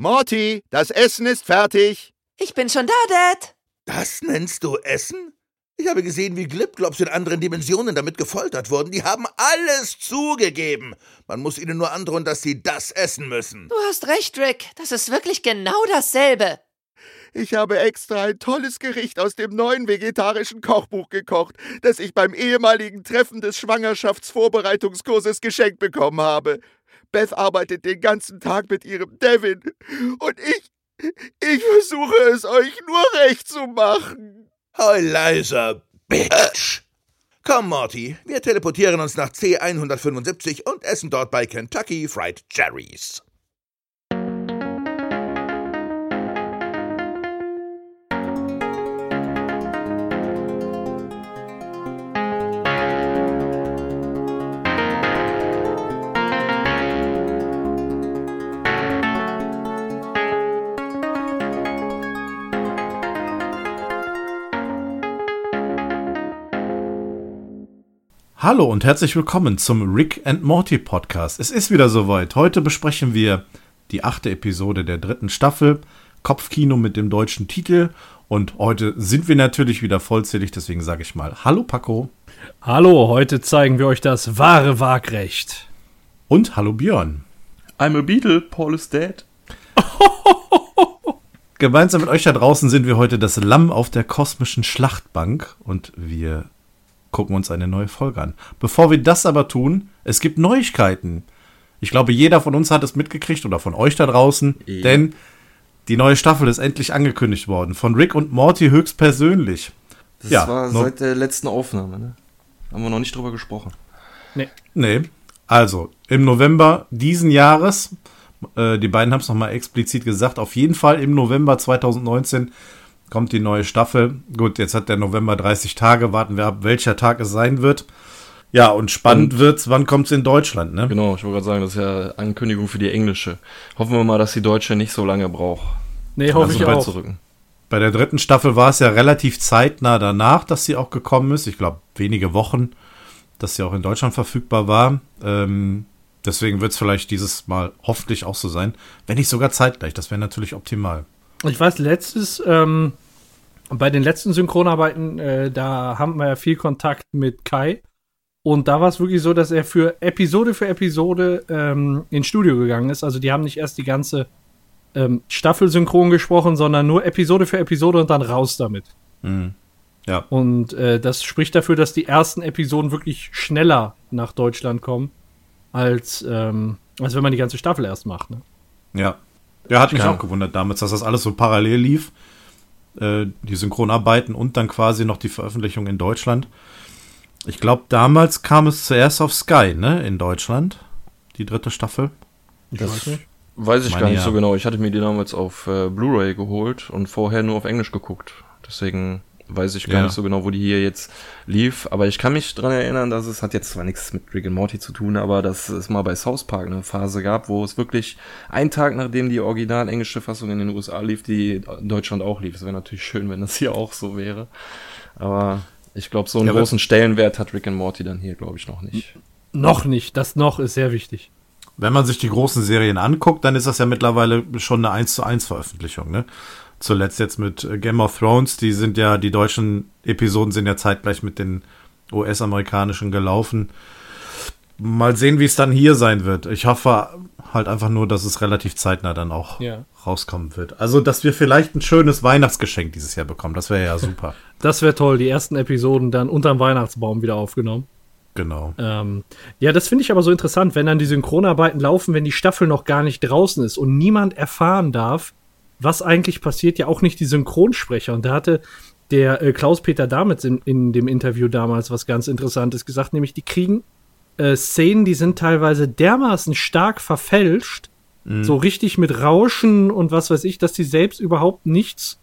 Morty, das Essen ist fertig. Ich bin schon da, Dad. Das nennst du Essen? Ich habe gesehen, wie Glipglops in anderen Dimensionen damit gefoltert wurden. Die haben alles zugegeben. Man muss ihnen nur androhen, dass sie das essen müssen. Du hast recht, Rick. Das ist wirklich genau dasselbe. Ich habe extra ein tolles Gericht aus dem neuen vegetarischen Kochbuch gekocht, das ich beim ehemaligen Treffen des Schwangerschaftsvorbereitungskurses geschenkt bekommen habe. Beth arbeitet den ganzen Tag mit ihrem Devin und ich, ich versuche es euch nur recht zu machen. Leiser, Bitch! Komm, Morty, wir teleportieren uns nach C175 und essen dort bei Kentucky Fried Cherries. Hallo und herzlich willkommen zum Rick and Morty Podcast. Es ist wieder soweit. Heute besprechen wir die achte Episode der dritten Staffel, Kopfkino mit dem deutschen Titel. Und heute sind wir natürlich wieder vollzählig, deswegen sage ich mal Hallo Paco. Hallo, heute zeigen wir euch das wahre Waagrecht. Und hallo Björn. I'm a Beetle, Paul is dead. Gemeinsam mit euch da draußen sind wir heute das Lamm auf der kosmischen Schlachtbank und wir gucken uns eine neue Folge an. Bevor wir das aber tun, es gibt Neuigkeiten. Ich glaube, jeder von uns hat es mitgekriegt oder von euch da draußen, Ja. denn die neue Staffel ist endlich angekündigt worden. Von Rick und Morty höchstpersönlich. Das Ja, war seit der letzten Aufnahme, ne? Haben wir noch nicht drüber gesprochen. Nee. Also, im November diesen Jahres, äh, die beiden haben es nochmal explizit gesagt, auf jeden Fall im November 2019 kommt die neue Staffel. Gut, jetzt hat der November 30 Tage, warten wir ab, welcher Tag es sein wird. Ja, und spannend Und- wird's, wann kommt's in Deutschland, ne? Genau, ich wollte gerade sagen, das ist ja Ankündigung für die englische. Hoffen wir mal, dass die deutsche nicht so lange braucht. Nee, hoffe Also ich auch. Zurücken. Bei der dritten Staffel war es ja relativ zeitnah danach, dass sie auch gekommen ist. Ich glaube, wenige Wochen, dass sie auch in Deutschland verfügbar war. Ähm, deswegen wird's vielleicht dieses Mal hoffentlich auch so sein. Wenn nicht sogar zeitgleich, das wäre natürlich optimal. Ich weiß, letztes, ähm, bei den letzten Synchronarbeiten, äh, da haben wir ja viel Kontakt mit Kai. Und da war es wirklich so, dass er für Episode für Episode ähm, ins Studio gegangen ist. Also die haben nicht erst die ganze ähm, Staffel synchron gesprochen, sondern nur Episode für Episode und dann raus damit. Mhm. Ja. Und äh, das spricht dafür, dass die ersten Episoden wirklich schneller nach Deutschland kommen, als, ähm, als wenn man die ganze Staffel erst macht. Ne? Ja. Ja, hat mich auch gewundert damals, dass das alles so parallel lief. Äh, die Synchronarbeiten und dann quasi noch die Veröffentlichung in Deutschland. Ich glaube, damals kam es zuerst auf Sky, ne, in Deutschland. Die dritte Staffel. Ich Das weiß nicht. Weiß ich Meine gar nicht ja. so genau. Ich hatte mir die damals auf äh, Blu-ray geholt und vorher nur auf Englisch geguckt. Deswegen weiß ich gar Ja. nicht so genau, wo die hier jetzt lief. Aber ich kann mich dran erinnern, dass es hat jetzt zwar nichts mit Rick and Morty zu tun, aber dass es mal bei South Park eine Phase gab, wo es wirklich einen Tag nachdem die original englische Fassung in den USA lief, die in Deutschland auch lief. Es wäre natürlich schön, wenn das hier auch so wäre. Aber ich glaube, so einen Ja, großen Stellenwert hat Rick and Morty dann hier, glaube ich, noch nicht. Noch nicht. Das noch ist sehr wichtig. Wenn man sich die großen Serien anguckt, dann ist das ja mittlerweile schon eine 1 zu 1 Veröffentlichung, ne? Zuletzt jetzt mit Game of Thrones, die sind ja, die deutschen Episoden sind ja zeitgleich mit den US-amerikanischen gelaufen. Mal sehen, wie es dann hier sein wird. Ich hoffe halt einfach nur, dass es relativ zeitnah dann auch Ja. rauskommen wird. Also, dass wir vielleicht ein schönes Weihnachtsgeschenk dieses Jahr bekommen. Das wäre ja super. Das wäre toll. Die ersten Episoden dann unterm Weihnachtsbaum wieder aufgenommen. genau. Ähm, ja, das finde ich aber so interessant, wenn dann die Synchronarbeiten laufen, wenn die Staffel noch gar nicht draußen ist und niemand erfahren darf, was eigentlich passiert, ja auch nicht die Synchronsprecher. Und da hatte der äh, Klaus-Peter Damitz in, in dem Interview damals was ganz Interessantes gesagt, nämlich die kriegen äh, Szenen, die sind teilweise dermaßen stark verfälscht, so richtig mit Rauschen und was weiß ich, dass sie selbst überhaupt nichts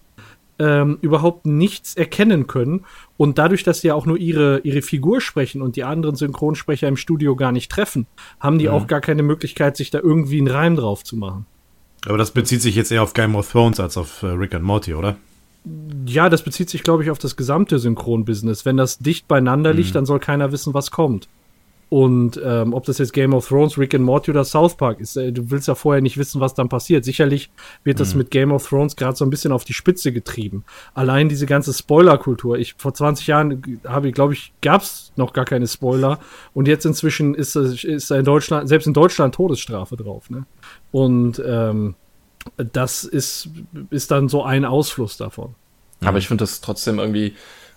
ähm, überhaupt nichts erkennen können. Und dadurch, dass sie ja auch nur ihre, ihre Figur sprechen und die anderen Synchronsprecher im Studio gar nicht treffen, haben die auch gar keine Möglichkeit, sich da irgendwie einen Reim drauf zu machen. Aber das bezieht sich jetzt eher auf Game of Thrones als auf äh, Rick and Morty, oder? Ja, das bezieht sich, glaube ich, auf das gesamte Synchronbusiness. Wenn das dicht beieinander liegt, dann soll keiner wissen, was kommt. Und ähm, ob das jetzt Game of Thrones, Rick and Morty oder South Park ist, äh, du willst ja vorher nicht wissen, was dann passiert. Sicherlich wird das mit Game of Thrones gerade so ein bisschen auf die Spitze getrieben. Allein diese ganze Spoiler-Kultur. Ich vor 20 Jahren habe, glaube ich, gab es noch gar keine Spoiler. Und jetzt inzwischen ist, es- ist da in Deutschland, selbst in Deutschland Todesstrafe drauf. Ne? Und ähm, das ist, ist dann so ein Ausfluss davon. Aber ich finde das trotzdem irgendwie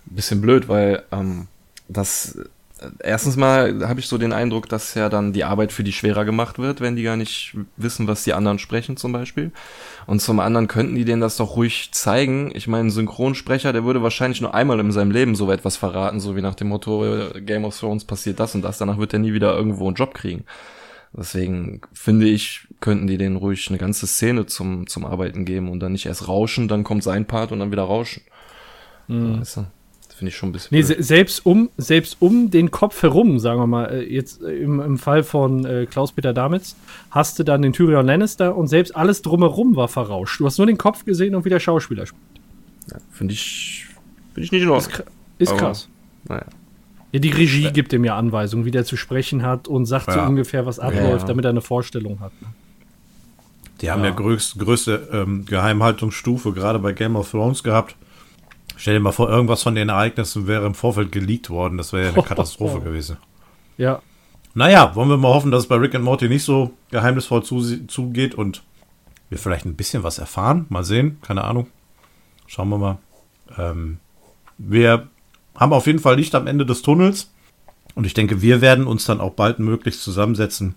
ein bisschen blöd, weil ähm, das äh, erstens mal habe ich so den Eindruck, dass ja dann die Arbeit für die schwerer gemacht wird, wenn die gar nicht wissen, was die anderen sprechen zum Beispiel. Und zum anderen könnten die denen das doch ruhig zeigen. Ich meine, ein Synchronsprecher, der würde wahrscheinlich nur einmal in seinem Leben so etwas verraten, so wie nach dem Motto äh, Game of Thrones passiert das und das. Danach wird er nie wieder irgendwo einen Job kriegen. Deswegen finde ich, könnten die denen ruhig eine ganze Szene zum, zum Arbeiten geben und dann nicht erst rauschen, dann kommt sein Part und dann wieder rauschen. Weißt du? Das finde ich schon ein bisschen. Nee, se selbst um, selbst um den Kopf herum, sagen wir mal, äh, jetzt äh, im, im Fall von äh, Klaus-Peter Damitz, hast du dann den Tyrion Lannister und selbst alles drumherum war verrauscht. Du hast nur den Kopf gesehen und wie der Schauspieler spielt. Finde ich, finde ich nicht in Ordnung. Ist Aber- krass. Naja. Ja, die Regie gibt ihm ja Anweisungen, wie der zu sprechen hat und sagt so Ja. ungefähr, was abläuft, Ja. damit er eine Vorstellung hat. Die haben ja, größt, größte ähm, Geheimhaltungsstufe gerade bei Game of Thrones gehabt. Stell dir mal vor, irgendwas von den Ereignissen wäre im Vorfeld geleakt worden. Das wäre ja eine Katastrophe gewesen. Ja, Naja, wollen wir mal hoffen, dass es bei Rick and Morty nicht so geheimnisvoll zu, zugeht und wir vielleicht ein bisschen was erfahren. Mal sehen, keine Ahnung. Schauen wir mal. Ähm, wir haben auf jeden Fall Licht am Ende des Tunnels und ich denke, wir werden uns dann auch bald möglichst zusammensetzen,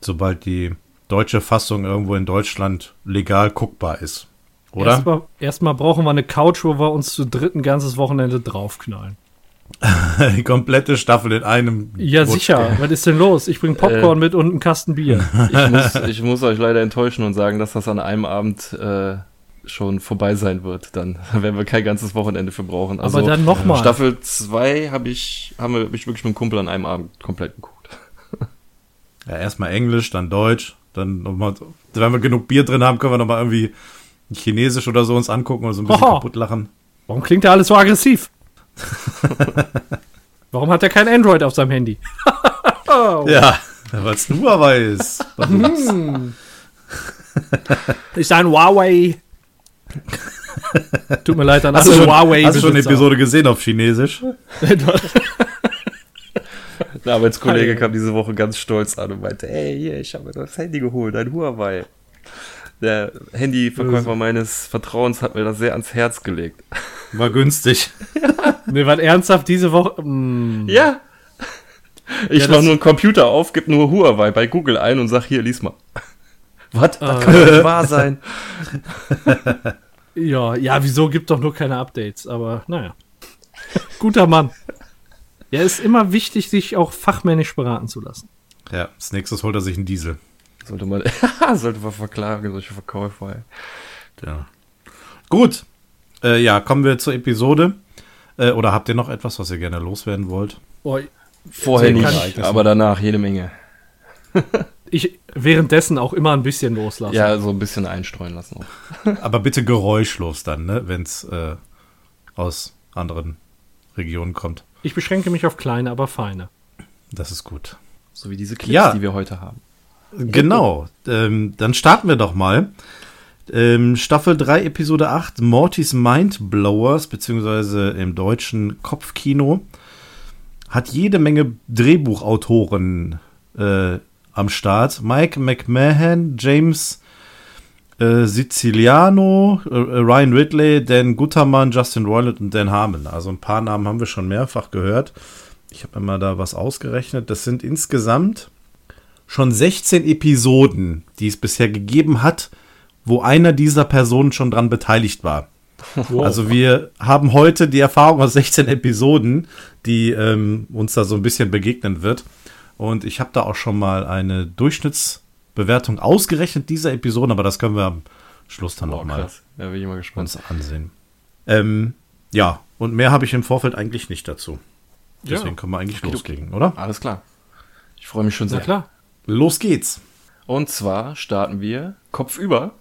sobald die deutsche Fassung irgendwo in Deutschland legal guckbar ist. Oder? erstmal erstmal brauchen wir eine Couch, wo wir uns zu dritt ein ganzes Wochenende draufknallen. die komplette Staffel in einem. Ja, Rutsch. sicher. Was ist denn los? Ich bring Popcorn mit und einen Kasten Bier. Ich muss, ich muss euch leider enttäuschen und sagen, dass das an einem Abend äh, schon vorbei sein wird. Dann werden wir kein ganzes Wochenende für brauchen. Also, Aber dann noch mal. Staffel 2 habe ich, haben wir, ich wirklich mit einem Kumpel an einem Abend komplett geguckt. Ja, erstmal Englisch, dann Deutsch, dann nochmal, wenn wir genug Bier drin haben, können wir nochmal irgendwie Chinesisch oder so uns angucken oder so ein bisschen Oho. kaputt lachen. Warum klingt der alles so aggressiv? Warum hat er kein Android auf seinem Handy? oh. Ja, weil es nur weiß. Ist ein Huawei. Tut mir leid an Hast du schon, Huawei. hast du schon eine Episode gesehen auf Chinesisch? Der Arbeitskollege kam diese Woche ganz stolz an und meinte, ey, hier, ich habe mir das Handy geholt, ein Huawei. Der Handyverkäufer meines Vertrauens hat mir das sehr ans Herz gelegt. War günstig. Nee, was ernsthaft diese Woche. Mm. Ja. Ich Ja, mach nur einen Computer auf, gib nur Huawei bei Google ein und sag, hier, lies mal. Was? Das Ah. kann doch nicht wahr sein. Ja, ja, wieso gibt doch nur keine Updates? Aber naja. Guter Mann. Ja, ist immer wichtig, sich auch fachmännisch beraten zu lassen. Ja, als nächstes holt er sich einen Diesel. Sollte man, sollte man verklagen, solche Verkäufer, ey. Ja. Gut. Äh, ja, kommen wir zur Episode. Äh, oder habt ihr noch etwas, was ihr gerne loswerden wollt? Oh, Vorher nicht, ich- aber danach jede Menge. ich währenddessen auch immer ein bisschen loslassen. Ja, so ein bisschen einstreuen lassen auch. Aber bitte geräuschlos dann, ne? wenn es äh, aus anderen Regionen kommt. Ich beschränke mich auf kleine, aber feine. Das ist gut. So wie diese Clips, Ja. die wir heute haben. Genau. Ähm, dann starten wir doch mal. Ähm, Staffel 3, Episode 8, Mortys Mindblowers, beziehungsweise im deutschen Kopfkino, hat jede Menge Drehbuchautoren äh, am Start. Mike McMahon, James äh, Siciliano, äh, Ryan Ridley, Dan Guttermann, Justin Roiland und Dan Harmon. Also ein paar Namen haben wir schon mehrfach gehört. Ich habe mal da was ausgerechnet. Das sind insgesamt schon 16 Episoden, die es bisher gegeben hat, wo einer dieser Personen schon dran beteiligt war. Also wir haben heute die Erfahrung aus 16 Episoden, die ähm, uns da so ein bisschen begegnen wird. Und ich habe da auch schon mal eine Durchschnittsbewertung ausgerechnet dieser Episoden, aber das können wir am Schluss dann Boah, nochmal. Ja, bin ich mal gespannt. uns ansehen. Ähm, ja, und mehr habe ich im Vorfeld eigentlich nicht dazu. Deswegen Ja. können wir eigentlich Okay, loslegen, oder? Alles klar. Ich freue mich schon Na sehr. klar. Los geht's. Und zwar starten wir kopfüber.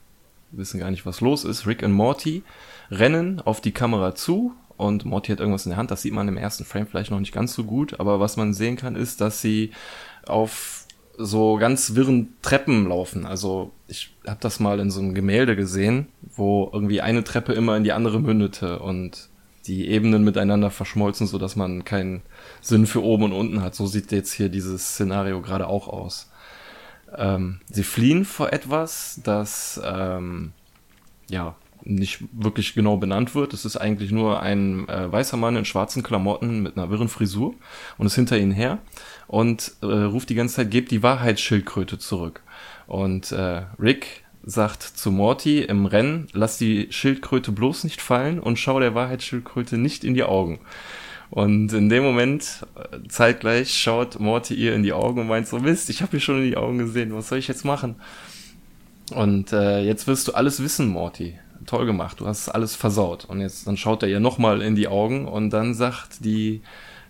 Wir wissen gar nicht, was los ist. Rick und Morty rennen auf die Kamera zu und Morty hat irgendwas in der Hand. Das sieht man im ersten Frame vielleicht noch nicht ganz so gut, aber was man sehen kann, ist, dass sie auf so ganz wirren Treppen laufen. Also ich habe das mal in so einem Gemälde gesehen, wo irgendwie eine Treppe immer in die andere mündete und die Ebenen miteinander verschmolzen, so dass man keinen Sinn für oben und unten hat. So sieht jetzt hier dieses Szenario gerade auch aus. Ähm, sie fliehen vor etwas, das ähm, ja nicht wirklich genau benannt wird. Es ist eigentlich nur ein äh, weißer Mann in schwarzen Klamotten mit einer wirren Frisur und ist hinter ihnen her und äh, ruft die ganze Zeit, gebt die Wahrheitsschildkröte zurück. Und äh, Rick sagt zu Morty im Rennen, lass die Schildkröte bloß nicht fallen und schau der Wahrheitsschildkröte nicht in die Augen. Und in dem Moment, äh, zeitgleich, schaut Morty ihr in die Augen und meint so, Mist, ich habe ihr schon in die Augen gesehen, was soll ich jetzt machen? Und äh, jetzt wirst du alles wissen, Morty. Toll gemacht, du hast alles versaut. Und jetzt, dann schaut er ihr nochmal in die Augen und dann sagt die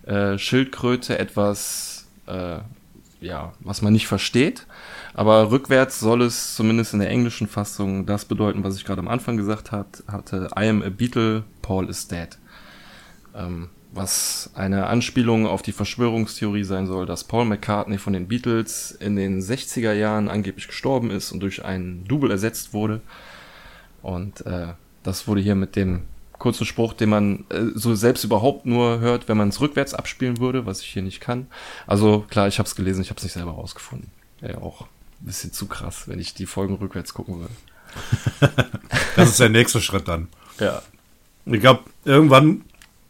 äh, Schildkröte etwas, äh, ja, was man nicht versteht. Aber rückwärts soll es zumindest in der englischen Fassung das bedeuten, was ich gerade am Anfang gesagt hat, hatte. I am a Beatle, Paul is dead. Ähm, was eine Anspielung auf die Verschwörungstheorie sein soll, dass Paul McCartney von den Beatles in den 60er Jahren angeblich gestorben ist und durch einen Double ersetzt wurde. Und äh, das wurde hier mit dem kurzen Spruch, den man äh, so selbst überhaupt nur hört, wenn man es rückwärts abspielen würde, was ich hier nicht kann. Also klar, ich habe es gelesen, ich habe es nicht selber rausgefunden. Ja, auch ein bisschen zu krass, wenn ich die Folgen rückwärts gucken will. das ist der nächste Schritt dann. Ja. Ich glaube, irgendwann,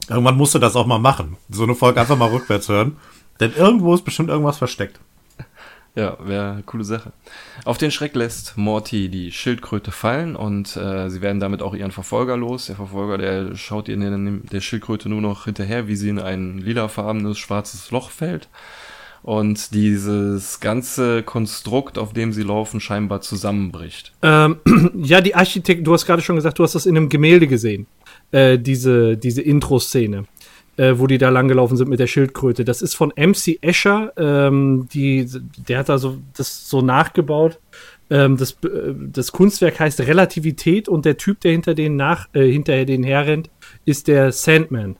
irgendwann musst du das auch mal machen. So eine Folge einfach mal rückwärts hören. Denn irgendwo ist bestimmt irgendwas versteckt. Ja, wäre eine coole Sache. Auf den Schreck lässt Morty die Schildkröte fallen und äh, sie werden damit auch ihren Verfolger los. Der Verfolger, der schaut ihr der Schildkröte nur noch hinterher, wie sie in ein lilafarbenes schwarzes Loch fällt und dieses ganze Konstrukt, auf dem sie laufen, scheinbar zusammenbricht. Ähm, ja, die Architekt, du hast gerade schon gesagt, du hast das in einem Gemälde gesehen. Äh, diese diese Intro-Szene, äh, wo die da langgelaufen sind mit der Schildkröte. Das ist von MC Escher. Ähm, die, der hat da so das so nachgebaut. Ähm, das, äh, das Kunstwerk heißt Relativität und der Typ, der hinter denen nach, äh, hinterher den herrennt, ist der Sandman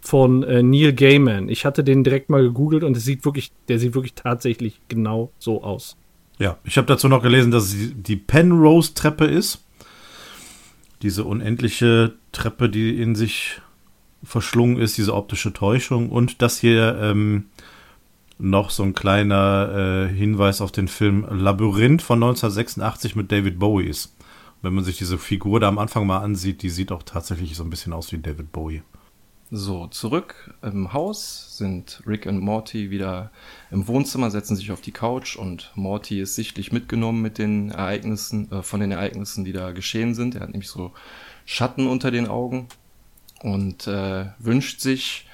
von äh, Neil Gaiman. Ich hatte den direkt mal gegoogelt und sieht wirklich, der sieht wirklich tatsächlich genau so aus. Ja, ich habe dazu noch gelesen, dass es die Penrose-Treppe ist. Diese unendliche Treppe, die in sich verschlungen ist, diese optische Täuschung. Und dass hier ähm, noch so ein kleiner äh, Hinweis auf den Film Labyrinth von 1986 mit David Bowie ist. Wenn man sich diese Figur da am Anfang mal ansieht, die sieht auch tatsächlich so ein bisschen aus wie David Bowie. So, zurück im Haus sind Rick und Morty wieder im Wohnzimmer, setzen sich auf die Couch und Morty ist sichtlich mitgenommen mit den Ereignissen, äh, von den Ereignissen, die da geschehen sind. Er hat nämlich so Schatten unter den Augen und äh, wünscht sich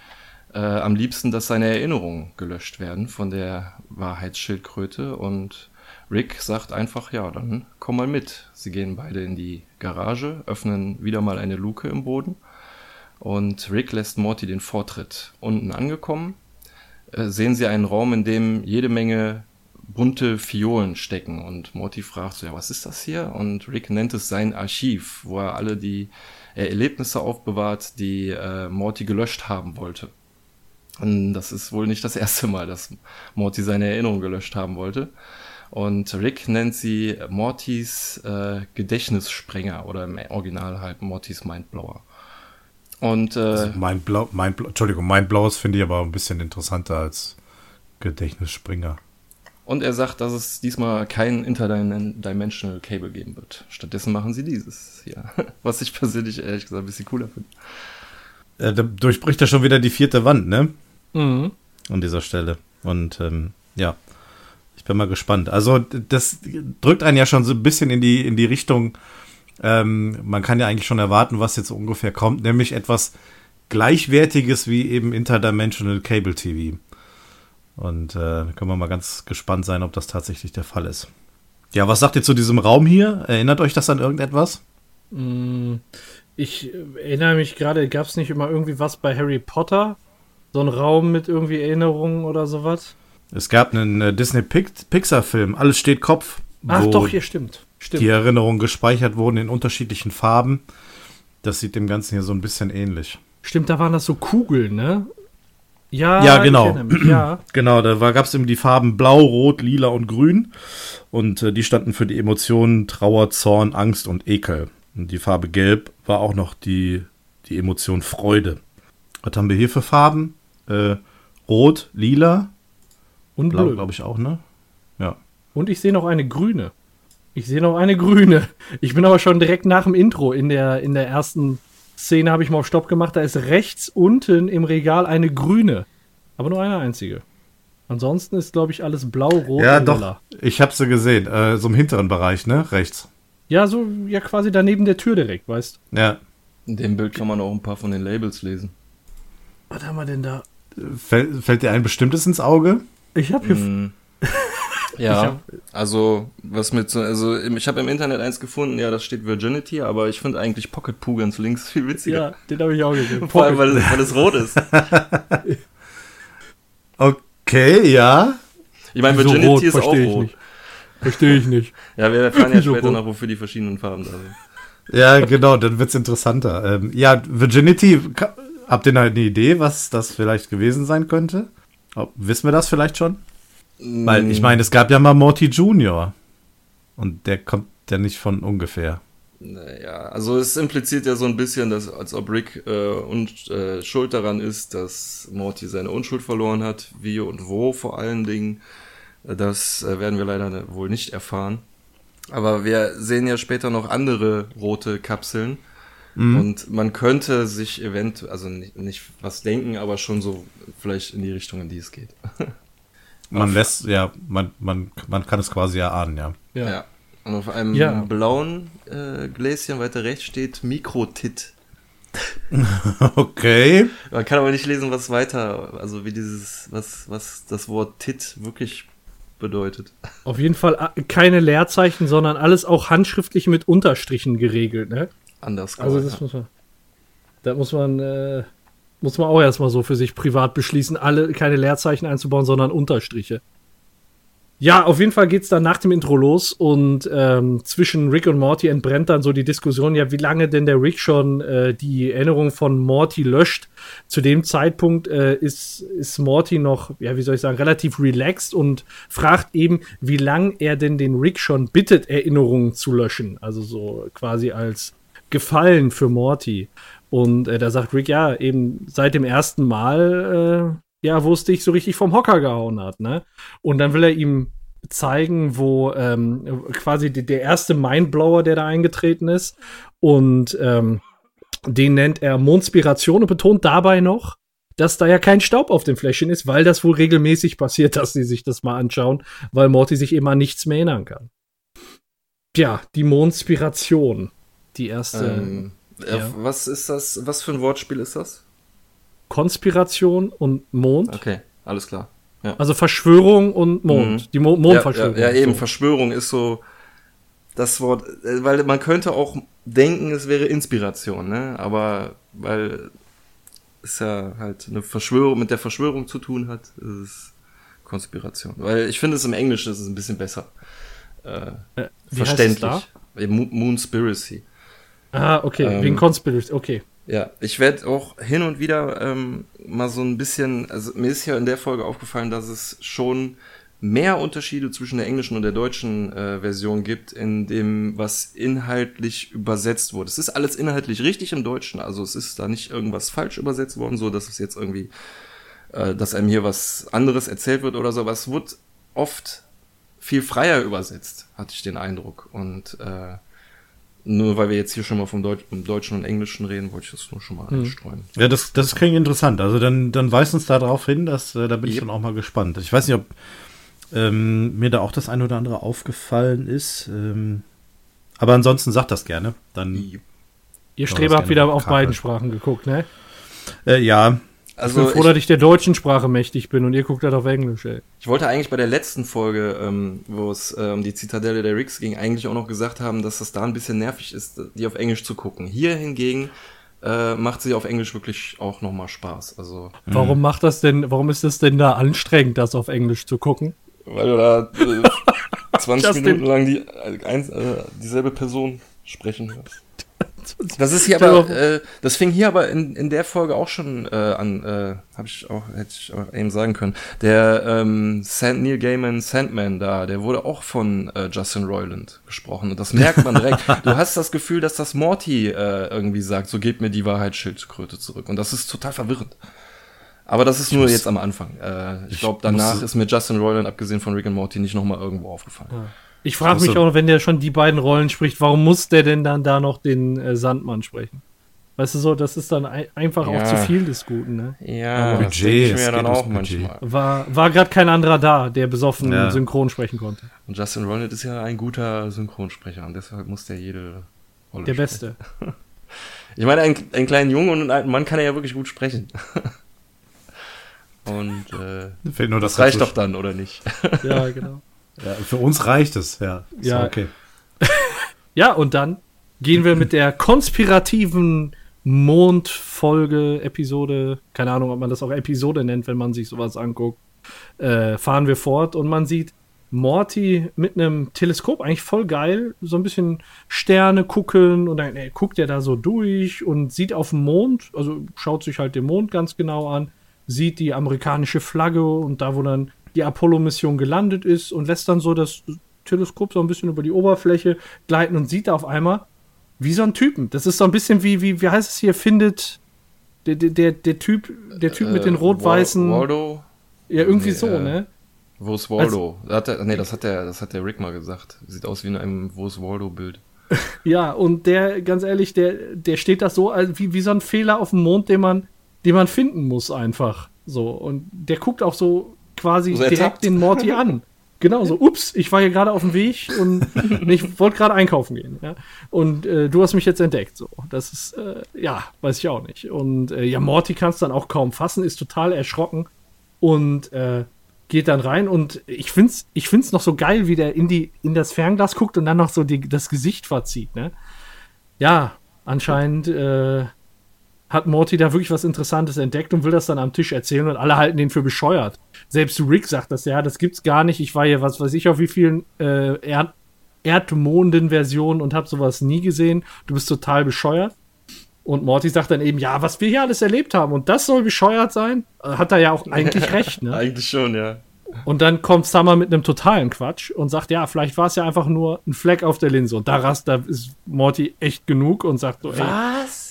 äh, am liebsten, dass seine Erinnerungen gelöscht werden von der Wahrheitsschildkröte und Rick sagt einfach, ja, dann komm mal mit. Sie gehen beide in die Garage, öffnen wieder mal eine Luke im Boden und Rick lässt Morty den Vortritt. Unten angekommen äh, sehen sie einen Raum, in dem jede Menge bunte Fiolen stecken und Morty fragt so, ja, was ist das hier? Und Rick nennt es sein Archiv, wo er alle die Erlebnisse aufbewahrt, die äh, Morty gelöscht haben wollte. Und das ist wohl nicht das erste Mal, dass Morty seine Erinnerung gelöscht haben wollte. Und Rick nennt sie Mortys äh, Gedächtnissprenger oder im Original halt Mortys Mindblower. Und äh, also mein Blau, Entschuldigung, mein Blaues finde ich aber ein bisschen interessanter als Gedächtnisspringer. Und er sagt, dass es diesmal kein Interdimensional Cable geben wird. Stattdessen machen sie dieses hier. Was ich persönlich ehrlich gesagt ein bisschen cooler finde. Äh, da durchbricht er schon wieder die vierte Wand, ne? Mhm. An dieser Stelle. Und ähm, ja, ich bin mal gespannt. Also, das drückt einen ja schon so ein bisschen in die, in die Richtung, ähm, man kann ja eigentlich schon erwarten, was jetzt ungefähr kommt, nämlich etwas Gleichwertiges wie eben Interdimensional Cable TV. Und äh, können wir mal ganz gespannt sein, ob das tatsächlich der Fall ist. Ja, was sagt ihr zu diesem Raum hier? Erinnert euch das an irgendetwas? Mm, ich erinnere mich gerade, gab es nicht immer irgendwie was bei Harry Potter? So ein Raum mit irgendwie Erinnerungen oder sowas? Es gab einen äh, Disney-Pixar-Film, Alles steht Kopf. Ach doch, hier stimmt. Stimmt. die Erinnerungen gespeichert wurden in unterschiedlichen Farben. Das sieht dem Ganzen hier so ein bisschen ähnlich. Stimmt, da waren das so Kugeln, ne? Ja, Ja, genau. Ja. Genau, da gab es eben die Farben Blau, Rot, Lila und Grün. Und äh, die standen für die Emotionen Trauer, Zorn, Angst und Ekel. Und die Farbe Gelb war auch noch die, die Emotion Freude. Was haben wir hier für Farben? Äh, Rot, Lila, Und Blau, glaube ich auch, ne? Ja. Und ich sehe noch eine grüne. Ich sehe noch eine grüne. Ich bin aber schon direkt nach dem Intro. In der, in der ersten Szene habe ich mal auf Stopp gemacht. Da ist rechts unten im Regal eine grüne. Aber nur eine einzige. Ansonsten ist, glaube ich, alles blau, rot Ja, und doch. lila. Ich habe sie gesehen. Äh, so im hinteren Bereich, ne? Rechts. Ja, so ja quasi daneben der Tür direkt, weißt Ja. In dem Bild kann man auch ein paar von den Labels lesen. Was haben wir denn da? Fällt, fällt dir ein bestimmtes ins Auge? Ich habe hier. Mm. Ja, also was mit so, also ich habe im Internet eins gefunden, ja, das steht Virginity, aber ich finde eigentlich Pocket Poo ganz links viel witziger. Ja, den habe ich auch gesehen. Vor allem, weil, es- weil es rot ist. Okay, ja. Ich meine, Virginity rot? ist auch rot. nicht. Verstehe ich nicht. Ja, wir erfahren ja später rot? noch, wofür die verschiedenen Farben da sind. Ja, genau, dann wird's interessanter. Ähm, ja, Virginity, habt ihr eine Idee, was das vielleicht gewesen sein könnte? Ob, wissen wir das vielleicht schon? Weil ich meine, es gab ja mal Morty Junior. Und der kommt ja nicht von ungefähr. Naja, also es impliziert ja so ein bisschen, dass als ob Rick äh, und, äh, schuld daran ist, dass Morty seine Unschuld verloren hat, wie und wo vor allen Dingen. Äh, Das äh, werden wir leider wohl nicht erfahren. Aber wir sehen ja später noch andere rote Kapseln. Und man könnte sich event, also nicht, nicht was denken, aber schon so vielleicht in die Richtung, in die es geht. Man lässt, ja, man, man, man kann es quasi erahnen, ja. Ja. Ja. Und auf einem Ja. blauen äh, Gläschen weiter rechts steht Mikrotit. Okay. Man kann aber nicht lesen, was weiter, also wie dieses, was, was das Wort Tit wirklich bedeutet. Auf jeden Fall äh, keine Leerzeichen, sondern alles auch handschriftlich mit Unterstrichen geregelt, ne? Anders. Also das muss man. Da muss man, äh, muss man auch erstmal so für sich privat beschließen, alle keine Leerzeichen einzubauen, sondern Unterstriche. Ja, auf jeden Fall geht's dann nach dem Intro los und ähm, zwischen Rick und Morty entbrennt dann so die Diskussion, ja, wie lange denn der Rick schon äh, die Erinnerung von Morty löscht. Zu dem Zeitpunkt äh, ist, ist Morty noch, ja, wie soll ich sagen, relativ relaxed und fragt eben, wie lang er denn den Rick schon bittet, Erinnerungen zu löschen. Also so quasi als Gefallen für Morty. Und äh, da sagt Rick, ja, eben seit dem ersten Mal, äh, ja, wo es dich so richtig vom Hocker gehauen hat, ne? Und dann will er ihm zeigen, wo ähm, quasi die, der erste Mindblower, der da eingetreten ist. Und ähm, den nennt er Mondspiration und betont dabei noch, dass da ja kein Staub auf dem Fläschchen ist, weil das wohl regelmäßig passiert, dass sie sich das mal anschauen, weil Morty sich eben an nichts mehr erinnern kann. Tja, die Mondspiration. Die erste Ähm, äh, Ja. Was ist das? Was für ein Wortspiel ist das? Konspiration und Mond. Okay, alles klar. Ja. Also Verschwörung und Mond. Mhm. Die Mo Mondverschwörung. Ja, ja, ja, eben, So. Verschwörung ist so das Wort, äh, weil man könnte auch denken, es wäre Inspiration, ne? Aber weil es ja halt eine Verschwörung mit der Verschwörung zu tun hat, ist es Konspiration. Weil ich finde es im Englischen ist es ein bisschen besser. Äh, Äh, verständlich. Mo Moonspiracy. Ah, okay, Ähm, wegen Conspiracy. Okay. Ja, ich werde auch hin und wieder ähm, mal so ein bisschen, also mir ist ja in der Folge aufgefallen, dass es schon mehr Unterschiede zwischen der englischen und der deutschen äh, Version gibt, in dem, was inhaltlich übersetzt wurde. Es ist alles inhaltlich richtig im Deutschen, also es ist da nicht irgendwas falsch übersetzt worden, so dass es jetzt irgendwie, äh, dass einem hier was anderes erzählt wird oder so, aber es wird oft viel freier übersetzt, hatte ich den Eindruck. Und äh, nur weil wir jetzt hier schon mal vom Deut vom Deutschen und Englischen reden, wollte ich das nur schon mal einstreuen. Ja, das, das klingt interessant. Also dann, dann weist uns da drauf hin, dass, äh, da bin ich Yep. dann auch mal gespannt. Ich weiß nicht, ob ähm, mir da auch das eine oder andere aufgefallen ist. Ähm, aber ansonsten sagt das gerne. Dann, Ihr das Streber habt wieder auf Karte. beiden Sprachen geguckt, ne? äh, ja, Ich Also bin froh, dass ich der deutschen Sprache mächtig bin und ihr guckt halt auf Englisch, ey. Ich wollte eigentlich bei der letzten Folge, ähm, wo es äh, um die Zitadelle der Ricks ging, eigentlich auch noch gesagt haben, dass das da ein bisschen nervig ist, die auf Englisch zu gucken. Hier hingegen äh, macht sie auf Englisch wirklich auch nochmal Spaß. Also, Warum macht das denn, warum ist es denn da anstrengend, das auf Englisch zu gucken? weil du da äh, 20 Justin. Minuten lang die, äh, eins, äh, dieselbe Person sprechen hörst. Das ist hier aber, äh, das fing hier aber in, in der Folge auch schon äh, an, äh, habe ich auch, hätte ich auch eben sagen können. Der ähm, Sand, Neil Gaiman Sandman da, der wurde auch von äh, Justin Roiland gesprochen und das merkt man direkt. du hast das Gefühl, dass das Morty äh, irgendwie sagt, so gebt mir die Wahrheitsschildkröte zurück und das ist total verwirrend. Aber das ist nur jetzt am Anfang. Äh, ich glaube, danach muss- ist mir Justin Roiland, abgesehen von Rick and Morty, nicht nochmal irgendwo aufgefallen. Ich frage mich auch, wenn der schon die beiden Rollen spricht, warum muss der denn dann da noch den äh, Sandmann sprechen? Weißt du so, das ist dann ein, einfach Ja. auch zu viel des Guten, ne? Ja, Aber das Budget, denke ich es mir dann auch Budget. manchmal. War, war gerade kein anderer da, der besoffen Ja. synchron sprechen konnte. Und Justin Roiland ist ja ein guter Synchronsprecher und deshalb muss der jede Rolle Der sprechen. Beste. Ich meine, einen, einen kleinen Jungen und einen alten Mann kann er ja wirklich gut sprechen. und äh, Fehlt nur das das reicht doch dann, oder nicht? Ja, genau. Ja, für uns reicht es, ja. Ist Ja. okay. Ja, und dann gehen wir mit der konspirativen Mondfolge, Episode, keine Ahnung, ob man das auch Episode nennt, wenn man sich sowas anguckt, äh, fahren wir fort und man sieht Morty mit einem Teleskop, eigentlich voll geil, so ein bisschen Sterne gucken und dann äh, guckt er da so durch und sieht auf dem Mond, also schaut sich halt den Mond ganz genau an, sieht die amerikanische Flagge und da, wo dann die Apollo-Mission gelandet ist und lässt dann so das Teleskop so ein bisschen über die Oberfläche gleiten und sieht da auf einmal wie so ein Typen. Das ist so ein bisschen wie, wie, wie heißt es hier, findet der, der, der, Typ, der Typ mit den Äh, rot-weißen, Wal- Waldo? ja, irgendwie Nee, so, äh, ne? Wo ist Waldo? hat er, nee, das hat der, das hat der Rick mal gesagt. Sieht aus wie in einem Wo ist Waldo-Bild. Ja, und der, ganz ehrlich, der, der steht da so wie, wie so ein Fehler auf dem Mond, den man, den man finden muss einfach. So. Und der guckt auch so quasi So ertappt. direkt den Morty an. Genau, so, ups, ich war hier gerade auf dem Weg und nee, ich wollte gerade einkaufen gehen. Ja? Und äh, du hast mich jetzt entdeckt. So, das ist, äh, ja, weiß ich auch nicht. Und äh, ja, Morty kann es dann auch kaum fassen, ist total erschrocken und äh, geht dann rein. Und ich find's, ich find's noch so geil, wie der in, die, in das Fernglas guckt und dann noch so die, das Gesicht verzieht. Ne? Ja, anscheinend äh, hat Morty da wirklich was Interessantes entdeckt und will das dann am Tisch erzählen und alle halten den für bescheuert. Selbst Rick sagt das, ja, das gibt's gar nicht. Ich war hier, was weiß ich, auf wie vielen äh, Erd Erdmonden-Versionen und hab sowas nie gesehen. Du bist total bescheuert. Und Morty sagt dann eben, ja, was wir hier alles erlebt haben und das soll bescheuert sein, Äh, hat er ja auch eigentlich recht, ne? Eigentlich schon, ja. Und dann kommt Summer mit einem totalen Quatsch und sagt, ja, vielleicht war es ja einfach nur ein Fleck auf der Linse. Und da rast, da ist Morty echt genug und sagt so, ey, Was?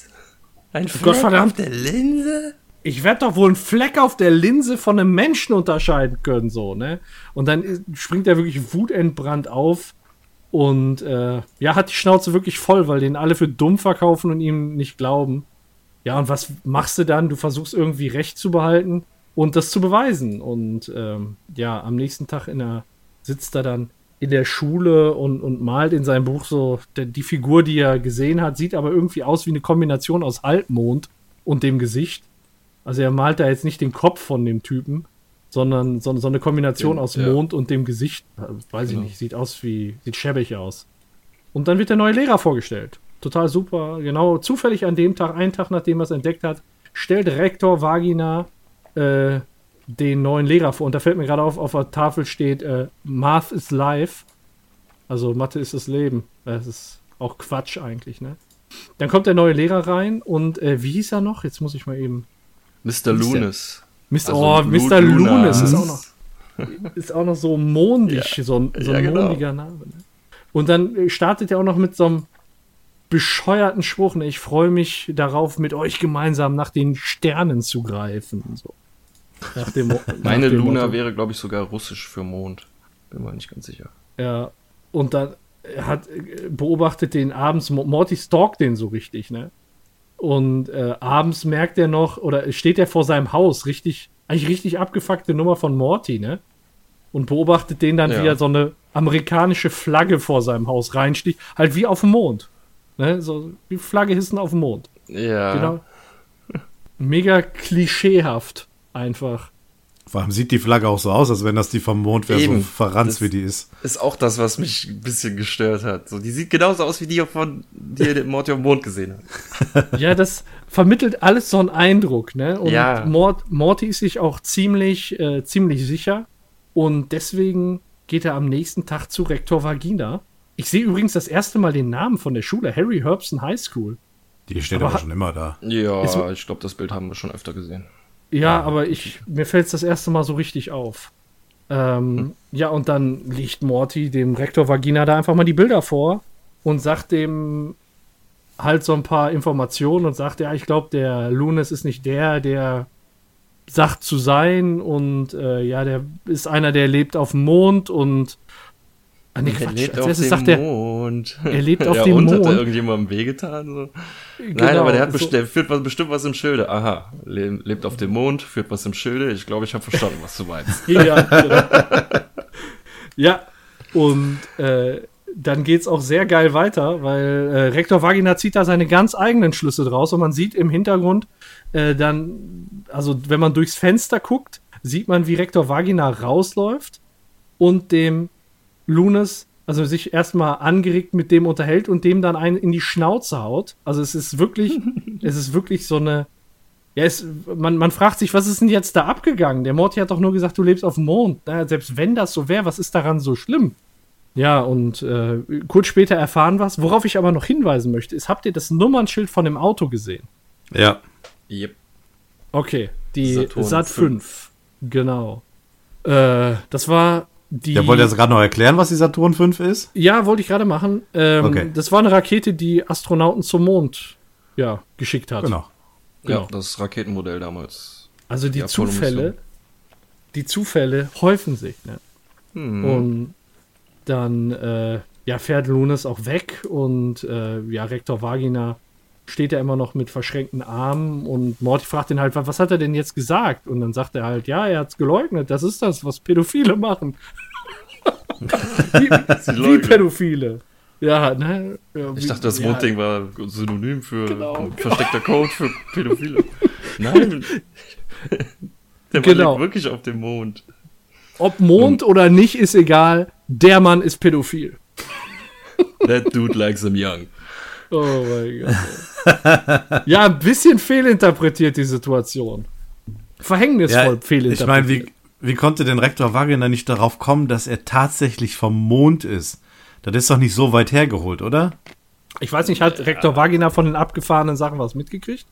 Ein Fleck Gottverdammt. auf der Linse? ich werde doch wohl einen Fleck auf der Linse von einem Menschen unterscheiden können, so, ne? Und dann springt er wirklich wutentbrannt auf und äh, ja, hat die Schnauze wirklich voll, weil den alle für dumm verkaufen und ihm nicht glauben. Ja, und was machst du dann? Du versuchst irgendwie Recht zu behalten und das zu beweisen. Und ähm, ja, am nächsten Tag in der, sitzt er dann in der Schule und, und malt in seinem Buch so die Figur, die er gesehen hat, sieht aber irgendwie aus wie eine Kombination aus Halbmond und dem Gesicht. Also er malt da jetzt nicht den Kopf von dem Typen, sondern so, so eine Kombination Den- aus ja. Mond und dem Gesicht. Weiß Genau. ich nicht, sieht aus wie, sieht schäbig aus. Und dann wird der neue Lehrer vorgestellt. Total super. Genau, zufällig an dem Tag, einen Tag nachdem er es entdeckt hat, stellt Rektor Vagina äh, den neuen Lehrer vor. Und da fällt mir gerade auf, auf der Tafel steht, äh, Math is life. Also Mathe ist das Leben. Das ist auch Quatsch eigentlich, ne? Dann kommt der neue Lehrer rein und äh, wie hieß er noch? Jetzt muss ich mal eben. Mr. Lunis. Mr. Also oh, Lu- Mr. Lunis ist auch noch, ist auch noch so mondig, so ein, so ja, ein genau. mondiger Name. Ne? Und dann äh, startet er auch noch mit so einem bescheuerten Spruch. Ne? Ich freue mich darauf, mit euch gemeinsam nach den Sternen zu greifen. So. Nach dem, Mo- Meine nach dem Luna Motto. wäre, glaube ich, sogar russisch für Mond. Bin mir nicht ganz sicher. Ja, und dann er hat beobachtet den abends, Mo- Morty stalkt den so richtig, ne? Und äh, abends merkt er noch, oder steht er vor seinem Haus, richtig, eigentlich richtig abgefuckte Nummer von Morty, ne? Und beobachtet den dann, Ja. wie er so eine amerikanische Flagge vor seinem Haus reinsticht, halt wie auf dem Mond. Ne? So wie Flagge hissen auf dem Mond. Ja. Genau. Mega klischeehaft einfach. Vor allem sieht die Flagge auch so aus, als wenn das die vom Mond wäre, so verranzt wie die ist. Ist auch das, was mich ein bisschen gestört hat. So, die sieht genauso aus wie die, von die ihr auf dem Mond gesehen hat. Ja, das vermittelt alles so einen Eindruck, ne? Und Ja. Mort, Morty ist sich auch ziemlich, äh, ziemlich sicher. Und deswegen geht er am nächsten Tag zu Rektor Vagina. Ich sehe übrigens das erste Mal den Namen von der Schule, Harry Herbston High School. Die steht Aber aber, schon immer da. Ja, Ist- ich glaube, das Bild haben wir schon öfter gesehen. Ja, aber ich, mir fällt es das erste Mal so richtig auf. Ähm, Hm. Ja, und dann legt Morty dem Rektor Vagina da einfach mal die Bilder vor und sagt dem halt so ein paar Informationen und sagt, ja, ich glaube, der Lunas ist nicht der, der sagt zu sein und äh, ja, der ist einer, der lebt auf dem Mond und Ah, nee, Er Quatsch. lebt Als auf erstes dem sagt er, Mond. er lebt auf ja, dem und Hat Mond. er irgendjemandem wehgetan? So? Nein, Genau, aber der, hat so- best- der führt was, bestimmt was im Schilde. Aha, le lebt auf dem Mond, führt was im Schilde. Ich glaube, ich habe verstanden, was du meinst. Ja, genau. ja, und äh, dann geht's auch sehr geil weiter, weil äh, Rektor Vagina zieht da seine ganz eigenen Schlüsse draus und man sieht im Hintergrund äh, dann, also wenn man durchs Fenster guckt, sieht man, wie Rektor Vagina rausläuft und dem Lunas, also sich erstmal angeregt mit dem unterhält und dem dann einen in die Schnauze haut. Also es ist wirklich, es ist wirklich so eine, ja, es, man, man fragt sich, was ist denn jetzt da abgegangen? Der Morty hat doch nur gesagt, du lebst auf dem Mond. Na, selbst wenn das so wäre, was ist daran so schlimm? Ja, und äh, kurz später erfahren was. Worauf ich aber noch hinweisen möchte, ist, habt ihr das Nummernschild von dem Auto gesehen? Ja. Yep. Okay, die Saturn Sat 5. Genau. Äh, das war die. Der wollte jetzt gerade noch erklären, was die Saturn 5 ist? Ja, wollte ich gerade machen. Ähm, Okay. Das war eine Rakete, die Astronauten zum Mond ja, geschickt hat. Genau. Genau. Ja, das Raketenmodell damals. Also die Die Apollo-Mission. Zufälle, die Zufälle häufen sich. Ne? Hm. Und dann äh, ja, fährt Lunas auch weg und äh, ja, Rektor Vagina steht ja immer noch mit verschränkten Armen und Morty fragt ihn halt, was hat er denn jetzt gesagt? Und dann sagt er halt, ja, er hat's geleugnet, das ist das, was Pädophile machen. Wie, wie. Pädophile. Ja, ne? Ja, Ich wie- dachte, das ja, Mondding war synonym für Genau, versteckter Code für Pädophile. Nein. Der Mann Genau. wirklich auf dem Mond. Ob Mond oder nicht, ist egal. Der Mann ist pädophil. That dude likes him young. Oh mein Gott. ja, ein bisschen fehlinterpretiert die Situation. Verhängnisvoll ich fehlinterpretiert. meine, wie, wie konnte denn Rektor Wagner nicht darauf kommen, dass er tatsächlich vom Mond ist? Das ist doch nicht so weit hergeholt, oder? ich weiß nicht, hat Rektor Vagina von den abgefahrenen Sachen was mitgekriegt?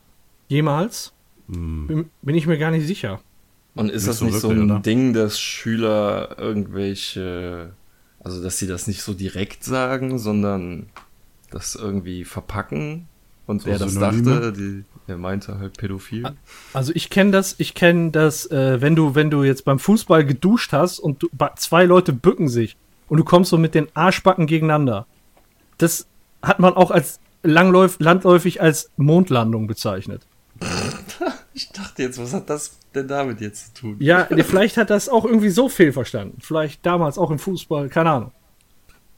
Jemals? Hm. Bin, bin ich mir gar nicht sicher. Und ist Nicht das so nicht so wirklich, ein oder? Ding, dass Schüler irgendwelche, also dass sie das nicht so direkt sagen, sondern das irgendwie verpacken? Und So wer das Synonyme? dachte, die, der meinte halt pädophil. Also ich kenne das, ich kenne das, äh, wenn du, wenn du jetzt beim Fußball geduscht hast und du, zwei Leute bücken sich und du kommst so mit den Arschbacken gegeneinander. Das hat man auch als langläuf, landläufig als Mondlandung bezeichnet. Ich dachte jetzt, was hat das denn damit jetzt zu tun? Ja, vielleicht hat das auch irgendwie so fehlverstanden. Vielleicht damals auch im Fußball, keine Ahnung.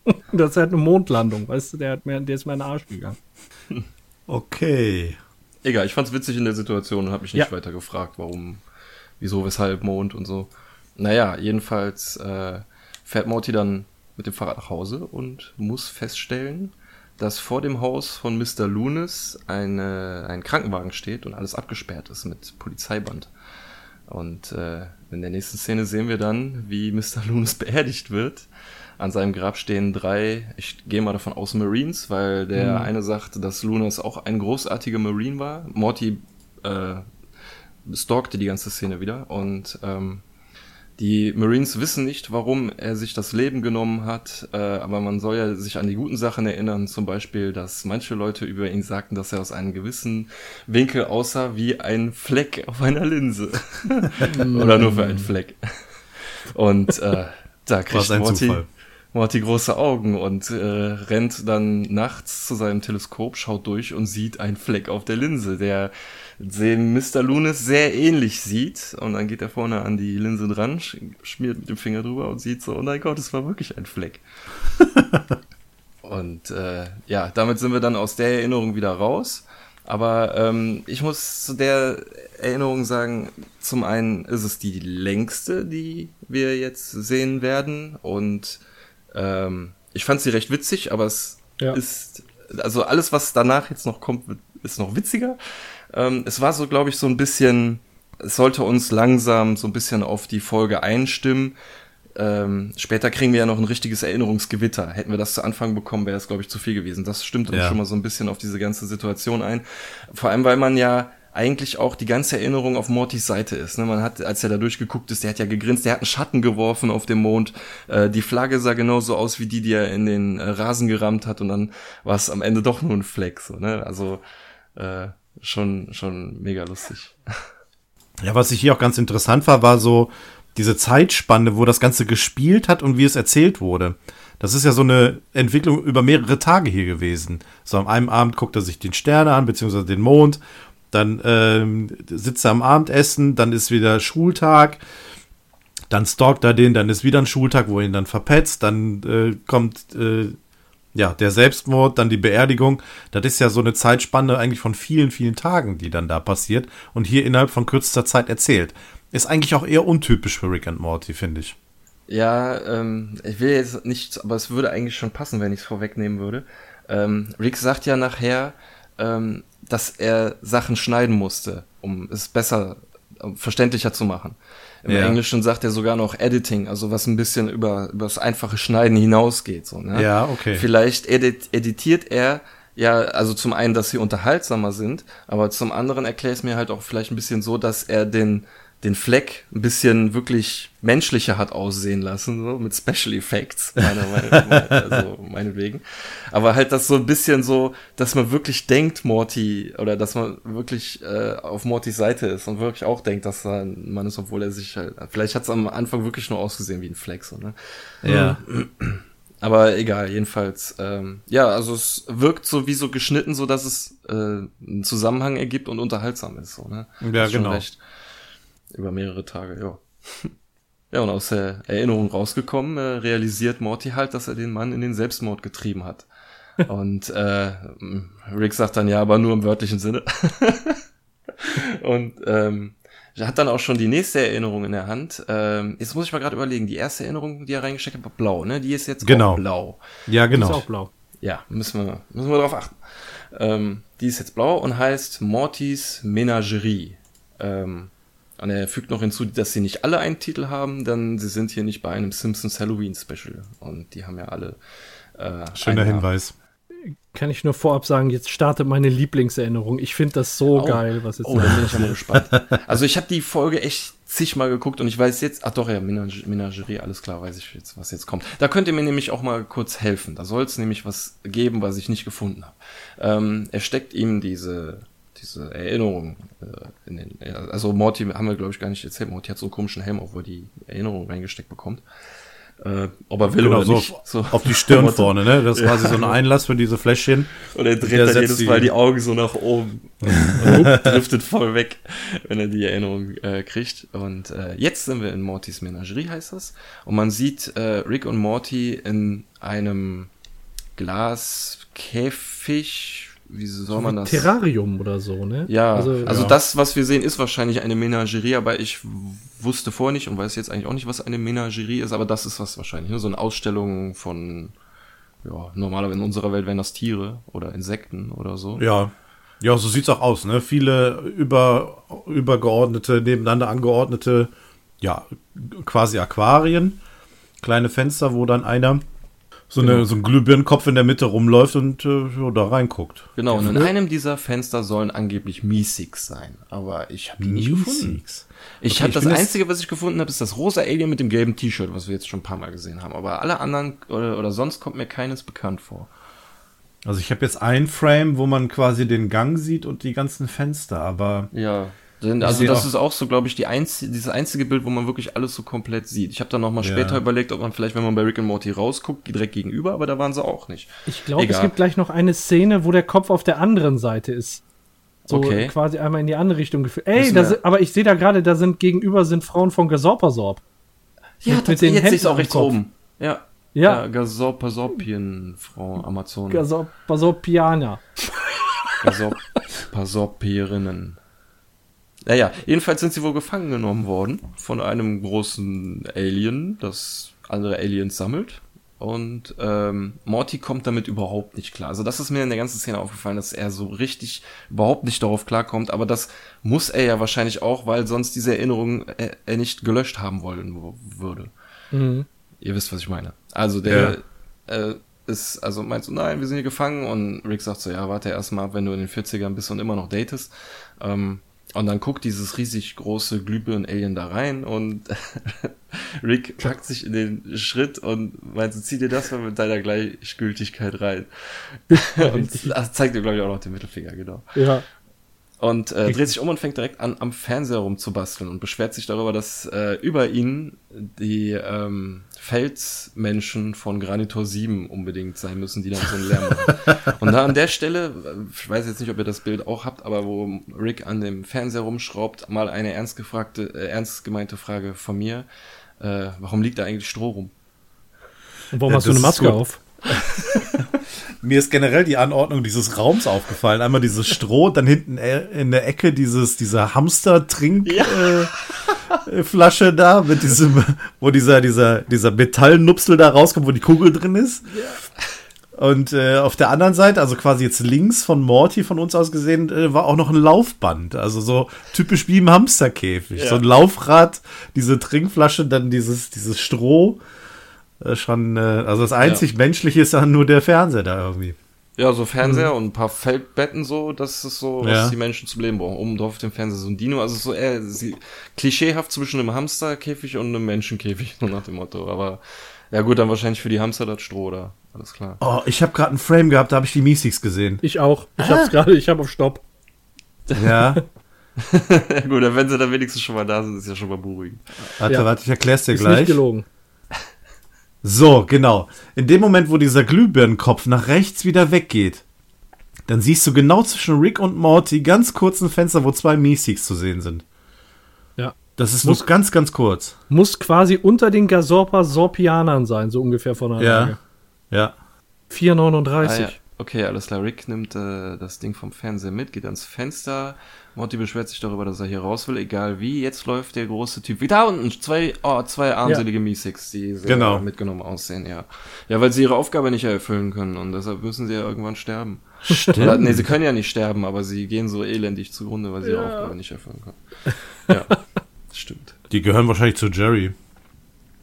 Das ist halt eine Mondlandung, weißt du, der, hat mir, der ist mir in den Arsch gegangen. Okay. Egal, ich fand's witzig in der Situation und habe mich nicht Ja. weiter gefragt, warum, wieso, weshalb Mond und so. Naja, jedenfalls äh, fährt Morty dann mit dem Fahrrad nach Hause und muss feststellen, dass vor dem Haus von Mr. Lunis eine, ein Krankenwagen steht und alles abgesperrt ist mit Polizeiband. Und äh, in der nächsten Szene sehen wir dann, wie Mr. Lunis beerdigt wird. An seinem Grab stehen drei, ich gehe mal davon aus, Marines, weil der eine sagt, dass Lunas auch ein großartiger Marine war. Morty äh, stalkte die ganze Szene wieder und ähm, die Marines wissen nicht, warum er sich das Leben genommen hat, äh, aber man soll ja sich an die guten Sachen erinnern, zum Beispiel, dass manche Leute über ihn sagten, dass er aus einem gewissen Winkel aussah wie ein Fleck auf einer Linse. Oder nur für einen Fleck. Und äh, da kriegt Was ein Morty, Zufall. Morty große Augen und äh, rennt dann nachts zu seinem Teleskop, schaut durch und sieht einen Fleck auf der Linse, der dem Mr. Lunis sehr ähnlich sieht. Und dann geht er vorne an die Linse dran, sch schmiert mit dem Finger drüber und sieht so, oh mein Gott, es war wirklich ein Fleck. und äh, ja, damit sind wir dann aus der Erinnerung wieder raus. Aber ähm, ich muss zu der Erinnerung sagen, zum einen ist es die längste, die wir jetzt sehen werden. Und ähm, ich fand sie recht witzig, aber es Ja. ist, also alles, was danach jetzt noch kommt, ist noch witziger. Ähm, es war so, glaube ich, so ein bisschen, es sollte uns langsam so ein bisschen auf die Folge einstimmen. ähm, später kriegen wir ja noch ein richtiges Erinnerungsgewitter. Hätten wir das zu Anfang bekommen, wäre das, glaube ich, zu viel gewesen. Das stimmt uns Ja. schon mal so ein bisschen auf diese ganze Situation ein. Vor allem, weil man ja eigentlich auch die ganze Erinnerung auf Mortys Seite ist. Ne? Man hat, als er da durchgeguckt ist, der hat ja gegrinst, der hat einen Schatten geworfen auf dem Mond. Äh, die Flagge sah genauso aus wie die, die er in den äh, Rasen gerammt hat und dann war es am Ende doch nur ein Fleck. So, ne? Also äh, schon, schon mega lustig. Ja, was ich hier auch ganz interessant war, war so diese Zeitspanne, wo das Ganze gespielt hat und wie es erzählt wurde. Das ist ja so eine Entwicklung über mehrere Tage hier gewesen. So am einen Abend guckt er sich den Sterne an, beziehungsweise den Mond. Dann ähm, sitzt er am Abendessen, dann ist wieder Schultag. Dann stalkt er den, dann ist wieder ein Schultag, wo er ihn dann verpetzt. Dann äh, kommt äh, ja der Selbstmord, dann die Beerdigung. Das ist ja so eine Zeitspanne eigentlich von vielen, vielen Tagen, die dann da passiert und hier innerhalb von kürzester Zeit erzählt. Ist eigentlich auch eher untypisch für Rick and Morty, finde ich. Ja, ähm, ich will jetzt nicht, aber es würde eigentlich schon passen, wenn ich es vorwegnehmen würde. Ähm, Rick sagt ja nachher, ähm, dass er Sachen schneiden musste, um es besser, um verständlicher zu machen. Im Ja. Englischen sagt er sogar noch Editing, also was ein bisschen über, über das einfache Schneiden hinausgeht. So, ne? Ja, okay. Vielleicht edit, editiert er ja, also zum einen, dass sie unterhaltsamer sind, aber zum anderen erkläre ich es mir halt auch vielleicht ein bisschen so, dass er den, den Fleck ein bisschen wirklich menschlicher hat aussehen lassen, so mit Special Effects, meiner Meinung also meinetwegen. Aber halt das so ein bisschen so, dass man wirklich denkt, Morty, oder dass man wirklich äh, auf Mortys Seite ist und wirklich auch denkt, dass er ein Mann ist, obwohl er sich halt, vielleicht hat es am Anfang wirklich nur ausgesehen wie ein Fleck, so, ne? Ja. Aber egal, jedenfalls. Ähm, ja, also es wirkt so wie so geschnitten, so dass es äh, einen Zusammenhang ergibt und unterhaltsam ist. So, ne? Ja, genau. recht. Über mehrere Tage, ja. Ja, und aus der Erinnerung rausgekommen, äh, realisiert Morty halt, dass er den Mann in den Selbstmord getrieben hat. Und äh, Rick sagt dann ja, aber nur im wörtlichen Sinne. und ähm, er hat dann auch schon die nächste Erinnerung in der Hand. Ähm, jetzt muss ich mal gerade überlegen, die erste Erinnerung, die er reingesteckt hat, war blau, ne? Die ist jetzt Genau. auch blau. Ja, Ist genau. auch blau. Ja, müssen wir, müssen wir drauf achten. Ähm, die ist jetzt blau und heißt Mortys Menagerie. Ähm, und er fügt noch hinzu, dass sie nicht alle einen Titel haben, denn sie sind hier nicht bei einem Simpsons Halloween Special. Und die haben ja alle. Äh, Schöner einen. Hinweis. Kann ich nur vorab sagen, jetzt startet meine Lieblingserinnerung. Ich finde das so Oh. geil, was jetzt Oh, da bin ich ja mal gespannt. Also ich habe die Folge echt zigmal geguckt und ich weiß jetzt, ach doch, ja, Menage, Menagerie, alles klar, weiß ich jetzt, was jetzt kommt. Da könnt ihr mir nämlich auch mal kurz helfen. Da soll es nämlich was geben, was ich nicht gefunden habe. Ähm, er steckt ihm diese, diese Erinnerung äh, in den, ja, also Morty haben wir, glaube ich, gar nicht erzählt. Morty hat so einen komischen Helm, auf, wo er die Erinnerung reingesteckt bekommt. Äh, ob er will Genau, oder so nicht. auf, auf die Stirn vorne, ne? Das ist quasi so ein Einlass für diese Fläschchen. Und er dreht Der dann jedes die- Mal die Augen so nach oben und driftet voll weg, wenn er die Erinnerung äh, kriegt. Und äh, jetzt sind wir in Mortys Menagerie, heißt das. Und man sieht äh, Rick und Morty in einem Glaskäfig. Wie soll man das? Terrarium oder so, ne? Ja, also, ja. das, was wir sehen, ist wahrscheinlich eine Menagerie, aber ich wusste vorher nicht und weiß jetzt eigentlich auch nicht, was eine Menagerie ist, aber das ist was wahrscheinlich. Ne? So eine Ausstellung von, ja, normalerweise in unserer Welt wären das Tiere oder Insekten oder so. Ja. Ja, so sieht's auch aus, ne? Viele über, übergeordnete, nebeneinander angeordnete, ja, quasi Aquarien. Kleine Fenster, wo dann einer so, Genau. eine, so ein Glühbirnenkopf in der Mitte rumläuft und äh, da reinguckt. Genau, und in einem dieser Fenster sollen angeblich Miesigs sein, aber ich habe die nicht gefunden. Ich Okay, habe das Einzige, was ich gefunden habe, ist das rosa Alien mit dem gelben T-Shirt, was wir jetzt schon ein paar Mal gesehen haben. Aber alle anderen oder, oder sonst kommt mir keines bekannt vor. Also ich habe jetzt ein Frame, wo man quasi den Gang sieht und die ganzen Fenster, aber Ja. Denn, also das auch- ist auch so, glaube ich, die einzige, dieses einzige Bild, wo man wirklich alles so komplett sieht. Ich habe dann noch mal Ja. später überlegt, ob man vielleicht, wenn man bei Rick and Morty rausguckt, direkt gegenüber, aber da waren sie auch nicht. Ich glaube, es gibt gleich noch eine Szene, wo der Kopf auf der anderen Seite ist. So Okay. quasi einmal in die andere Richtung geführt. Ey, sind, aber ich sehe da gerade, da sind gegenüber sind Frauen von Gasorpasorp. Ja, Mit- mit den jetzt sehe ich Händen auch rechts oben. Ja. Ja. ja Gasorpasorpien, Frau Amazon. Gasorpasorpianer. Gasorpasorpierinnen. Naja, jedenfalls sind sie wohl gefangen genommen worden von einem großen Alien, das andere Aliens sammelt. Und ähm, Morty kommt damit überhaupt nicht klar. Also das ist mir in der ganzen Szene aufgefallen, dass er so richtig überhaupt nicht darauf klarkommt. Aber das muss er ja wahrscheinlich auch, weil sonst diese Erinnerung er, er nicht gelöscht haben wollen wo- würde. Mhm. ihr wisst, was ich meine. Also der äh, ist, also meinst du, nein, wir sind hier gefangen und Rick sagt so, ja, warte erst mal ab, wenn du in den 40ern bist und immer noch datest. Ähm, und dann guckt dieses riesig große Glühbirnen-Alien da rein und Rick packt sich in den Schritt und meint so, zieh dir das mal mit deiner Gleichgültigkeit rein. und zeigt dir, glaube ich, auch noch den Mittelfinger, genau. Ja. Und äh, dreht sich um und fängt direkt an, am Fernseher rumzubasteln und beschwert sich darüber, dass äh, über ihn die ähm, Felsmenschen von Granitor 7 unbedingt sein müssen, die dann so einen Lärm machen. und da an der Stelle, ich weiß jetzt nicht, ob ihr das Bild auch habt, aber wo Rick an dem Fernseher rumschraubt, mal eine ernst gefragte, äh, ernst gemeinte Frage von mir. Äh, warum liegt da eigentlich Stroh rum? Und warum Ja, hast du eine Maske auf? Mir ist generell die Anordnung dieses Raums aufgefallen. Einmal dieses Stroh, dann hinten äh, in der Ecke dieses, dieser Hamster-Trink-Flasche äh, Flasche da mit diesem, wo dieser, dieser, dieser Metallnupsel da rauskommt, wo die Kugel drin ist. Und äh, auf der anderen Seite, also quasi jetzt links von Morty von uns aus gesehen, äh, war auch noch ein Laufband. Also so typisch wie im Hamsterkäfig. So ein Laufrad, diese Trinkflasche, dann dieses, dieses Stroh. Äh, schon, äh, also das einzig Menschliche ist dann nur der Fernseher da irgendwie. Ja, so Fernseher und ein paar Feldbetten so, das ist so, was Ja. die Menschen zum Leben brauchen. Oben drauf auf dem Fernseher so ein Dino, also so eher sie, klischeehaft zwischen einem Hamsterkäfig und einem Menschenkäfig, so nach dem Motto. Aber ja gut, dann wahrscheinlich für die Hamster das Stroh, oder? Alles klar. Oh, ich habe gerade einen Frame gehabt, da habe ich die Miesigs gesehen. Ich auch. Ich hab's gerade, ich hab auf Stopp. Ja. Ja gut, wenn sie dann wenigstens schon mal da sind, ist ja schon mal beruhigend. Warte, Ja. warte, ich erklär's dir Ist gleich. nicht gelogen. So, genau. In dem Moment, wo dieser Glühbirnenkopf nach rechts wieder weggeht, dann siehst du genau zwischen Rick und Morty ganz kurz ein Fenster, wo zwei Miesigs zu sehen sind. Ja. Das ist Muss- nur ganz, ganz kurz. Muss quasi unter den Gasorpa Sorpianern sein, so ungefähr von der Ja. Lage. Ja. 4,39. Ah, ja. Okay, alles klar. Rick nimmt äh, das Ding vom Fernseher mit, geht ans Fenster. Morty beschwert sich darüber, dass er hier raus will, egal wie. Jetzt läuft der große Typ. Wie da unten, zwei, oh, zwei armselige Miesigs, die sehr Genau. mitgenommen aussehen, ja. Ja, weil sie ihre Aufgabe nicht erfüllen können und deshalb müssen sie ja irgendwann sterben. Stimmt. Oder, nee, sie können ja nicht sterben, aber sie gehen so elendig zugrunde, weil sie ihre Aufgabe nicht erfüllen können. Ja, das stimmt. Die gehören wahrscheinlich zu Jerry.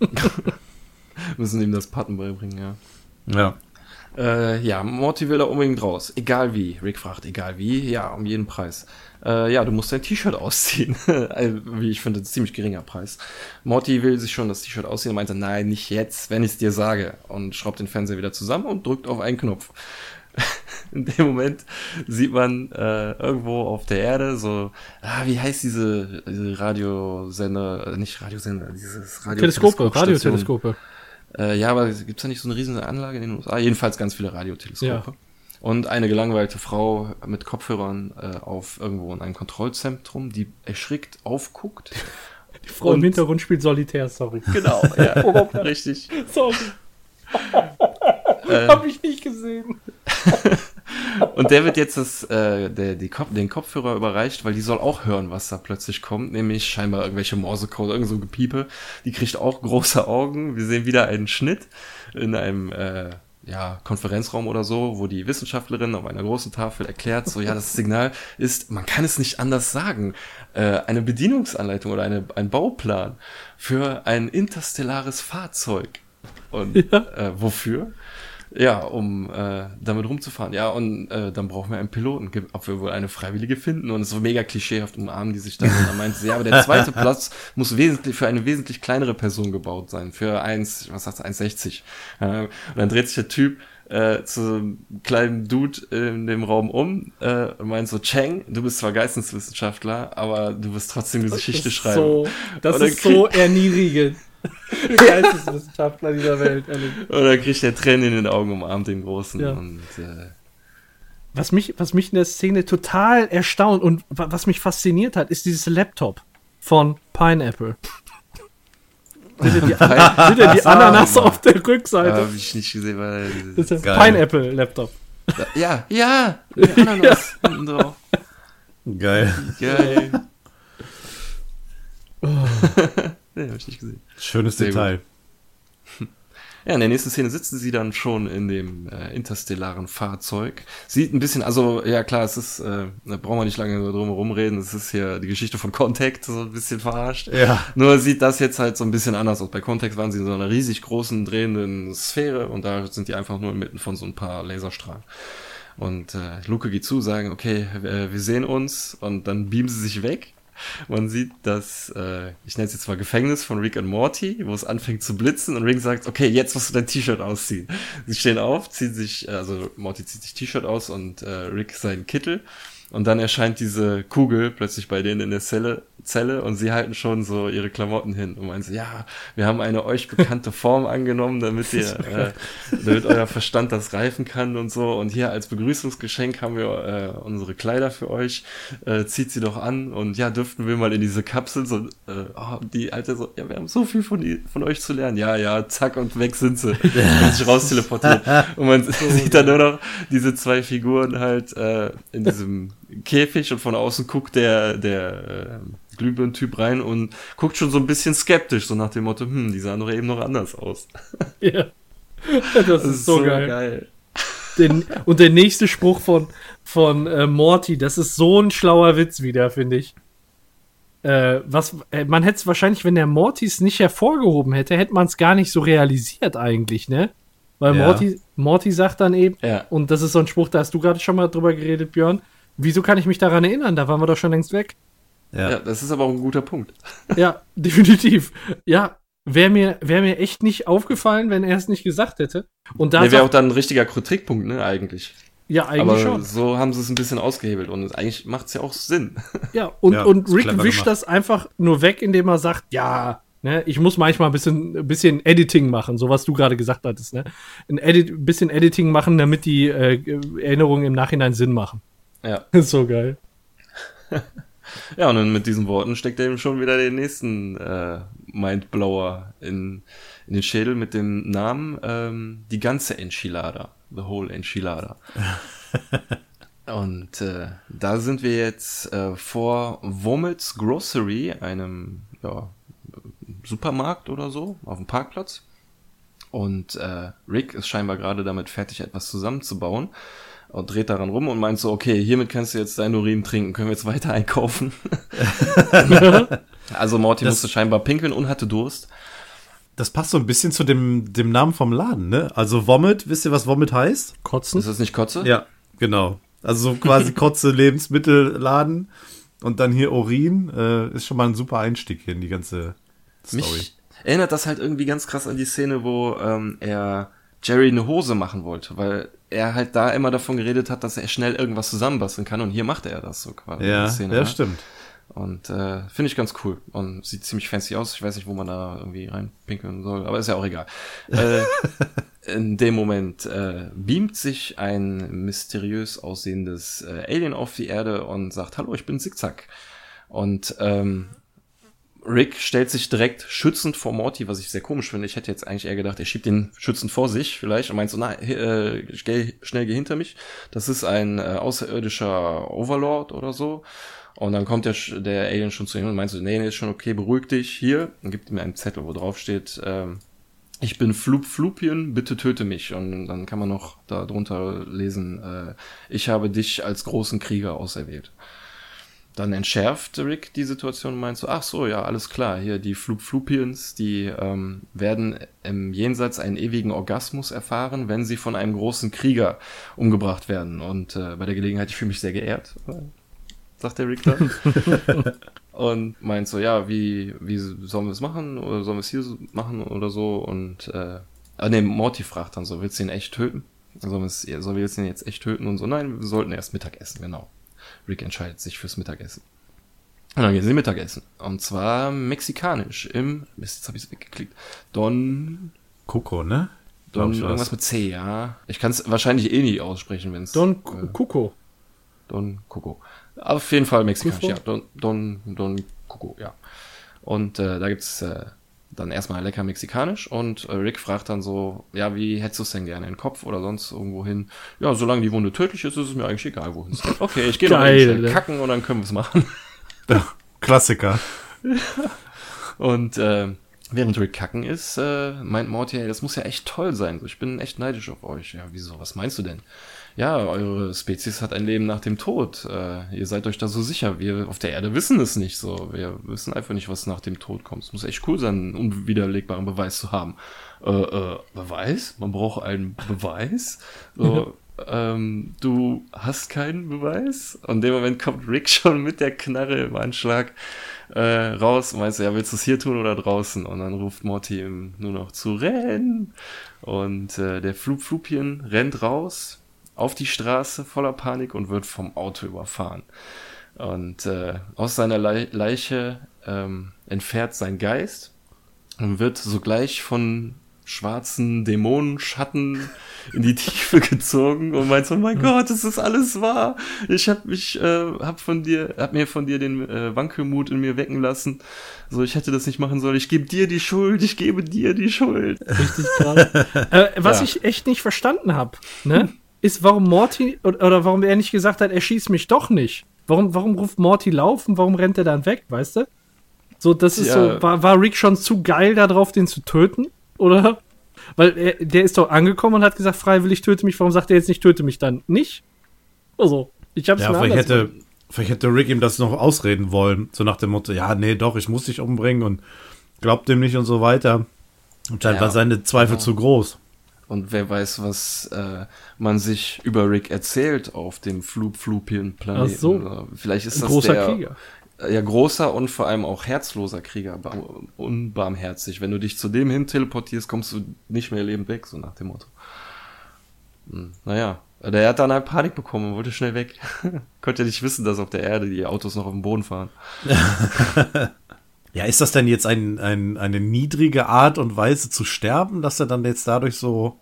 Müssen ihm das Patten beibringen, ja. Ja. Äh, ja, Morty will da unbedingt raus. Egal wie. Rick fragt, egal wie. Ja, um jeden Preis. Äh, ja, du musst dein T-Shirt ausziehen. Also, wie ich finde, ziemlich geringer Preis. Morty will sich schon das T-Shirt ausziehen und meinte, nein, nicht jetzt, wenn ich es dir sage. Und schraubt den Fernseher wieder zusammen und drückt auf einen Knopf. In dem Moment sieht man äh, irgendwo auf der Erde so, ah, wie heißt diese, diese Radiosender, äh, nicht Radiosender, dieses Radio Teleskope, Radioteleskope. Äh, ja, aber gibt's da nicht so eine riesen Anlage in den USA? Jedenfalls ganz viele Radioteleskope. Und eine gelangweilte Frau mit Kopfhörern äh, auf irgendwo in einem Kontrollzentrum, die erschrickt aufguckt. Die Frau im Und- Hintergrund spielt Solitär, sorry. Genau, ja, richtig. Sorry. Äh, Hab ich nicht gesehen. Und der wird jetzt das, äh, der, die Kop den Kopfhörer überreicht, weil die soll auch hören, was da plötzlich kommt, nämlich scheinbar irgendwelche Morsecode, irgend so ein Gepiepe. Die kriegt auch große Augen. Wir sehen wieder einen Schnitt in einem äh, ja, Konferenzraum oder so, wo die Wissenschaftlerin auf einer großen Tafel erklärt, so ja, das Signal ist, man kann es nicht anders sagen, äh, eine Bedienungsanleitung oder eine, ein Bauplan für ein interstellares Fahrzeug. Und äh, wofür? Ja, um äh, damit rumzufahren. Ja, und äh, dann brauchen wir einen Piloten, ob wir wohl eine Freiwillige finden. Und so mega klischeehaft umarmen die sich dann. Und dann meint sie, ja, aber der zweite Platz muss wesentlich für eine wesentlich kleinere Person gebaut sein. Für 1, was sagst du, 1,60. Äh, und dann dreht sich der Typ äh, zu einem kleinen Dude in dem Raum um äh, und meint so, Cheng, du bist zwar Geisteswissenschaftler, aber du wirst trotzdem die Geschichte schreiben. So, das ist so erniedrigend. Geisteswissenschaftler dieser Welt, ehrlich. Und dann kriegt der Tränen in den Augen, umarmt den Großen. Ja. Und äh, Was mich, was mich in der Szene total erstaunt und wa- was mich fasziniert hat, ist dieses Laptop von Pineapple. Seht ihr die, seht ihr die Ananas auf der Rückseite? habe ich nicht gesehen, weil Das ist Geil. Pineapple-Laptop. Ja, ja, die Ananas hinten drauf. Geil. Geil. Nee, hab ich nicht gesehen. Schönes Sehr Detail. Ja, in der nächsten Szene sitzen sie dann schon in dem äh, interstellaren Fahrzeug. Sieht ein bisschen, also ja klar, es ist, äh, da brauchen wir nicht lange drum herum reden, es ist hier die Geschichte von Contact, so ein bisschen verarscht. Ja. Nur sieht das jetzt halt so ein bisschen anders aus. Bei Contact waren sie in so einer riesig großen drehenden Sphäre und da sind die einfach nur inmitten von so ein paar Laserstrahlen. Und äh, Luke geht zu, sagen, okay, wir, wir sehen uns und dann beamen sie sich weg man sieht das, äh, ich nenne es jetzt mal Gefängnis von Rick und Morty, wo es anfängt zu blitzen und Rick sagt, okay, jetzt musst du dein T-Shirt ausziehen. Sie stehen auf, ziehen sich, also Morty zieht sich T-Shirt aus und äh, Rick seinen Kittel und dann erscheint diese Kugel plötzlich bei denen in der Zelle, Zelle und sie halten schon so ihre Klamotten hin und meinen so, ja, wir haben eine euch bekannte Form angenommen, damit ihr, äh, damit euer Verstand das reifen kann und so. Und hier als Begrüßungsgeschenk haben wir äh, unsere Kleider für euch. Äh, zieht sie doch an und ja, dürften wir mal in diese Kapsel so, äh, oh, die Alte so, ja, wir haben so viel von, die, von euch zu lernen. Ja, ja, zack und weg sind sie. und sich raus teleportiert. Und man sieht dann nur noch diese zwei Figuren halt äh, in diesem Käfig und von außen guckt der, der äh, Glühbirnen-Typ rein und guckt schon so ein bisschen skeptisch, so nach dem Motto, hm, die sahen doch eben noch anders aus. Ja. Das, das ist, so, so geil. geil. Den, und der nächste Spruch von, von äh, Morty, das ist so ein schlauer Witz wieder, finde ich. Äh, was, äh, man hätte es wahrscheinlich, wenn der Morty es nicht hervorgehoben hätte, hätte man es gar nicht so realisiert eigentlich, ne? Weil ja. Morty, Morty sagt dann eben, ja. und das ist so ein Spruch, da hast du gerade schon mal drüber geredet, Björn, wieso kann ich mich daran erinnern? Da waren wir doch schon längst weg. Ja. ja das ist aber auch ein guter Punkt. Ja, definitiv. Ja, wäre mir, wär mir echt nicht aufgefallen, wenn er es nicht gesagt hätte. Und da wäre auch dann ein richtiger Kritikpunkt, ne, eigentlich. Ja, eigentlich aber schon. So haben sie es ein bisschen ausgehebelt und eigentlich macht es ja auch Sinn. Ja, und, ja, und Rick wischt gemacht. das einfach nur weg, indem er sagt, ja, ne, ich muss manchmal ein bisschen, ein bisschen Editing machen, so was du gerade gesagt hattest, ne? Ein Edit, bisschen Editing machen, damit die äh, Erinnerungen im Nachhinein Sinn machen. Ja. so geil. ja, und mit diesen Worten steckt er ihm schon wieder den nächsten äh, Mindblower in, in den Schädel mit dem Namen ähm, die ganze Enchilada. The whole Enchilada. und äh, da sind wir jetzt äh, vor Womel's Grocery, einem ja, Supermarkt oder so, auf dem Parkplatz. Und äh, Rick ist scheinbar gerade damit fertig, etwas zusammenzubauen und dreht daran rum und meint so, okay, hiermit kannst du jetzt dein Urin trinken, können wir jetzt weiter einkaufen. also Morty das, musste scheinbar pinkeln und hatte Durst. Das passt so ein bisschen zu dem, dem Namen vom Laden, ne? Also Vomit, wisst ihr, was Vomit heißt? Kotzen. Ist das nicht Kotze? Ja, genau. Also so quasi Kotze Lebensmittelladen und dann hier Urin, äh, ist schon mal ein super Einstieg hier in die ganze Story. Mich erinnert das halt irgendwie ganz krass an die Szene, wo ähm, er Jerry eine Hose machen wollte, weil er halt da immer davon geredet hat, dass er schnell irgendwas zusammenbasteln kann und hier macht er das so quasi. Ja, Szene, ja, ne? stimmt. Und äh, finde ich ganz cool und sieht ziemlich fancy aus. Ich weiß nicht, wo man da irgendwie reinpinkeln soll, aber ist ja auch egal. äh, in dem Moment äh, beamt sich ein mysteriös aussehendes äh, Alien auf die Erde und sagt, hallo, ich bin Zickzack. Und ähm, Rick stellt sich direkt schützend vor Morty, was ich sehr komisch finde. Ich hätte jetzt eigentlich eher gedacht, er schiebt den schützend vor sich vielleicht und meint so, na, äh, geh, schnell geh hinter mich. Das ist ein äh, außerirdischer Overlord oder so. Und dann kommt der, der Alien schon zu ihm und meint so, nee, nee, ist schon okay, beruhig dich hier. Und gibt ihm einen Zettel, wo drauf steht, ähm, ich bin Flup Flupien, bitte töte mich. Und dann kann man noch da drunter lesen, äh, ich habe dich als großen Krieger auserwählt. Dann entschärft Rick die Situation und meint so, ach so, ja, alles klar, hier die Flug Flupians, die ähm, werden im Jenseits einen ewigen Orgasmus erfahren, wenn sie von einem großen Krieger umgebracht werden. Und äh, bei der Gelegenheit, ich fühle mich sehr geehrt, sagt der Rick dann. und meint so, ja, wie, wie sollen wir es machen? Oder sollen wir es hier machen oder so? Und äh, ah, nee, Morty fragt dann so, willst du ihn echt töten? Sollen wir, sollen wir ihn jetzt echt töten? Und so, nein, wir sollten erst Mittag essen, genau. Rick entscheidet sich fürs Mittagessen. Und dann gehen sie Mittagessen. Und zwar mexikanisch im, Mist, jetzt habe ich es weggeklickt. Don Coco, ne? Don irgendwas mit C, ja. Ich kann es wahrscheinlich eh nie aussprechen, wenn es. Don äh, Coco. Don Coco. Auf jeden Fall mexikanisch, ja. Don, Don, Don Coco, ja. Und äh, da gibt's äh, dann erstmal lecker mexikanisch und äh, Rick fragt dann so, ja, wie hättest du es denn gerne, in den Kopf oder sonst irgendwo hin? Ja, solange die Wunde tödlich ist, ist es mir eigentlich egal, wohin es geht. Okay, ich gehe noch schnell ne? kacken und dann können wir es machen. Ja, Klassiker. und äh, während Rick kacken ist, äh, meint Morty, ey, das muss ja echt toll sein. So, ich bin echt neidisch auf euch. Ja, wieso? Was meinst du denn? Ja, eure Spezies hat ein Leben nach dem Tod. Äh, ihr seid euch da so sicher. Wir auf der Erde wissen es nicht so. Wir wissen einfach nicht, was nach dem Tod kommt. Es muss echt cool sein, einen unwiderlegbaren Beweis zu haben. Äh, äh, Beweis? Man braucht einen Beweis? So, ähm, du hast keinen Beweis? Und in dem Moment kommt Rick schon mit der Knarre im Anschlag äh, raus und meinst, ja, willst du es hier tun oder draußen? Und dann ruft Morty ihm nur noch zu rennen. Und äh, der Flug Flupien rennt raus auf die Straße voller Panik und wird vom Auto überfahren. Und äh, aus seiner Le Leiche ähm, entfährt sein Geist und wird sogleich von schwarzen Dämonenschatten in die Tiefe gezogen und meint so, oh mein Gott, es ist alles wahr. Ich hab mich, äh, hab von dir, hab mir von dir den äh, Wankelmut in mir wecken lassen. So, ich hätte das nicht machen sollen. Ich gebe dir die Schuld. Ich gebe dir die Schuld. Richtig krass. äh, was Ja. ich echt nicht verstanden habe, ne, ist, warum Morty oder, warum er nicht gesagt hat, er schießt mich doch nicht. Warum, warum ruft Morty laufen? Warum rennt er dann weg, weißt du? So, das ist Ja. so, war, war Rick schon zu geil darauf, den zu töten? Oder? Weil er, der ist doch angekommen und hat gesagt, freiwillig töte mich. Warum sagt er jetzt nicht, töte mich dann nicht? Also, ich hab's Ja, mir vielleicht hätte, vielleicht hätte Rick ihm das noch ausreden wollen. So nach dem Motto, ja, nee, doch, ich muss dich umbringen und glaubt dem nicht und so weiter. Und dann Ja, waren seine Zweifel genau. zu groß. Und wer weiß, was äh, man sich über Rick erzählt auf dem Flug Flupien Planeten. Ach so. Vielleicht ist Ein das großer der, Krieger. Ja, großer und vor allem auch herzloser Krieger, ba- unbarmherzig. Wenn du dich zu dem hin teleportierst, kommst du nicht mehr lebend weg, so nach dem Motto. Hm, naja, der hat dann halt Panik bekommen und wollte schnell weg. Konnte ja nicht wissen, dass auf der Erde die Autos noch auf dem Boden fahren. Ja, ist das denn jetzt ein, ein, eine niedrige Art und Weise zu sterben, dass er dann jetzt dadurch so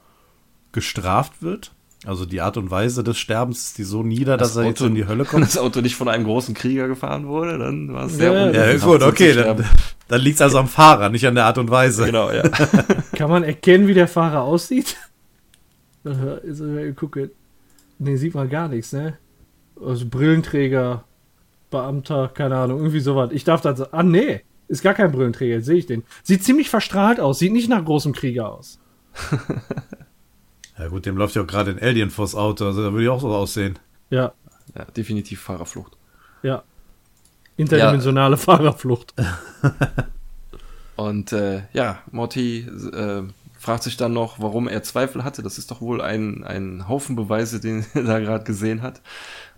gestraft wird? Also die Art und Weise des Sterbens ist die so nieder, dass er jetzt in die Hölle Wenn kommt? das Auto nicht von einem großen Krieger gefahren wurde, dann war es sehr Ja, Ja, unglücklich, gut, okay, dann, dann liegt es also am Fahrer, nicht an der Art und Weise. Genau, ja. Kann man erkennen, wie der Fahrer aussieht? Gucke. Nee, sieht man gar nichts, ne? Also Brillenträger, Beamter, keine Ahnung, irgendwie sowas. Ich darf das. Ah, nee. Ist gar kein Brillenträger, jetzt sehe ich den. Sieht ziemlich verstrahlt aus, sieht nicht nach großem Krieger aus. Ja gut, dem läuft ja auch gerade ein Alien vors Auto, also da würde ich auch so aussehen. Ja, ja definitiv Fahrerflucht. ja. Interdimensionale Fahrerflucht. Und äh, ja, Morty äh, fragt sich dann noch, warum er Zweifel hatte. Das ist doch wohl ein, ein Haufen Beweise, den er da gerade gesehen hat.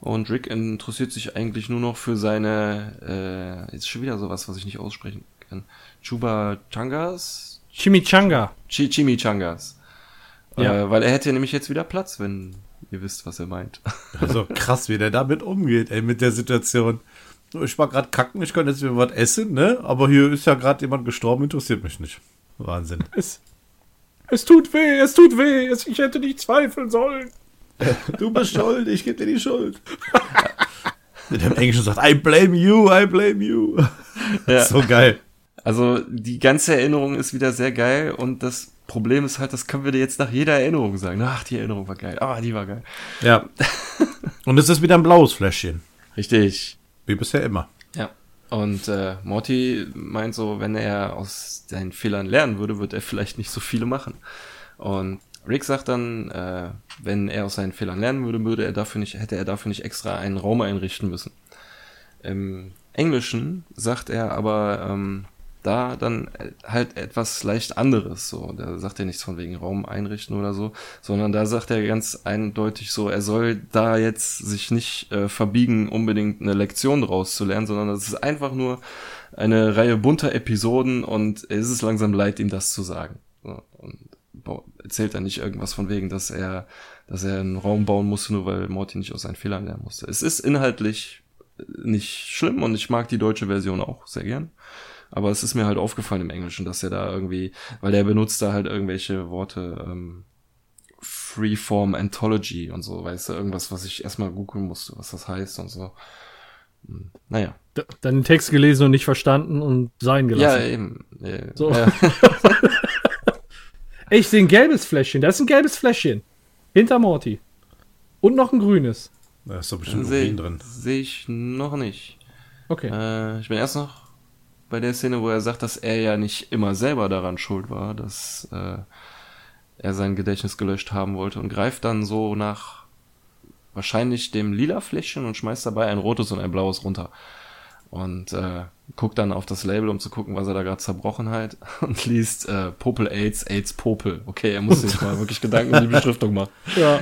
Und Rick interessiert sich eigentlich nur noch für seine, äh, jetzt schon wieder sowas, was ich nicht aussprechen kann. Chuba Changas? Chimichanga. Ch Chimichangas. Ja. Äh, weil er hätte nämlich jetzt wieder Platz, wenn ihr wisst, was er meint. Also krass, wie der damit umgeht, ey, mit der Situation. Ich war gerade kacken, ich könnte jetzt mir was essen, ne? Aber hier ist ja gerade jemand gestorben, interessiert mich nicht. Wahnsinn. Es, es tut weh, es tut weh. Es, ich hätte nicht zweifeln sollen. Du bist schuld, ich gebe dir die Schuld. Der im Englischen sagt, I blame you, I blame you. Ja. So geil. Also die ganze Erinnerung ist wieder sehr geil und das Problem ist halt, das können wir dir jetzt nach jeder Erinnerung sagen. Ach, die Erinnerung war geil. Ah, die war geil. Ja. Und es ist wieder ein blaues Fläschchen. Richtig. Wie bisher immer. Ja. Und äh, Morty meint so, wenn er aus seinen Fehlern lernen würde, wird er vielleicht nicht so viele machen. Und Rick sagt dann, äh, wenn er aus seinen Fehlern lernen würde, würde er dafür nicht, hätte er dafür nicht extra einen Raum einrichten müssen. Im Englischen sagt er aber ähm, da dann halt etwas leicht anderes. So, da sagt er nichts von wegen Raum einrichten oder so, sondern da sagt er ganz eindeutig so, er soll da jetzt sich nicht äh, verbiegen, unbedingt eine Lektion draus zu lernen, sondern das ist einfach nur eine Reihe bunter Episoden und es ist langsam leid, ihm das zu sagen. So, und erzählt dann nicht irgendwas von wegen, dass er, dass er einen Raum bauen musste, nur weil Morty nicht aus seinen Fehlern lernen musste. Es ist inhaltlich nicht schlimm und ich mag die deutsche Version auch sehr gern. Aber es ist mir halt aufgefallen im Englischen, dass er da irgendwie, weil er benutzt da halt irgendwelche Worte, ähm, Freeform Anthology und so, weißt du, irgendwas, was ich erstmal googeln musste, was das heißt und so. Hm, Naja. Dann den Text gelesen und nicht verstanden und sein Ja, gelassen. eben. Ja, So. ja. Ich sehe ein gelbes Fläschchen. Da ist ein gelbes Fläschchen. Hinter Morty. Und noch ein grünes. Da ist doch bestimmt Sehe Urin drin. seh ich noch nicht. Okay. Äh, ich bin erst noch bei der Szene, wo er sagt, dass er ja nicht immer selber daran schuld war, dass äh, er sein Gedächtnis gelöscht haben wollte und greift dann so nach wahrscheinlich dem lila Fläschchen und schmeißt dabei ein rotes und ein blaues runter. Und äh, guckt dann auf das Label, um zu gucken, was er da gerade zerbrochen hat und liest äh, Popel AIDS, AIDS Popel. Okay, er muss sich mal wirklich Gedanken um die Beschriftung machen. Ja.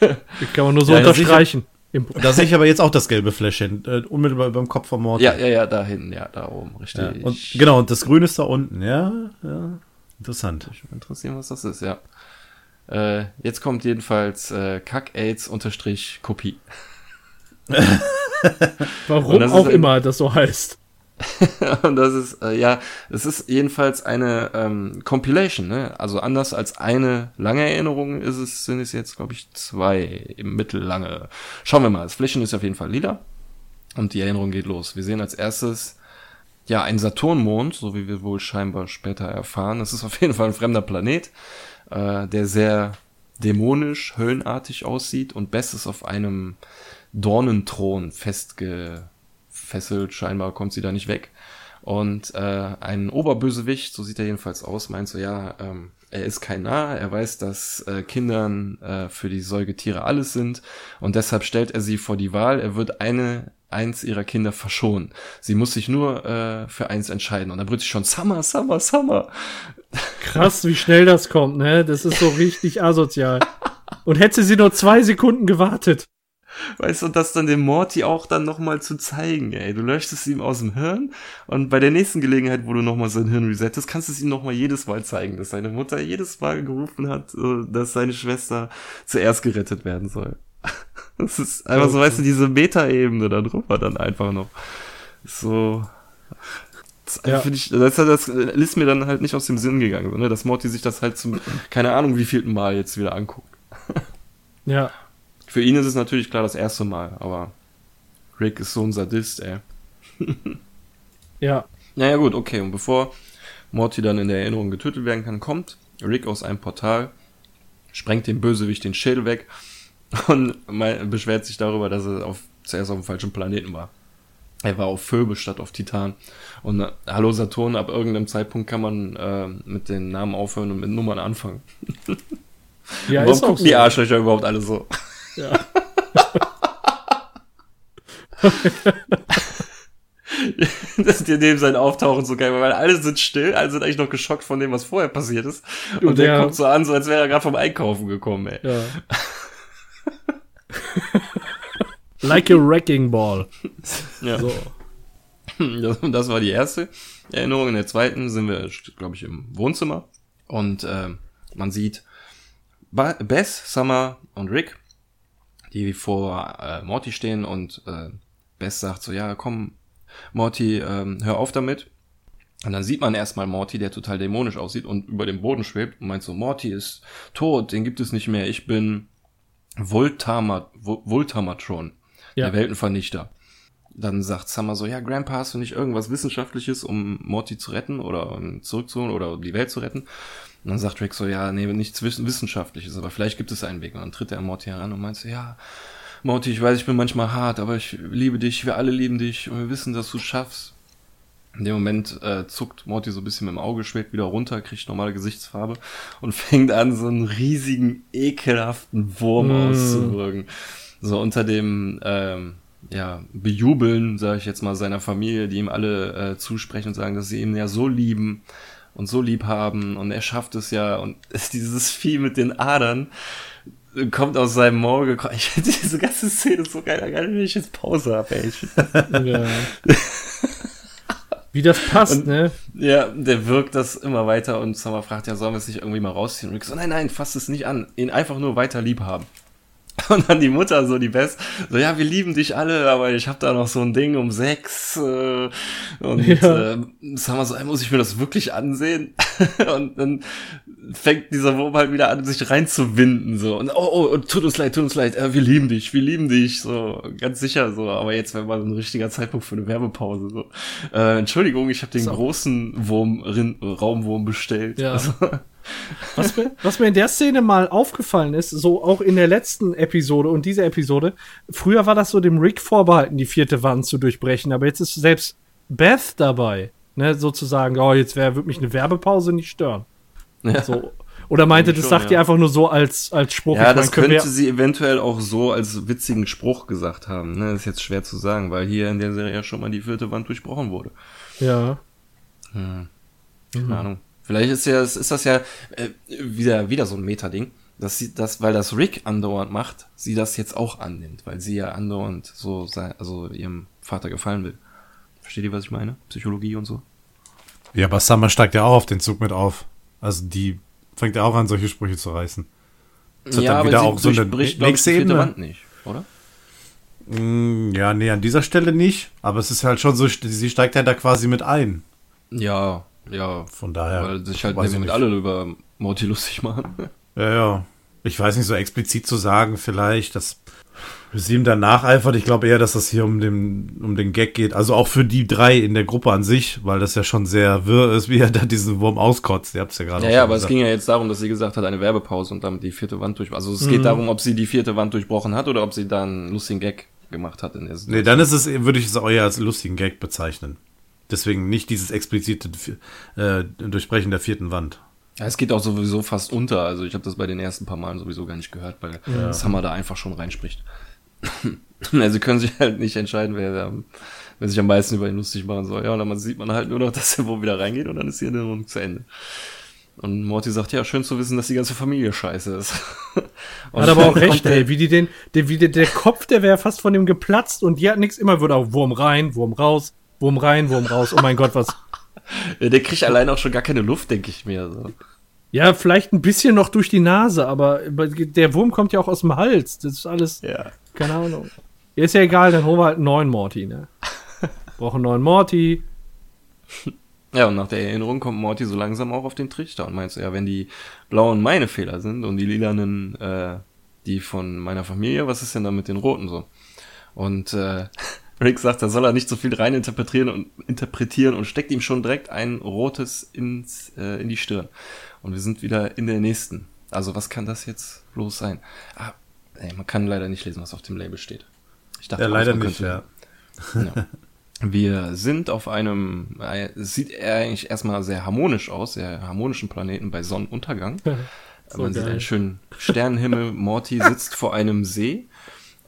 Kann man nur so Ja, unterstreichen. Im- Da sehe ich aber jetzt auch das gelbe Fläschchen, äh, unmittelbar beim Kopf von Morty. Ja, ja, ja, da hinten, ja, da oben, richtig. Ja, und, genau, und das Grüne ist da unten, ja, ja. Interessant. Mich würde interessieren, was das ist, ja. Äh, jetzt kommt jedenfalls äh, Kack-Aids-Kopie. Warum auch ein- immer das so heißt. Und das ist, äh, ja, es ist jedenfalls eine ähm, Compilation, ne? Also anders als eine lange Erinnerung ist es, sind es jetzt, glaube ich, zwei im mittellange. Schauen wir mal. Das Fläschchen ist auf jeden Fall lila. Und die Erinnerung geht los. Wir sehen als erstes, ja, einen Saturnmond, so wie wir wohl scheinbar später erfahren. Das ist auf jeden Fall ein fremder Planet, äh, der sehr dämonisch, höllenartig aussieht und Bess ist auf einem Dornenthron festgefesselt. Scheinbar kommt sie da nicht weg. Und äh, ein Oberbösewicht, so sieht er jedenfalls aus, meint so, ja, ähm, er ist kein Narr, er weiß, dass äh, Kindern äh, für die Säugetiere alles sind und deshalb stellt er sie vor die Wahl, er wird eine eins ihrer Kinder verschonen. Sie muss sich nur äh, für eins entscheiden. Und dann brüllt sie schon Summer, Summer, Summer. Krass, wie schnell das kommt, ne? Das ist so richtig asozial. Und hätte sie nur zwei Sekunden gewartet. Weißt du, und das dann dem Morty auch dann nochmal zu zeigen, ey. Du löscht es ihm aus dem Hirn und bei der nächsten Gelegenheit, wo du nochmal sein Hirn resettest, kannst du es ihm nochmal jedes Mal zeigen, dass seine Mutter jedes Mal gerufen hat, so, dass seine Schwester zuerst gerettet werden soll. Das ist einfach so, weißt du, diese Meta-Ebene da drüber dann einfach noch. So. Das, Ja. ich, das, das ist mir dann halt nicht aus dem Sinn gegangen, ne? dass Morty sich das halt zum, keine Ahnung, wie vielten Mal jetzt wieder anguckt. Ja. Für ihn ist es natürlich klar das erste Mal, aber Rick ist so ein Sadist, ey. Ja. Naja gut, okay, und bevor Morty dann in der Erinnerung getötet werden kann, kommt Rick aus einem Portal, sprengt dem Bösewicht den Schädel weg und beschwert sich darüber, dass er auf, zuerst auf dem falschen Planeten war. Er war auf Phoebe statt auf Titan. Und äh, Hallo Saturn, ab irgendeinem Zeitpunkt kann man äh, mit den Namen aufhören und mit Nummern anfangen. Ja, Warum ist gucken so. die Arschlöcher überhaupt alle so? Ja. das ist dir neben sein Auftauchen so geil, weil alle sind still, alle sind eigentlich noch geschockt von dem, was vorher passiert ist. Und, Und der der- guckt so an, so als wäre er gerade vom Einkaufen gekommen, ey. Ja. like a wrecking ball. Ja. So. Das, das war die erste Erinnerung. In der zweiten sind wir, glaube ich, im Wohnzimmer. Und äh, man sieht Bess, Summer und Rick, die vor äh, Morty stehen und äh, Bess sagt so, ja, komm, Morty, ähm, hör auf damit. Und dann sieht man erstmal Morty, der total dämonisch aussieht und über dem Boden schwebt und meint so, Morty ist tot, den gibt es nicht mehr, ich bin Voltama Vol- Voltamatron, Ja. der Weltenvernichter. Dann sagt Summer so, ja, Grandpa, hast du nicht irgendwas Wissenschaftliches, um Morty zu retten oder um zurückzuholen oder um die Welt zu retten? Und dann sagt Rick so, ja, nee, nichts Wiss- Wissenschaftliches, aber vielleicht gibt es einen Weg. Und dann tritt er an Morty heran und meint so, ja, Morty, ich weiß, ich bin manchmal hart, aber ich liebe dich, wir alle lieben dich und wir wissen, dass du es schaffst. In dem Moment äh, zuckt Morty so ein bisschen mit dem Auge, schwebt wieder runter, kriegt normale Gesichtsfarbe und fängt an, so einen riesigen, ekelhaften Wurm Mm. auszuwirken. So unter dem, ähm, ja, Bejubeln, sage ich jetzt mal, seiner Familie, die ihm alle äh, zusprechen und sagen, dass sie ihn ja so lieben und so lieb haben und er schafft es ja und dieses Vieh mit den Adern kommt aus seinem gekommen. Ich finde diese ganze Szene so geil, da kann ich jetzt Pause habe, ey. Ich Ja. Wie das passt, Und- ne? Ja, der wirkt das immer weiter und Summer fragt, ja, sollen wir es nicht irgendwie mal rausziehen? Und Rick so, nein, nein, fass es nicht an. Ihn einfach nur weiter lieb haben. Und dann die Mutter, so die Best, so, ja, wir lieben dich alle, aber ich hab da noch so ein Ding um sechs. Äh, und Ja. äh, Summer so, ey, muss ich mir das wirklich ansehen? und dann fängt dieser Wurm halt wieder an, sich reinzuwinden, so. Und, oh, oh, tut uns leid, tut uns leid, äh, wir lieben dich, wir lieben dich, so, ganz sicher, so. Aber jetzt wäre mal so ein richtiger Zeitpunkt für eine Werbepause, so. Äh, Entschuldigung, ich habe den So. großen Wurm, Raumwurm bestellt. Ja. Also, Was mir, was mir in der Szene mal aufgefallen ist, so auch in der letzten Episode und dieser Episode, früher war das so dem Rick vorbehalten, die vierte Wand zu durchbrechen, aber jetzt ist selbst Beth dabei. Ne, sozusagen, oh, jetzt wär, wird mich eine Werbepause nicht stören. Ja. So. Oder meinte, Schon, das sagt ja. ihr einfach nur so als, als Spruch. Ja, Ich mein, das wir- könnte sie eventuell auch so als witzigen Spruch gesagt haben. Ne? Das ist jetzt schwer zu sagen, weil hier in der Serie ja schon mal die vierte Wand durchbrochen wurde. Ja. Hm. Mhm. Keine Ahnung. Vielleicht ist ja, ist das ja äh, wieder, wieder so ein Meta-Ding, dass sie das, weil das Rick andauernd macht, sie das jetzt auch annimmt, weil sie ja andauernd so sei, also ihrem Vater gefallen will. Versteht ihr, was ich meine? Psychologie und so. Ja, aber Summer steigt ja auch auf den Zug mit auf. Also die fängt ja auch an, solche Sprüche zu reißen. Das ja, aber wieder sie auch so eine ich, nächste Ebene. Wand nicht, oder? Mm, Ja, nee, an dieser Stelle nicht. Aber es ist halt schon so, sie steigt ja da quasi mit ein. Ja, ja. Von daher. weil sich halt weiß ich mit nicht. alle über Morty lustig machen. Ja, ja. Ich weiß nicht, so explizit zu sagen, vielleicht, dass sie ihm dann nacheifert. Ich glaube eher, dass das hier um den, um den Gag geht. Also auch für die drei in der Gruppe an sich, weil das ja schon sehr wirr ist, wie er da diesen Wurm auskotzt. Ihr habt es ja gerade Ja, ja, aber es gesagt. ging ja jetzt darum, dass sie gesagt hat, eine Werbepause und damit die vierte Wand durch. Also es Mhm. geht darum, ob sie die vierte Wand durchbrochen hat oder ob sie dann einen lustigen Gag gemacht hat in der Nee, dann ist es, würde ich es auch eher als lustigen Gag bezeichnen. Deswegen nicht dieses explizite äh, Durchbrechen der vierten Wand. Ja, es geht auch sowieso fast unter. Also ich habe das bei den ersten paar Malen sowieso gar nicht gehört, weil Summer da einfach schon reinspricht. also sie können sich halt nicht entscheiden, wer, wer sich am meisten über ihn lustig machen soll. Ja, und dann sieht man halt nur noch, dass er wo wieder reingeht und dann ist die Erinnerung zu Ende. Und Morty sagt, ja, schön zu wissen, dass die ganze Familie scheiße ist. Und Hat aber auch recht, ey. Wie die den, der, wie der, der Kopf, der wäre fast von dem geplatzt und die hat nichts. Immer wird auch Wurm rein, Wurm raus, Wurm rein, Wurm raus. Oh mein Gott, was. Ja, der kriegt allein auch schon gar keine Luft, denke ich mir. So. Ja, vielleicht ein bisschen noch durch die Nase, aber der Wurm kommt ja auch aus dem Hals. Das ist alles, Ja. keine Ahnung. Ist ja egal, dann holen wir halt einen neuen Morty, ne? Brauchen einen neuen Morty. Ja, und nach der Erinnerung kommt Morty so langsam auch auf den Trichter und meint so, ja, wenn die blauen meine Fehler sind und die lilanen äh, die von meiner Familie, was ist denn da mit den roten so? Und äh, Rick sagt, da soll er nicht so viel rein interpretieren und interpretieren und steckt ihm schon direkt ein rotes ins, äh, in die Stirn. Und wir sind wieder in der nächsten. Also was kann das jetzt bloß sein? Ah, ey, man kann leider nicht lesen, was auf dem Label steht. Ich dachte, Ja, leider nicht, ja. ja. Wir sind auf einem, äh, es sieht eigentlich erstmal sehr harmonisch aus, sehr harmonischen Planeten bei Sonnenuntergang. So Man sieht geil. einen schönen Sternenhimmel. Morty sitzt vor einem See.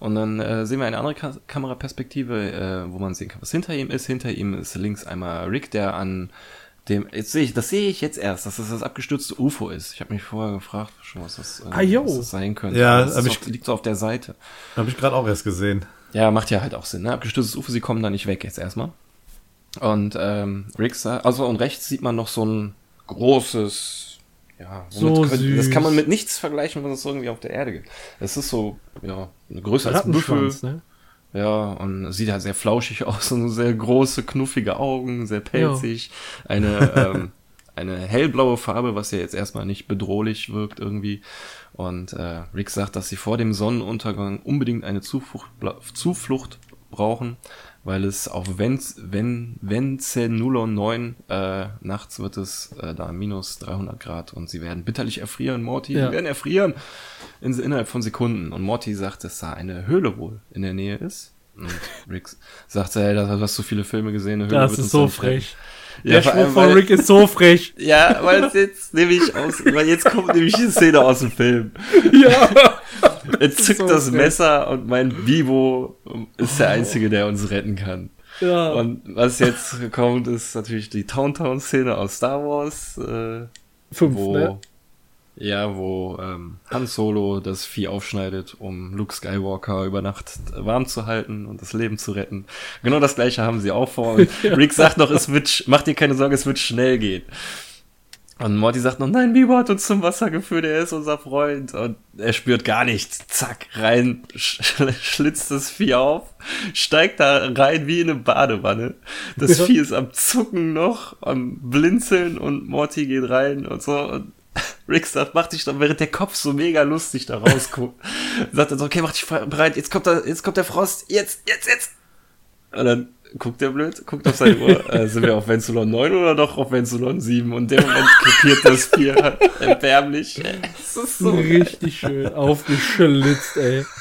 Und dann äh, sehen wir eine andere Ka Kameraperspektive, äh, wo man sehen kann, was hinter ihm ist. Hinter ihm ist links einmal Rick, der an dem, jetzt sehe ich, das sehe ich jetzt erst, dass das das abgestürzte UFO ist. Ich habe mich vorher gefragt, schon was das, äh, Ah, was das sein könnte. Ja, das ich- auf, liegt so auf der Seite. Habe ich gerade auch erst gesehen. Ja, macht ja halt auch Sinn, ne? Abgestürztes UFO, sie kommen da nicht weg jetzt erstmal. Und ähm, Rick sagt, also und rechts sieht man noch so ein großes, ja, So könnte, das kann man mit nichts vergleichen, was es irgendwie auf der Erde gibt. Es ist so, ja, eine größer als ein Büffel. Ne? Ja, und sieht halt sehr flauschig aus und sehr große, knuffige Augen, sehr pelzig. Eine, ähm, eine hellblaue Farbe, was ja jetzt erstmal nicht bedrohlich wirkt irgendwie. Und äh, Rick sagt, dass sie vor dem Sonnenuntergang unbedingt eine Zuflucht, Zuflucht brauchen, weil es auf Venz, Ven, Venzenulon 9 äh, nachts wird es äh, da minus 300 Grad und sie werden bitterlich erfrieren, Morty, Ja. sie werden erfrieren in, innerhalb von Sekunden. Und Morty sagt, dass da eine Höhle wohl in der Nähe ist. Und Rick sagt, hey, da hast du viele Filme gesehen, eine Höhle Das wird ist so frech. Ja, Der Spruch von Rick ist so frech. Ja, weil es jetzt nämlich aus, weil jetzt kommt nämlich die Szene aus dem Film. ja. Er zückt so das frech. Messer und mein Vivo ist der Einzige, der uns retten kann. ja. Und was jetzt kommt, ist natürlich die Towntown-Szene aus Star Wars, äh, Fünf, wo, ne? ja, wo ähm, Han Solo das Vieh aufschneidet, um Luke Skywalker über Nacht warm zu halten und das Leben zu retten. Genau das gleiche haben sie auch vor. Und Rick sagt noch, es wird, mach dir keine Sorge, es wird schnell gehen. Und Morty sagt noch, nein, Bibo hat uns zum Wasser geführt, er ist unser Freund. Und er spürt gar nichts. Zack, rein, sch schlitzt das Vieh auf, steigt da rein wie in eine Badewanne. Das Ja. Vieh ist am Zucken noch, am Blinzeln und Morty geht rein und so. Und Rick sagt, mach dich doch, während der Kopf so mega lustig da rausguckt. sagt er so, okay, mach dich bereit, jetzt kommt, da, jetzt kommt der Frost, jetzt, jetzt, jetzt. Und dann guckt er blöd, guckt auf seine Uhr, äh, sind wir auf Venzulon 9 oder doch auf Venzulon 7? Und dem Moment krepiert das Vieh halt erbärmlich. Das ist so Richtig schön aufgeschlitzt, ey.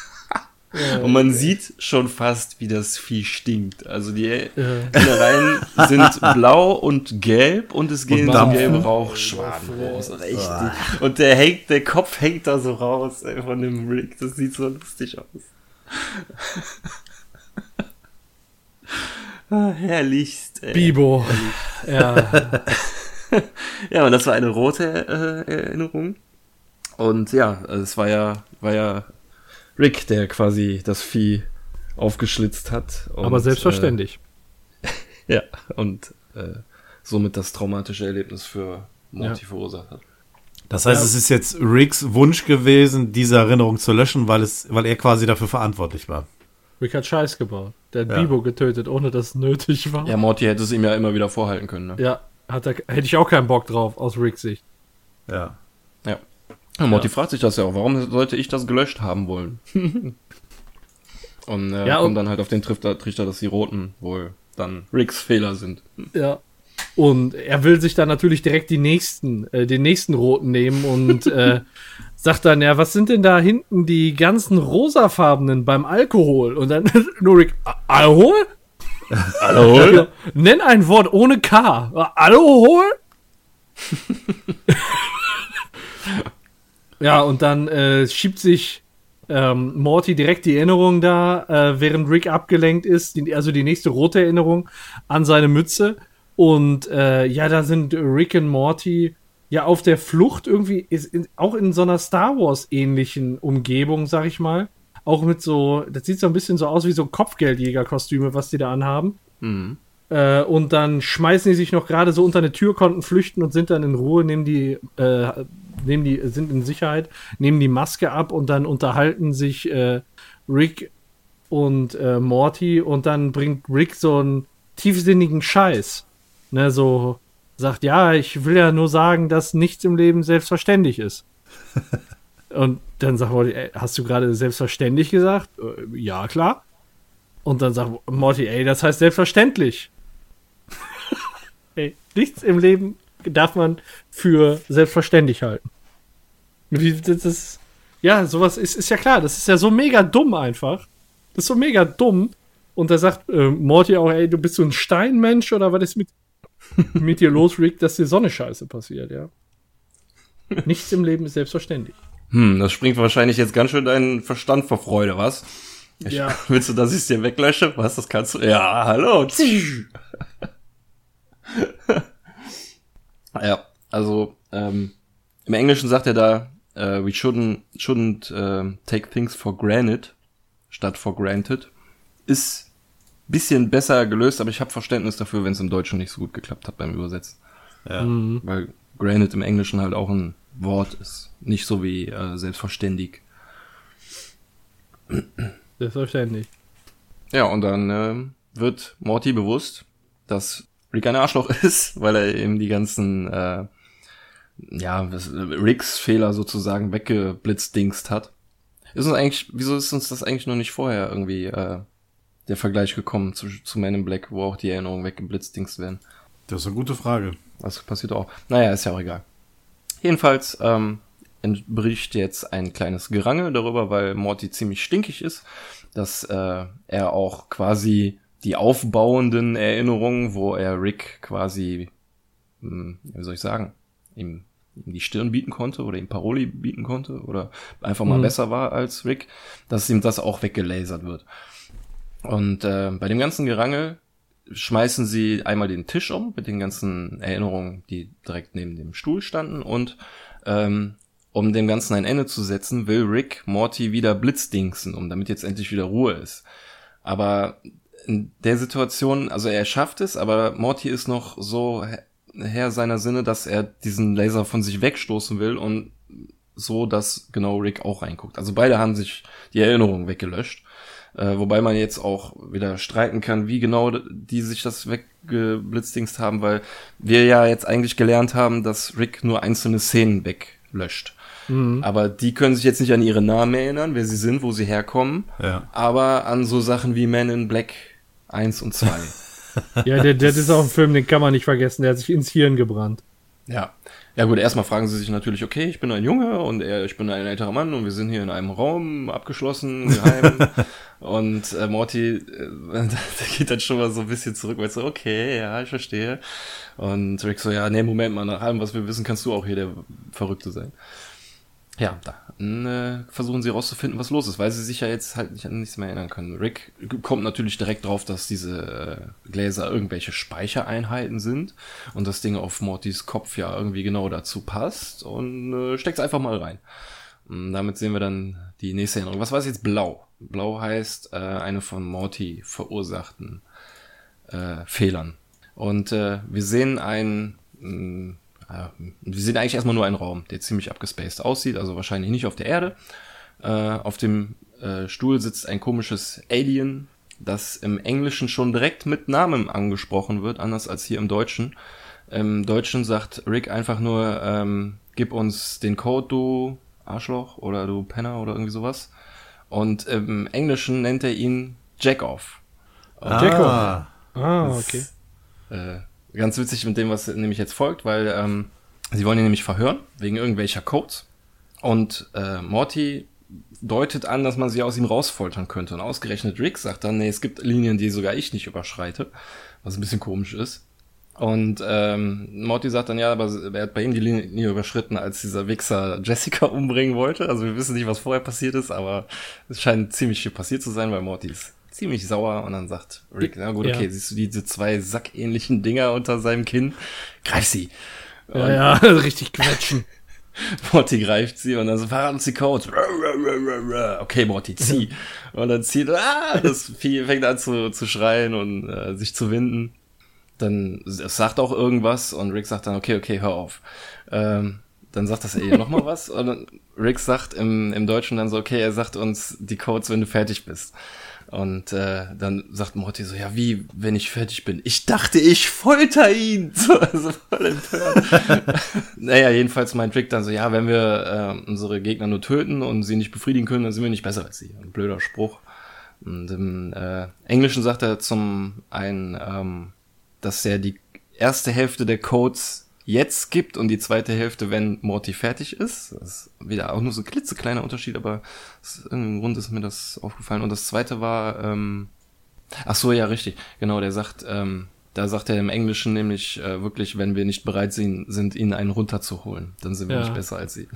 Und man sieht schon fast, wie das Vieh stinkt. Also die Innereien sind blau und gelb und es gehen so gelbe Rauchschwaden raus. Richtig. Und der hängt, der Kopf hängt da so raus ey, von dem Rick. Das sieht so lustig aus. Ah, herrlichst. Ey. Bibo. Ja. Ja, und das war eine rote äh, Erinnerung. Und ja, es war ja, war ja Rick, der quasi das Vieh aufgeschlitzt hat. Und, Aber selbstverständlich. Äh, ja, und äh, somit das traumatische Erlebnis für Morty Ja. verursacht hat. Das heißt, Ja. es ist jetzt Ricks Wunsch gewesen, diese Erinnerung zu löschen, weil es, weil er quasi dafür verantwortlich war. Rick hat Scheiß gebaut. Der hat Ja. Bibo getötet, ohne dass es nötig war. Ja, Morty hätte es ihm ja immer wieder vorhalten können. Ne? Ja, hat er, hätte ich auch keinen Bock drauf, aus Ricks Sicht. Ja. Ja. ja Morty fragt sich das ja auch, warum sollte ich das gelöscht haben wollen? und äh, Ja, kommt und- dann halt auf den Trichter, Trichter, dass die Roten wohl dann Ricks Fehler sind. Ja. Und er will sich dann natürlich direkt die nächsten, äh, den nächsten roten nehmen und äh, sagt dann, ja, was sind denn da hinten die ganzen rosafarbenen beim Alkohol? Und dann nur Rick, "A- Alkohol? Hallo? Nenn ein Wort ohne K. Alkohol? ja, und dann äh, schiebt sich ähm, Morty direkt die Erinnerung da, äh, während Rick abgelenkt ist, die, also die nächste rote Erinnerung an seine Mütze. Und äh, ja, da sind Rick und Morty ja auf der Flucht irgendwie, ist in, auch in so einer Star Wars ähnlichen Umgebung, sag ich mal. Auch mit so, das sieht so ein bisschen so aus wie so Kopfgeldjägerkostüme, was die da anhaben. Mhm. Äh, und dann schmeißen die sich noch gerade so unter eine Tür, konnten flüchten und sind dann in Ruhe, nehmen die, äh, nehmen die, sind in Sicherheit, nehmen die Maske ab und dann unterhalten sich äh, Rick und äh, Morty und dann bringt Rick so einen tiefsinnigen Scheiß. Ne, so sagt, ja, ich will ja nur sagen, dass nichts im Leben selbstverständlich ist. und dann sagt Morty, ey, hast du gerade selbstverständlich gesagt? Äh, ja, klar. Und dann sagt Morty, ey, das heißt selbstverständlich. ey, nichts im Leben darf man für selbstverständlich halten. Wie, das ist, ja, sowas ist, ist ja klar, das ist ja so mega dumm einfach. Das ist so mega dumm. Und da sagt äh, Morty auch, ey, du bist so ein Steinmensch oder was ist mit, mit dir los, Rick, dass dir Sonne Scheiße passiert, ja. Nichts im Leben ist selbstverständlich. Hm, das springt wahrscheinlich jetzt ganz schön deinen Verstand vor Freude, was? Ich, Ja. Willst du, dass ich es dir weglösche? Was, das kannst du? Ja, hallo. ja, also ähm, im Englischen sagt er da, äh, we shouldn't, shouldn't ähm, take things for granted statt for granted. Ist bisschen besser gelöst, aber ich habe Verständnis dafür, wenn es im Deutschen nicht so gut geklappt hat beim Übersetzen. Ja. Weil granted im Englischen halt auch ein Wort ist. Nicht so wie äh, selbstverständig. Selbstverständlich. Ja, und dann ähm, wird Morty bewusst, dass Rick ein Arschloch ist, weil er eben die ganzen, äh, ja, Ricks Fehler sozusagen weggeblitzdingst hat. Ist uns eigentlich, wieso ist uns das eigentlich noch nicht vorher irgendwie äh, der Vergleich gekommen zu, zu Man in Black, wo auch die Erinnerungen weggeblitzdingst werden? Das ist eine gute Frage. Das passiert auch. Naja, ist ja auch egal. Jedenfalls ähm, entbricht jetzt ein kleines Gerangel darüber, weil Morty ziemlich stinkig ist, dass äh, er auch quasi die aufbauenden Erinnerungen, wo er Rick quasi, hm, wie soll ich sagen, ihm, ihm die Stirn bieten konnte oder ihm Paroli bieten konnte oder einfach mal Mhm. besser war als Rick, dass ihm das auch weggelasert wird. Und äh, bei dem ganzen Gerangel schmeißen sie einmal den Tisch um mit den ganzen Erinnerungen, die direkt neben dem Stuhl standen und ähm, um dem Ganzen ein Ende zu setzen, will Rick Morty wieder blitzdingsen, um damit jetzt endlich wieder Ruhe ist. Aber in der Situation, also er schafft es, aber Morty ist noch so her- Herr seiner Sinne, dass er diesen Laser von sich wegstoßen will und so, dass genau Rick auch reinguckt. Also beide haben sich die Erinnerung weggelöscht. Äh, wobei man jetzt auch wieder streiten kann, wie genau die sich das weggeblitzdingst haben, weil wir ja jetzt eigentlich gelernt haben, dass Rick nur einzelne Szenen weglöscht. Aber die können sich jetzt nicht an ihre Namen erinnern, wer sie sind, wo sie herkommen, Ja. aber an so Sachen wie Men in Black 1 und 2. Ja, der, der das ist auch ein Film, den kann man nicht vergessen. Der hat sich ins Hirn gebrannt. Ja. Ja gut, erstmal fragen sie sich natürlich, okay, ich bin ein Junge und er, ich bin ein älterer Mann und wir sind hier in einem Raum, abgeschlossen, geheim. und äh, Morty, äh, der geht dann schon mal so ein bisschen zurück, weil so, okay, ja, ich verstehe. Und Rick so, ja, nee, Moment mal, nach allem, was wir wissen, kannst du auch hier der Verrückte sein. Ja, dann äh, versuchen sie herauszufinden, was los ist, weil sie sich ja jetzt halt nicht an nichts mehr erinnern können. Rick kommt natürlich direkt drauf, dass diese äh, Gläser irgendwelche Speichereinheiten sind und das Ding auf Mortys Kopf ja irgendwie genau dazu passt und äh, steckt es einfach mal rein. Und damit sehen wir dann die nächste Erinnerung. Was war es jetzt? Blau. Blau heißt äh, eine von Morty verursachten äh, Fehlern. Und äh, wir sehen ein mh, äh, wir sehen eigentlich erstmal nur einen Raum, der ziemlich abgespaced aussieht, also wahrscheinlich nicht auf der Erde. Äh, auf dem äh, Stuhl sitzt ein komisches Alien, das im Englischen schon direkt mit Namen angesprochen wird, anders als hier im Deutschen. Im Deutschen sagt Rick einfach nur, ähm, gib uns den Code, du Arschloch oder du Penner oder irgendwie sowas. Und im Englischen nennt er ihn Jackoff. Ah. Jackoff. Ah, okay. Ist, äh, ganz witzig mit dem, was nämlich jetzt folgt, weil ähm, sie wollen ihn nämlich verhören, wegen irgendwelcher Codes. Und äh, Morty deutet an, dass man sie aus ihm rausfoltern könnte. Und ausgerechnet Rick sagt dann, nee, es gibt Linien, die sogar ich nicht überschreite, was ein bisschen komisch ist. Und ähm, Morty sagt dann, ja, aber er hat bei ihm die Linie überschritten, als dieser Wichser Jessica umbringen wollte. Also wir wissen nicht, was vorher passiert ist, aber es scheint ziemlich viel passiert zu sein, weil Morty ist ziemlich sauer und dann sagt Rick, na gut, okay, ja. siehst du diese zwei sackähnlichen Dinger unter seinem Kinn? Greif sie. Ja, ja, richtig quetschen. Morty greift sie und dann so, verrat uns die Codes. Okay, Morty, zieh. Und dann zieht, ah, das Vieh fängt an zu, zu schreien und äh, sich zu winden. Dann es sagt auch irgendwas und Rick sagt dann, okay, okay, hör auf. Ähm, dann sagt das eh noch mal was und Rick sagt im, im Deutschen dann so, okay, er sagt uns die Codes, wenn du fertig bist. Und äh, dann sagt Morty so, ja, wie, wenn ich fertig bin? Ich dachte, ich folter ihn. So, also voll naja, jedenfalls meint Rick dann so, ja, wenn wir äh, unsere Gegner nur töten und sie nicht befriedigen können, dann sind wir nicht besser als sie. Ein blöder Spruch. Und im äh, Englischen sagt er zum einen, ähm, dass er die erste Hälfte der Codes jetzt gibt und die zweite Hälfte, wenn Morty fertig ist. Das ist wieder auch nur so ein klitzekleiner Unterschied, aber aus irgendeinem Grund ist mir das aufgefallen. Und das zweite war, ähm, ach so, ja, richtig, genau, der sagt, ähm, da sagt er im Englischen nämlich äh, wirklich, wenn wir nicht bereit sind, sind, ihnen einen runterzuholen, dann sind wir ja. nicht besser als sie.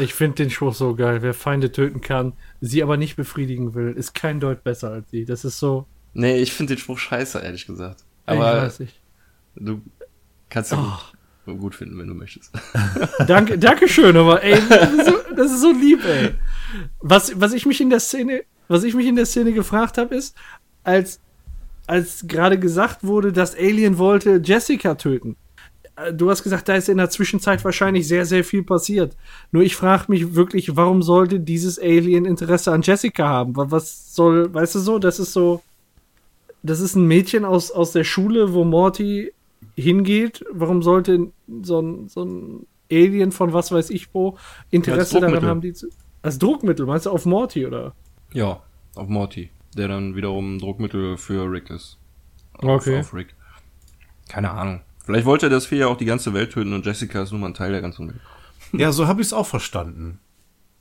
Ich finde den Spruch so geil. Wer Feinde töten kann, sie aber nicht befriedigen will, ist kein Deut besser als sie. Das ist so. Nee, ich finde den Spruch scheiße, ehrlich gesagt. Aber ich weiß nicht. du kannst ja oh gut finden, wenn du möchtest. Danke, Dankeschön, aber ey, das ist, so, das ist so lieb, ey. Was, was ich mich in der Szene, was ich mich in der Szene gefragt habe, ist, als, als gerade gesagt wurde, dass Alien wollte Jessica töten. Äh, du hast gesagt, da ist in der Zwischenzeit wahrscheinlich sehr, sehr viel passiert. Nur ich frage mich wirklich, warum sollte dieses Alien Interesse an Jessica haben? Was soll, weißt du so, das ist so, das ist ein Mädchen aus, aus der Schule, wo Morty hingeht, warum sollte so ein, so ein Alien von was weiß ich wo Interesse daran haben, die zu. Als Druckmittel, meinst du auf Morty, oder? Ja, auf Morty, der dann wiederum Druckmittel für Rick ist. Auf, okay. Auf Rick. Keine Ahnung. Vielleicht wollte er das Vieh ja auch die ganze Welt töten und Jessica ist nur mal ein Teil der ganzen Welt. Ja, so habe ich es auch verstanden.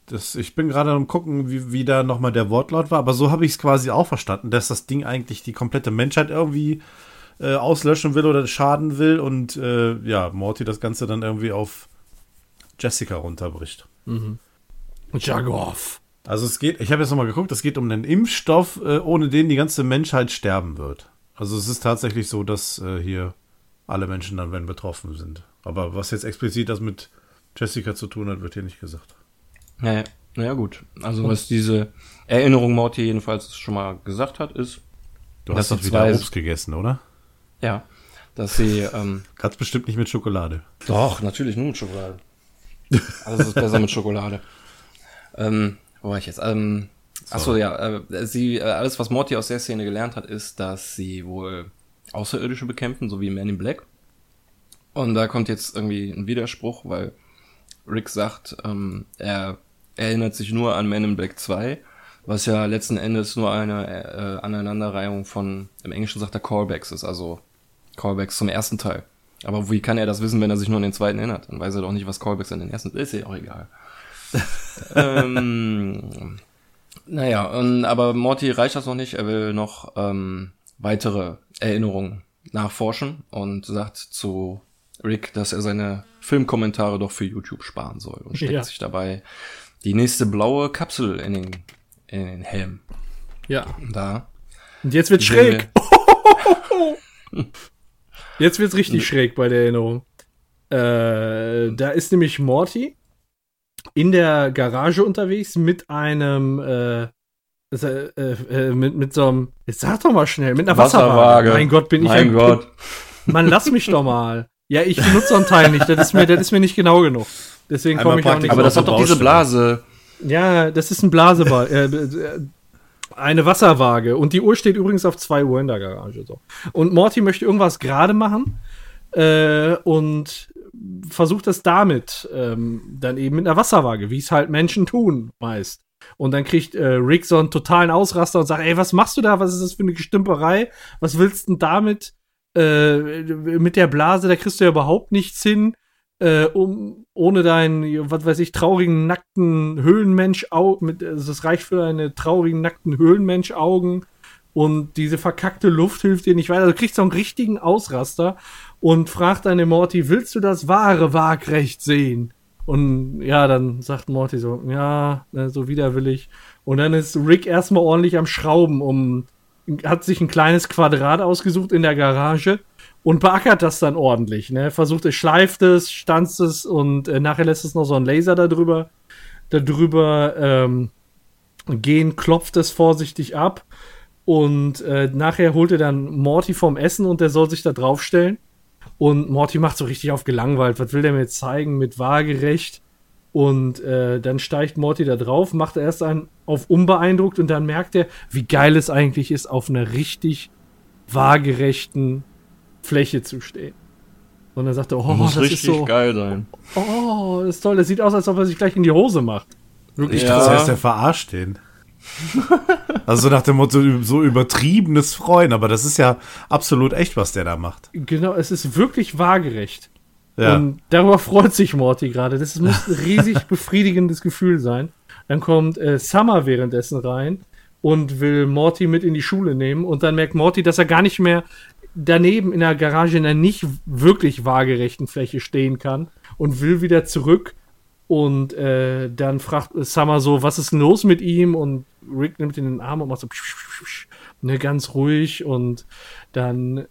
Das, ich bin gerade am gucken, wie, wie da nochmal der Wortlaut war, aber so habe ich es quasi auch verstanden, dass das Ding eigentlich die komplette Menschheit irgendwie äh, auslöschen will oder schaden will und äh, ja, Morty das Ganze dann irgendwie auf Jessica runterbricht. Mhm. Jagoff. Also es geht, ich habe jetzt nochmal geguckt, es geht um einen Impfstoff, äh, ohne den die ganze Menschheit sterben wird. Also es ist tatsächlich so, dass äh, hier alle Menschen dann wenn betroffen sind. Aber was jetzt explizit das mit Jessica zu tun hat, wird hier nicht gesagt. Naja, naja gut. Also was diese Erinnerung Morty jedenfalls schon mal gesagt hat, ist, Du hast doch wieder Obst gegessen, oder? Ja, dass sie. Ähm, Kannst bestimmt nicht mit Schokolade. Doch, natürlich nur mit Schokolade. Alles ist besser mit Schokolade. Ähm, wo war ich jetzt? Ähm, so. Achso, ja. Äh, sie, äh, alles, was Morty aus der Szene gelernt hat, ist, dass sie wohl Außerirdische bekämpfen, so wie Man in Black. Und da kommt jetzt irgendwie ein Widerspruch, weil Rick sagt, ähm, er erinnert sich nur an Man in Black 2 was ja letzten Endes nur eine äh, Aneinanderreihung von, im Englischen sagt er Callbacks ist, also Callbacks zum ersten Teil. Aber wie kann er das wissen, wenn er sich nur an den zweiten erinnert? Dann weiß er doch nicht, was Callbacks an den ersten ist. ja auch egal. ähm, naja, und, aber Morty reicht das noch nicht. Er will noch ähm, weitere Erinnerungen nachforschen und sagt zu Rick, dass er seine Filmkommentare doch für YouTube sparen soll und steckt Ja. sich dabei die nächste blaue Kapsel in den, in den Helm. Ja. Da. Und jetzt sehen schräg. wir- Jetzt wird's richtig schräg bei der Erinnerung. Äh, da ist nämlich Morty in der Garage unterwegs mit einem äh, äh, äh, mit, mit so einem, jetzt sag doch mal schnell, mit einer Wasserwaage. Wasserwaage. Mein Gott, bin ich Mein ein, Gott. Mann, lass mich doch mal. Ja, ich benutze so einen Teil nicht, das ist mir, das ist mir nicht genau genug. Deswegen komme ich auch nicht Aber das hat doch diese. Blase. Ja, das ist ein Blaseball. Eine Wasserwaage. Und die Uhr steht übrigens auf 2 Uhr in der Garage. So. Und Morty möchte irgendwas gerade machen äh, und versucht das damit ähm, dann eben mit einer Wasserwaage, wie es halt Menschen tun meist. Und dann kriegt äh, Rick so einen totalen Ausraster und sagt, ey, was machst du da? Was ist das für eine Gestümperei? Was willst du denn damit? Äh, mit der Blase, da kriegst du ja überhaupt nichts hin äh, um, ohne deinen, was weiß ich, traurigen, nackten Höhlenmensch-Augen, mit, also das reicht für deine traurigen, nackten Höhlenmensch-Augen und diese verkackte Luft hilft dir nicht weiter. Du kriegst so einen richtigen Ausraster und fragt deine Morty, willst du das wahre Waagrecht sehen? Und ja, dann sagt Morty so, ja, ne, so widerwillig. Und dann ist Rick erstmal ordentlich am Schrauben, um, hat sich ein kleines Quadrat ausgesucht in der Garage und beackert das dann ordentlich. Ne? Versucht es, schleift es, stanzt es und äh, nachher lässt es noch so einen Laser darüber, darüber ähm, gehen, klopft es vorsichtig ab und äh, nachher holt er dann Morty vom Essen und der soll sich da draufstellen. Und Morty macht so richtig auf gelangweilt. Was will der mir jetzt zeigen mit waagerecht? Und äh, dann steigt Morty da drauf, macht erst einen auf unbeeindruckt und dann merkt er, wie geil es eigentlich ist, auf einer richtig waagerechten Fläche zu stehen. Und dann sagt er, oh, Muss das richtig ist so, geil sein. oh, das ist toll, das sieht aus, als ob er sich gleich in die Hose macht. Wirklich Ich Ja. dachte zuerst, der verarscht den. also so nach dem Motto, so übertriebenes Freuen, aber das ist ja absolut echt, was der da macht. Genau, es ist wirklich waagerecht. Ja. Und darüber freut sich Morty gerade. Das muss ein riesig befriedigendes Gefühl sein. Dann kommt äh, Summer währenddessen rein und will Morty mit in die Schule nehmen. Und dann merkt Morty, dass er gar nicht mehr daneben in der Garage in einer nicht wirklich waagerechten Fläche stehen kann und will wieder zurück. Und äh, dann fragt Summer so, was ist denn los mit ihm? Und Rick nimmt ihn in den Arm und macht so psch, psch, psch, ne, ganz ruhig. Und dann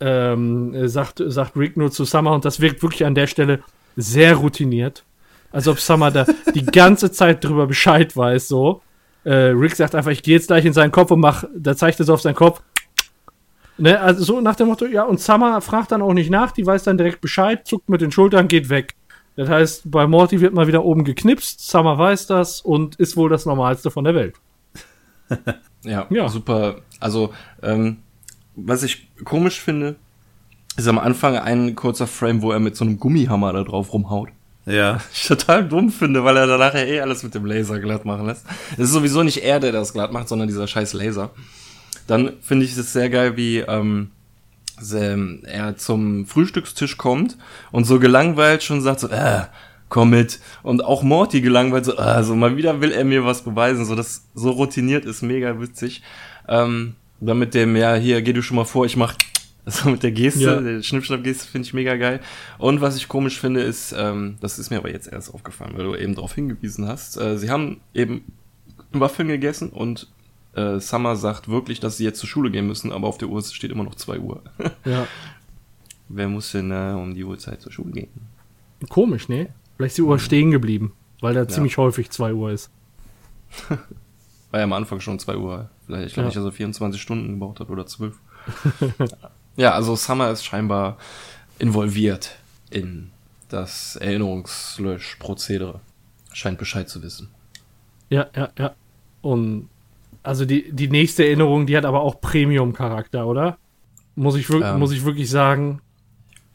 ähm, äh, sagt, sagt Rick nur zu Summer und das wirkt wirklich an der Stelle sehr routiniert. Als ob Summer da die ganze Zeit drüber Bescheid weiß, so. Äh, Rick sagt einfach, ich gehe jetzt gleich in seinen Kopf und mach, da zeigt er so auf seinen Kopf. Ne, also so nach dem Motto, ja, und Summer fragt dann auch nicht nach, die weiß dann direkt Bescheid, zuckt mit den Schultern, geht weg. Das heißt, bei Morty wird mal wieder oben geknipst, Summer weiß das und ist wohl das Normalste von der Welt. Ja, Ja. super. Also, ähm, was ich komisch finde, ist am Anfang ein kurzer Frame, wo er mit so einem Gummihammer da drauf rumhaut. Ja. Ich total dumm finde, weil er danach ja eh alles mit dem Laser glatt machen lässt. Es ist sowieso nicht er, der das glatt macht, sondern dieser scheiß Laser. Dann finde ich es sehr geil, wie ähm, er zum Frühstückstisch kommt und so gelangweilt schon sagt so, äh, komm mit. Und auch Morty gelangweilt so, äh, so mal wieder will er mir was beweisen. So das so routiniert ist mega witzig. Ähm, dann mit dem, ja, hier, geh du schon mal vor, ich mach so mit der Geste, Ja. der Schnippschnapp-Geste finde ich mega geil. Und was ich komisch finde, ist, ähm, das ist mir aber jetzt erst aufgefallen, weil du eben darauf hingewiesen hast, äh, sie haben eben Waffeln gegessen und äh, Summer sagt wirklich, dass sie jetzt zur Schule gehen müssen, aber auf der Uhr steht immer noch 2 Uhr. Ja. Wer muss denn äh, um die Uhrzeit zur Schule gehen? Komisch, ne? Vielleicht ist die Uhr stehen geblieben, weil da ziemlich häufig 2 Uhr ist. War ja am Anfang schon 2 Uhr. Vielleicht, ich glaube Ja. nicht, dass er 24 Stunden gebraucht hat oder 12. ja, also Summer ist scheinbar involviert in das Erinnerungslöschprozedere. Scheint Bescheid zu wissen. Ja, ja, ja. Und also die, die nächste Erinnerung, die hat aber auch Premium-Charakter, oder? Muss ich, Ähm. muss ich wirklich sagen.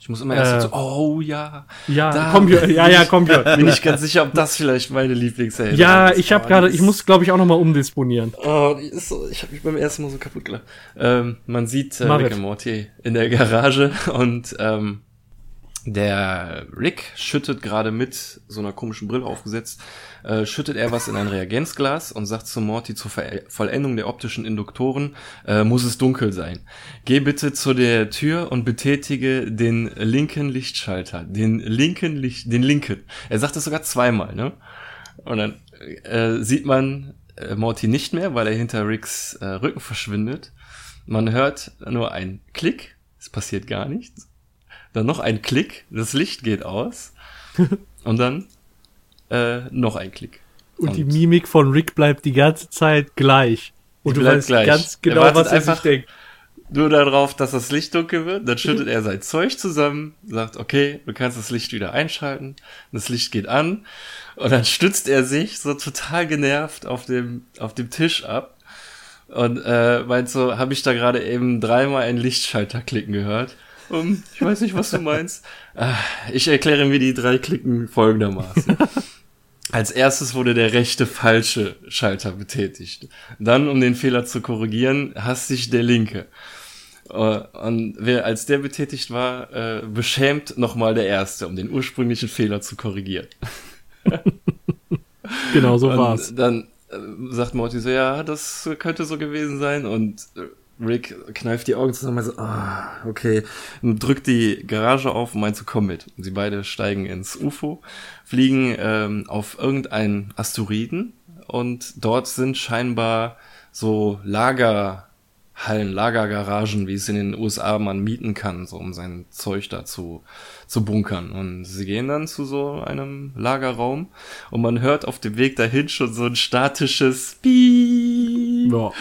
Ich muss immer erst Äh. so, oh ja. Ja, da komm. Ja, ja, komm, Björn. Bin ich ganz sicher, ob das vielleicht meine Lieblingserinnerung Ja, ist. ich habe Oh, gerade, ich muss, glaube ich, auch noch mal umdisponieren. Oh, die ist so, ich habe mich beim ersten Mal so kaputt gelacht. Ähm, man sieht äh, Rick Morty in der Garage und ähm, der Rick schüttet gerade mit so einer komischen Brille aufgesetzt, äh, schüttet er was in ein Reagenzglas und sagt zu Morty zur Ver Vollendung der optischen Induktoren äh, muss es dunkel sein. Geh bitte zu der Tür und betätige den linken Lichtschalter, den linken Licht, den linken. Er sagt es sogar zweimal, ne? Und dann äh, sieht man äh, Morty nicht mehr, weil er hinter Ricks äh, Rücken verschwindet. Man hört nur ein Klick, es passiert gar nichts dann noch ein Klick, das Licht geht aus und dann äh, noch ein Klick. Und, und, die Mimik von Rick bleibt die ganze Zeit gleich. Und du weißt gleich. ganz genau, er was er einfach sich denkt. Nur darauf, dass das Licht dunkel wird, dann schüttet er sein Zeug zusammen, sagt, okay, du kannst das Licht wieder einschalten, das Licht geht an, und dann stützt er sich so total genervt auf dem, auf dem Tisch ab und äh, meint so, habe ich da gerade eben dreimal einen Lichtschalter klicken gehört. Um, ich weiß nicht, was du meinst. Ah, ich erkläre mir die drei Klicken folgendermaßen. Als erstes wurde der rechte falsche Schalter betätigt. Dann, um den Fehler zu korrigieren, hastig der linke. Äh, und wer als der betätigt war, äh, beschämt nochmal der erste, um den ursprünglichen Fehler zu korrigieren. genau so war's. Dann äh, sagt Morty so, ja, das könnte so gewesen sein. Und Rick kneift die Augen zusammen und so, ah, okay, und drückt die Garage auf und meint so, komm mit. Und sie beide steigen ins UFO, fliegen ähm, auf irgendeinen Asteroiden und dort sind scheinbar so Lagerhallen, Lagergaragen, wie es in den USA man mieten kann, so um sein Zeug da zu, zu bunkern. Und sie gehen dann zu so einem Lagerraum und man hört auf dem Weg dahin schon so ein statisches Piep. Ja.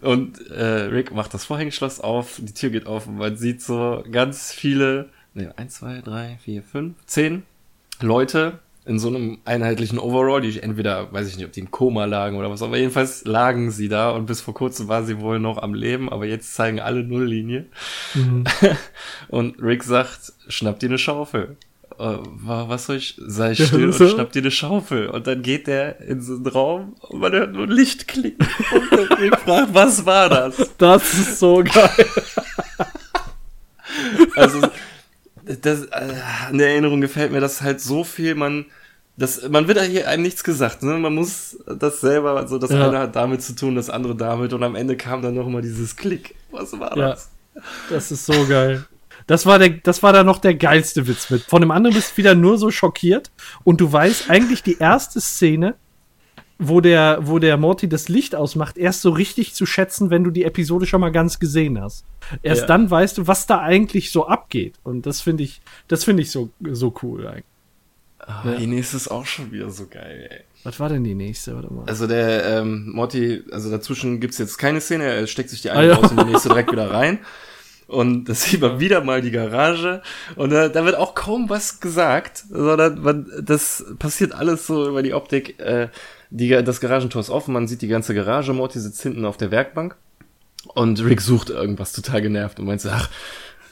Und äh, Rick macht das Vorhängeschloss auf, die Tür geht auf und man sieht so ganz viele, ne, eins, zwei, drei, vier, fünf, zehn Leute in so einem einheitlichen Overall, die entweder, weiß ich nicht, ob die im Koma lagen oder was, aber jedenfalls lagen sie da und bis vor kurzem war sie wohl noch am Leben, aber jetzt zeigen alle Nulllinie. Mhm. und Rick sagt, schnapp dir eine Schaufel. Äh, was soll ich, sei still und schnapp dir eine Schaufel. Und dann geht der in so einen Raum und man hört nur Licht klicken. Und dann fragt, was war das? Das ist so geil. Also, das, äh, in der Erinnerung gefällt mir das halt so viel, man, das, man wird hier einem nichts gesagt, ne? Man muss das selber, also das ja. eine hat damit zu tun, das andere damit und am Ende kam dann noch mal dieses Klick. Was war das? Ja, das ist so geil. Das war, der, das war da noch der geilste Witz mit. Von dem anderen bist du wieder nur so schockiert und du weißt eigentlich die erste Szene, wo der, wo der Morty das Licht ausmacht, erst so richtig zu schätzen, wenn du die Episode schon mal ganz gesehen hast. Erst ja. dann weißt du, was da eigentlich so abgeht. Und das finde ich, das finde ich so, so cool eigentlich. Oh, ja. Die nächste ist auch schon wieder so geil, ey. Was war denn die nächste? Warte mal. Also der ähm, Morty, also dazwischen gibt's jetzt keine Szene, er steckt sich die eine ah, ja. raus und die nächste direkt wieder rein. Und das sieht man wieder mal die Garage. Und da, da wird auch kaum was gesagt, sondern man, das passiert alles so über die Optik. Äh, die, das Garagentor ist offen, man sieht die ganze Garage. Morty sitzt hinten auf der Werkbank. Und Rick sucht irgendwas total genervt und meint ach,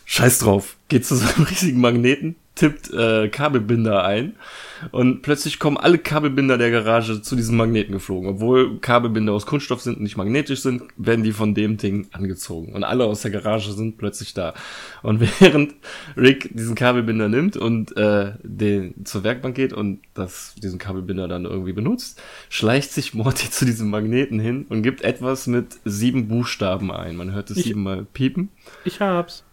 scheiß drauf. Geht zu so einem riesigen Magneten, tippt äh, Kabelbinder ein und plötzlich kommen alle Kabelbinder der Garage zu diesem Magneten geflogen. Obwohl Kabelbinder aus Kunststoff sind und nicht magnetisch sind, werden die von dem Ding angezogen. Und alle aus der Garage sind plötzlich da. Und während Rick diesen Kabelbinder nimmt und äh, den zur Werkbank geht und das, diesen Kabelbinder dann irgendwie benutzt, schleicht sich Morty zu diesem Magneten hin und gibt etwas mit sieben Buchstaben ein. Man hört es siebenmal piepen. Ich hab's.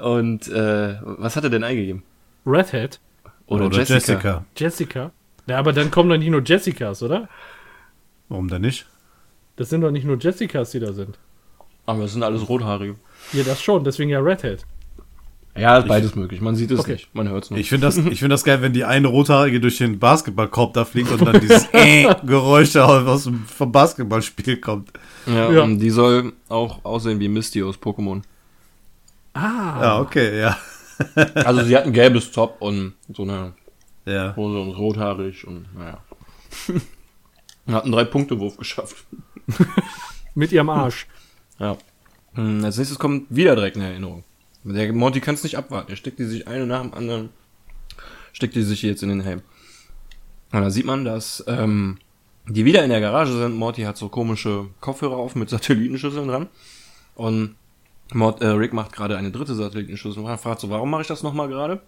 Und äh, was hat er denn eingegeben? Red Hat. Oder, oder Jessica. Jessica. Jessica. Ja, aber dann kommen doch nicht nur Jessicas, oder? Warum denn nicht? Das sind doch nicht nur Jessicas, die da sind. Aber das sind alles Rothaarige. Ja, das schon, deswegen ja Red Hat. Ja, ist beides ich, möglich. Man sieht es okay. nicht, man hört es nur. Ich finde das, find das geil, wenn die eine Rothaarige durch den Basketballkorb da fliegt und dann dieses äh Geräusch aus dem vom Basketballspiel kommt. Ja, ja. Und die soll auch aussehen wie Misty aus Pokémon. Ah. Ja, okay, ja. also sie hat ein gelbes Top und so eine ja. Hose und rothaarig und naja. hat einen Drei-Punkte-Wurf geschafft. Mit ihrem Arsch. Ja. Hm, als nächstes kommt wieder direkt eine Erinnerung. Der Monty kann es nicht abwarten. Er steckt die sich eine nach dem anderen, steckt die sich jetzt in den Helm. Und da sieht man, dass ähm, die wieder in der Garage sind. Morty hat so komische Kopfhörer auf mit Satellitenschüsseln dran. Und Mord, äh, Rick macht gerade eine dritte Satellitenschüssel und fragt so, warum mache ich das nochmal gerade?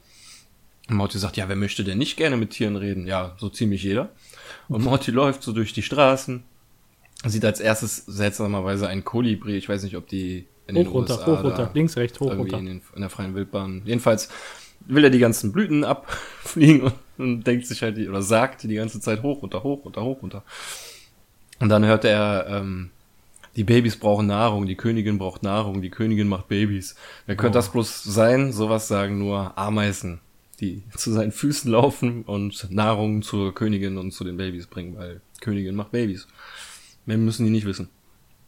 Und Morty sagt, ja, wer möchte denn nicht gerne mit Tieren reden? Ja, so ziemlich jeder. Und Morty läuft so durch die Straßen, sieht als erstes seltsamerweise ein Kolibri. Ich weiß nicht, ob die in den Hoch, runter, USA hoch, runter, links, rechts, hoch, runter. in, den, in der freien Wildbahn. Jedenfalls will er die ganzen Blüten abfliegen und, und denkt sich halt, die- oder sagt die ganze Zeit hoch, runter, hoch, runter, hoch, runter. Und dann hört er, ähm, die Babys brauchen Nahrung, die Königin braucht Nahrung, die Königin macht Babys. Wer könnte das bloß sein? Sowas sagen nur Ameisen, die zu seinen Füßen laufen und Nahrung zur Königin und zu den Babys bringen, weil Königin macht Babys. Mehr müssen die nicht wissen.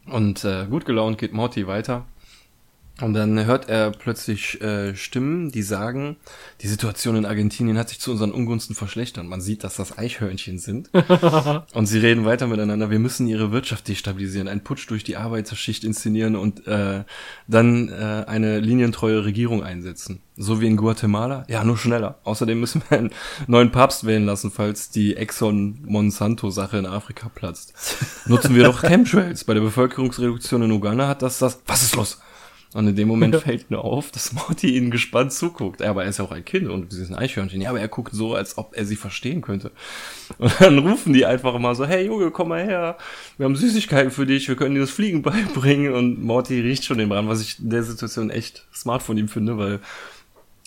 Und äh, gut gelaunt geht Morty weiter. Und dann hört er plötzlich äh, Stimmen, die sagen, die Situation in Argentinien hat sich zu unseren Ungunsten verschlechtert. Man sieht, dass das Eichhörnchen sind. und sie reden weiter miteinander. Wir müssen ihre Wirtschaft destabilisieren, einen Putsch durch die Arbeiterschicht inszenieren und äh, dann äh, eine linientreue Regierung einsetzen. So wie in Guatemala? Ja, nur schneller. Außerdem müssen wir einen neuen Papst wählen lassen, falls die Exxon-Monsanto-Sache in Afrika platzt. Nutzen wir doch Chemtrails. Bei der Bevölkerungsreduktion in Uganda hat das das... Was ist los? Und in dem Moment fällt nur auf, dass Morty ihnen gespannt zuguckt. Aber er ist ja auch ein Kind und sie ist ein Eichhörnchen. Ja, aber er guckt so, als ob er sie verstehen könnte. Und dann rufen die einfach mal so, hey Junge, komm mal her. Wir haben Süßigkeiten für dich, wir können dir das Fliegen beibringen. Und Morty riecht schon den Brand, was ich in der Situation echt smart von ihm finde, weil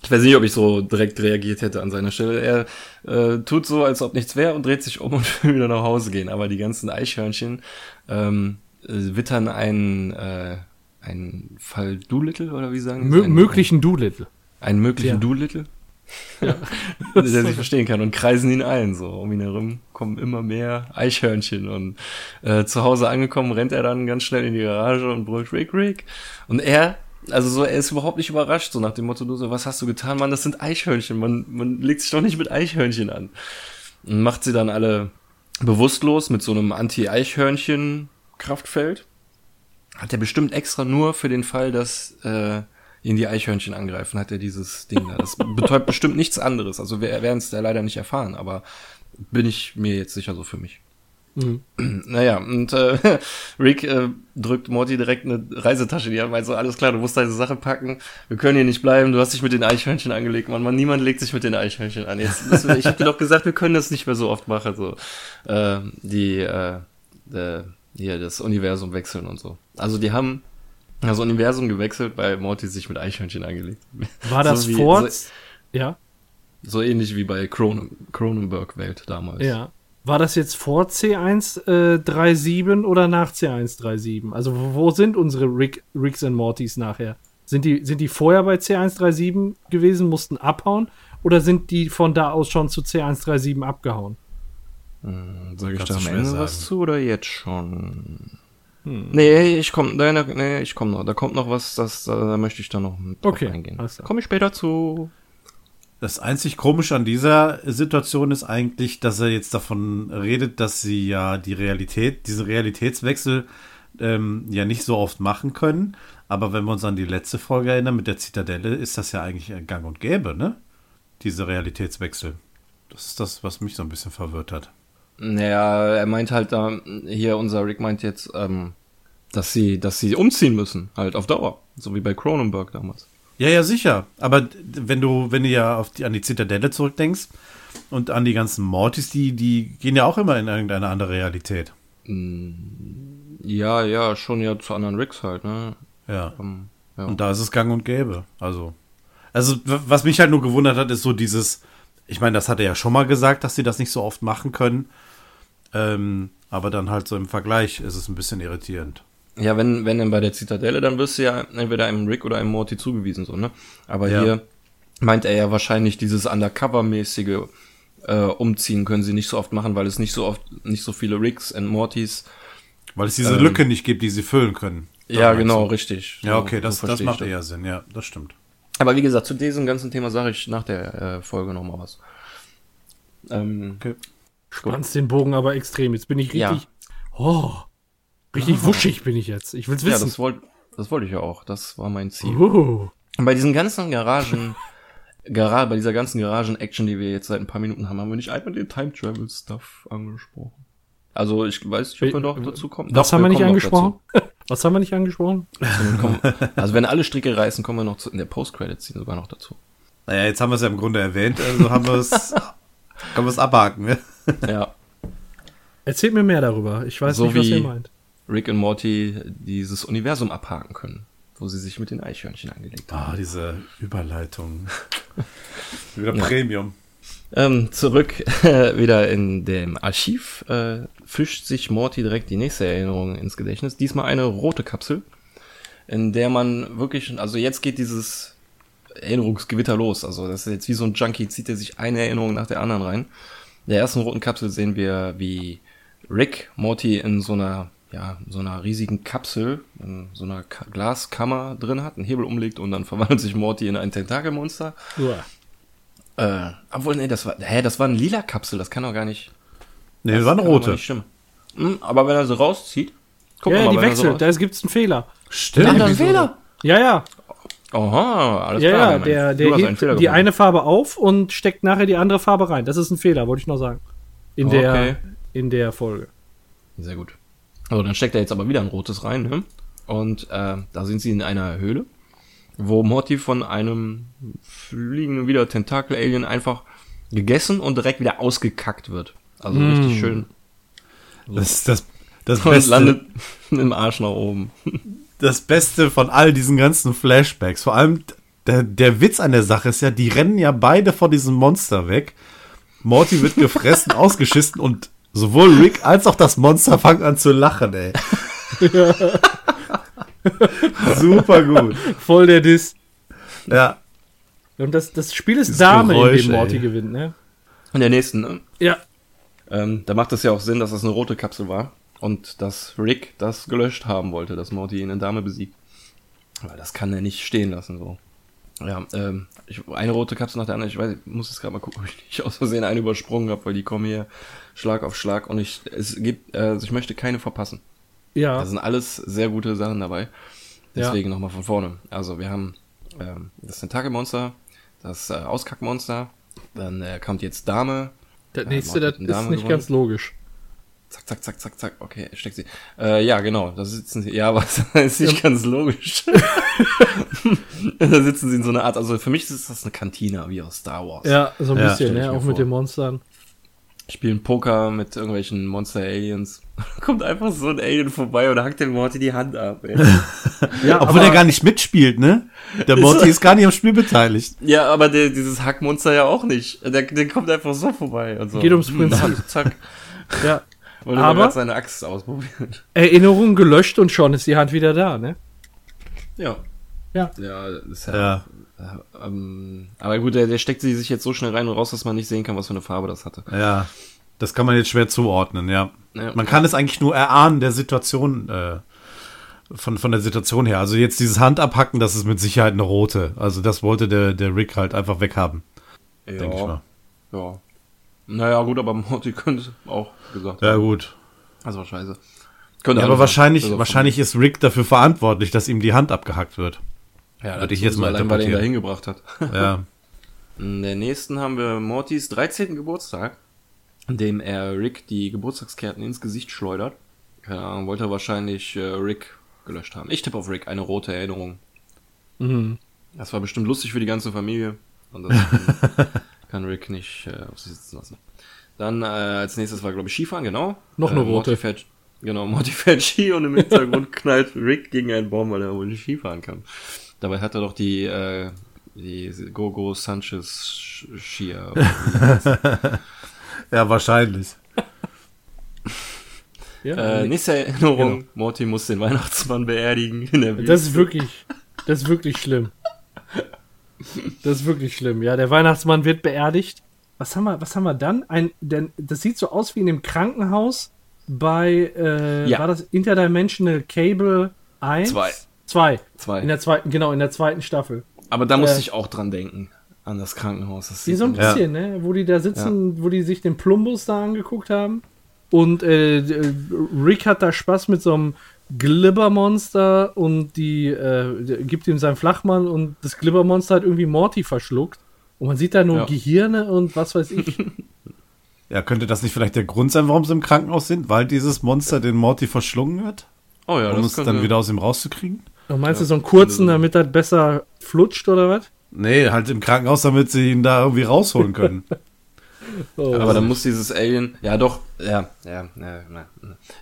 ich weiß nicht, ob ich so direkt reagiert hätte an seiner Stelle. Er äh, tut so, als ob nichts wäre und dreht sich um und will wieder nach Hause gehen. Aber die ganzen Eichhörnchen ähm, äh, wittern einen, äh, einen Fall Doolittle oder wie sagen Mö Einen- möglichen Doolittle. einen möglichen Ja. Doolittle, der sich verstehen kann und kreisen ihn ein so. Um ihn herum kommen immer mehr Eichhörnchen und äh, zu Hause angekommen rennt er dann ganz schnell in die Garage und brüllt Rick, Rick. Und er, also so, er ist überhaupt nicht überrascht, so nach dem Motto, du so, was hast du getan, Mann, das sind Eichhörnchen, man, man legt sich doch nicht mit Eichhörnchen an. Und macht sie dann alle bewusstlos mit so einem Anti-Eichhörnchen-Kraftfeld. Hat er bestimmt extra nur für den Fall, dass äh, ihn die Eichhörnchen angreifen, hat er dieses Ding da. Das betäubt bestimmt nichts anderes. Also wir werden es da leider nicht erfahren, aber bin ich mir jetzt sicher so für mich. Mhm. Naja, und äh, Rick äh, drückt Morty direkt eine Reisetasche in die Hand, meint so, alles klar, du musst deine Sache packen, wir können hier nicht bleiben, du hast dich mit den Eichhörnchen angelegt, Mann, Mann niemand legt sich mit den Eichhörnchen an. Jetzt wir, ich habe dir doch gesagt, wir können das nicht mehr so oft machen, so äh, die, äh, äh, hier das Universum wechseln und so. Also die haben das Universum gewechselt, weil Morty sich mit Eichhörnchen angelegt. War das So wie- vor? so- ja, So ähnlich wie bei Cronen Cronenberg-Welt damals. ja. War das jetzt vor C137 oder nach C137? Also wo, wo sind unsere Rick, Ricks und Mortys nachher? Sind die, sind die vorher bei C137 gewesen, mussten abhauen? Oder sind die von da aus schon zu C137 abgehauen? Sag ich Kannst da am Ende sagen. was zu oder jetzt schon? Nee, ich komm, nee, nee, nee, ich komm noch. Da kommt noch was, das, da, da möchte ich dann noch Okay, eingehen. klar. Komme ich später zu. Das einzig Komische an dieser Situation ist eigentlich, dass er jetzt davon redet, dass sie ja die Realität, diesen Realitätswechsel ähm, ja nicht so oft machen können. Aber wenn wir uns an die letzte Folge erinnern mit der Zitadelle, ist das ja eigentlich ein gang und gäbe, ne? Diese Realitätswechsel. Das ist das, was mich so ein bisschen verwirrt hat. Naja, er meint halt da, hier unser Rick meint jetzt, ähm, dass sie, dass sie umziehen müssen, halt auf Dauer. So wie bei Cronenberg damals. Ja, ja, sicher. Aber wenn du, wenn du ja auf die, an die Zitadelle zurückdenkst und an die ganzen Mortis, die, die gehen ja auch immer in irgendeine andere Realität. Ja, ja, schon ja zu anderen Ricks halt, ne? Ja. Ähm, ja. Und da ist es gang und gäbe. Also, also was mich halt nur gewundert hat, ist so dieses, ich meine, das hat er ja schon mal gesagt, dass sie das nicht so oft machen können. Ähm, aber dann halt so im Vergleich ist es ein bisschen irritierend. Ja, wenn, wenn denn bei der Zitadelle, dann wirst du ja entweder einem Rick oder einem Morty zugewiesen, so, ne? Aber Ja. hier meint er ja wahrscheinlich dieses Undercover-mäßige äh, Umziehen können sie nicht so oft machen, weil es nicht so oft, nicht so viele Ricks und Mortys. Weil es diese Ähm, Lücke nicht gibt, die sie füllen können. Ja, genau, du? richtig. Ja, okay, So- das, so das verstehe macht ich eher Sinn, ja, das stimmt. Aber wie gesagt, zu diesem ganzen Thema sage ich nach der äh, Folge nochmal was. Ähm, Okay. Spannst den Bogen aber extrem. Jetzt bin ich Ja. richtig. Oh. Richtig wuschig bin ich jetzt. Ich will's ja, wissen. das wollte das wollte ich ja auch. Das war mein Ziel. Uh. Bei diesen ganzen Garagen, Gara, bei dieser ganzen Garagen-Action, die wir jetzt seit ein paar Minuten haben, haben wir nicht einmal den Time-Travel-Stuff angesprochen. Also ich weiß nicht, ob wir noch dazu kommen. Was Doch, haben wir nicht angesprochen? Was haben wir nicht angesprochen? Also wenn alle Stricke reißen, kommen wir noch zu, in der Post-Credit-Scene sogar noch dazu. Naja, jetzt haben wir es ja im Grunde erwähnt, also haben wir es, können wir es abhaken, ne? Ja, Erzählt mir mehr darüber. Ich weiß So nicht, was ihr meint. Rick und Morty dieses Universum abhaken können, wo sie sich mit den Eichhörnchen angelegt haben. Ah, diese Überleitung. Wieder Ja. Premium. Ähm, zurück äh, wieder in dem Archiv äh, fischt sich Morty direkt die nächste Erinnerung ins Gedächtnis. Diesmal eine rote Kapsel, in der man wirklich, also jetzt geht dieses Erinnerungsgewitter los. Also das ist jetzt wie so ein Junkie, zieht er sich eine Erinnerung nach der anderen rein. In der ersten roten Kapsel sehen wir, wie Rick Morty in so einer, ja, so einer riesigen Kapsel, in so einer Ka Glaskammer drin hat, einen Hebel umlegt und dann verwandelt sich Morty in ein Tentakelmonster. Uah. Äh, obwohl, nee, das war, hä, das war eine lila Kapsel, das kann doch gar nicht. Nee, das war eine rote. Nicht stimmen. Hm, aber wenn er sie rauszieht, guck Ja, ja, mal, die er so wechselt. Da gibt's einen Fehler. Stimmt. Ach, da ist ein Fehler. Ja, ja. Aha, alles Ja, klar. ja, der, der hebt die gefunden. eine Farbe auf und steckt nachher die andere Farbe rein. Das ist ein Fehler, wollte ich noch sagen. In, Okay. der, in der Folge. Sehr gut. Also dann steckt er jetzt aber wieder ein rotes rein, ne? Und äh, da sind sie in einer Höhle, wo Morty von einem fliegenden wieder Tentakel-Alien einfach gegessen und direkt wieder ausgekackt wird. Also Mm. richtig schön. Das ist das, das, Und Beste, landet im Arsch nach oben. Das Beste von all diesen ganzen Flashbacks. Vor allem der, der Witz an der Sache ist ja, die rennen ja beide vor diesem Monster weg. Morty wird gefressen, ausgeschissen und sowohl Rick als auch das Monster fangen an zu lachen, ey. Super gut. Voll der Diss. Ja, Und das, das Spiel ist Dieses Dame, Geräusch, in dem Morty ey. gewinnt, ne? In der nächsten, ne? Ja. Ähm, da macht es ja auch Sinn, dass das eine rote Kapsel war und dass Rick das gelöscht haben wollte, dass Morty ihn in Dame besiegt. Weil das kann er nicht stehen lassen, so. Ja, ähm, ich, eine rote Kapsel nach der anderen, ich weiß, ich muss jetzt gerade mal gucken, ob ich nicht aus Versehen eine übersprungen habe, weil die kommen hier Schlag auf Schlag und ich, es gibt, äh, also ich möchte keine verpassen. Ja. Da sind alles sehr gute Sachen dabei. Ja. Deswegen nochmal von vorne. Also wir haben ähm, das Tentakelmonster, das äh, Auskackmonster, dann äh, kommt jetzt Dame, Das Ja, nächste, Morty das ist nicht gewonnen. ganz logisch. Zack, zack, zack, zack, zack. Okay, steckt sie. Äh, ja, genau. Da sitzen sie. Ja, aber das ist nicht ganz logisch. da sitzen sie in so einer Art. Also für mich ist das eine Kantine wie aus Star Wars. Ja, so ein Ja, bisschen, mir Auch vor. mit den Monstern. Spielen Poker mit irgendwelchen Monster-Aliens. Kommt einfach so ein Alien vorbei und hackt dem Morty die Hand ab. Ey. Ja, obwohl er gar nicht mitspielt, ne? Der Morty ist gar nicht am Spiel beteiligt. ja, aber der, dieses Hackmonster ja auch nicht. Der, der kommt einfach so vorbei. Und so. Geht ums Prinzip. Zack. ja. Und Aber- er hat seine Axt ausprobiert. Erinnerung gelöscht und schon ist die Hand wieder da, ne? Ja. Ja. Ja, ist ja. Ja, Ähm, aber gut, der, der steckt sie sich jetzt so schnell rein und raus, dass man nicht sehen kann, was für eine Farbe das hatte. ja. Das kann man jetzt schwer zuordnen, ja. Ja. Man kann es eigentlich nur erahnen der Situation, äh, von, von der Situation her. Also jetzt dieses Handabhacken, das ist mit Sicherheit eine rote. Also das wollte der, der Rick halt einfach weghaben, Ja, denke ich mal. ja. Naja, gut, aber Morty könnte auch gesagt Ja, haben. gut. Das war scheiße. Könnte Ja, aber wahrscheinlich, wahrscheinlich ist Rick dafür verantwortlich, dass ihm die Hand abgehackt wird. ja, würde ich jetzt mal allein, weil er ihn da interpretieren. hingebracht hat. Ja. In der nächsten haben wir Mortys 13. Geburtstag, an dem er Rick die Geburtstagskarten ins Gesicht schleudert. Keine Ahnung, wollte er wahrscheinlich äh, Rick gelöscht haben. Ich tippe auf Rick, eine rote Erinnerung. Mhm. Das war bestimmt lustig für die ganze Familie. Und das kann, Rick nicht äh, auf sich sitzen lassen. Dann äh, als nächstes war, glaube ich, Skifahren, genau. Noch eine äh, Morty rote. Fährt, genau, Morty fährt Ski und im Hintergrund knallt Rick gegen einen Baum, weil er wohl nicht Skifahren kann. Dabei hat er doch die, äh, die Gogo Sanchez Skier. Ja, wahrscheinlich. Ja, äh, nächste Erinnerung, Genau. Morty muss den Weihnachtsmann beerdigen in der das ist wirklich, das ist wirklich schlimm. Das ist wirklich schlimm. Ja, der Weihnachtsmann wird beerdigt. Was haben wir, was haben wir dann? Ein, denn, das sieht so aus wie in dem Krankenhaus bei, äh, Ja. war das Interdimensional Cable 1? Zwei. Zwei. Zwei. In der zweiten, genau, in der zweiten Staffel. Aber da musste äh, ich auch dran denken. An das Krankenhaus. Das so ein man- Ja. bisschen, ne? Wo die da sitzen, wo die sich den Plumbus da angeguckt haben. Und äh, äh, Rick hat da Spaß mit so einem Glibbermonster und die äh, gibt ihm seinen Flachmann und das Glibbermonster hat irgendwie Morty verschluckt. Und man sieht da nur Ja. Gehirne und was weiß ich. Ja, könnte das nicht vielleicht der Grund sein, warum sie im Krankenhaus sind? Weil dieses Monster den Morty verschlungen hat? Oh ja, um das es dann wieder aus ihm rauszukriegen? Und meinst du so einen kurzen, damit das besser flutscht oder was? Nee, halt im Krankenhaus, damit sie ihn da irgendwie rausholen können. Oh. Aber dann muss dieses Alien, ja doch, ja, ja, ja, ja.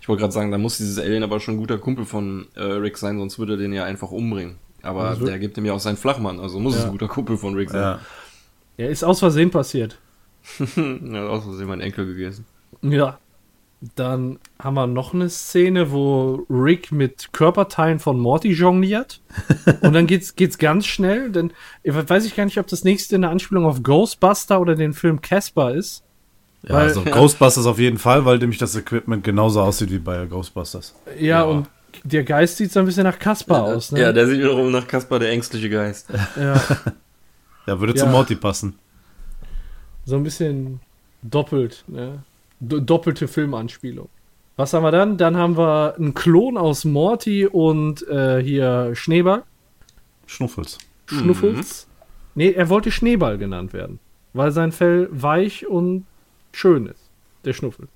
Ich wollte gerade sagen, da muss dieses Alien aber schon ein guter Kumpel von äh, Rick sein, sonst würde er den ja einfach umbringen. Aber Also- der gibt ihm ja auch seinen Flachmann, also muss es Ja. ein guter Kumpel von Rick sein. ja. ja, ist aus Versehen passiert. Ja, aus Versehen mein Enkel gegessen. Ja. Dann haben wir noch eine Szene, wo Rick mit Körperteilen von Morty jongliert. Und dann geht's, geht's ganz schnell, denn ich weiß ich gar nicht, ob das nächste eine Anspielung auf Ghostbuster oder den Film Casper ist. Ja, Weil- also Ghostbusters auf jeden Fall, weil nämlich das Equipment genauso aussieht wie bei Ghostbusters. Ja, Ja. und der Geist sieht so ein bisschen nach Casper aus, ne? Ja, der sieht wiederum nach Kaspar der ängstliche Geist. ja. Ja, würde Ja. zu Morty passen. So ein bisschen doppelt, ne? Do doppelte Filmanspielung. Was haben wir dann? Dann haben wir einen Klon aus Morty und äh, hier Schneeball. Schnuffels. Schnuffels. Nee, er wollte Schneeball genannt werden, weil sein Fell weich und schön ist. Der Schnuffel.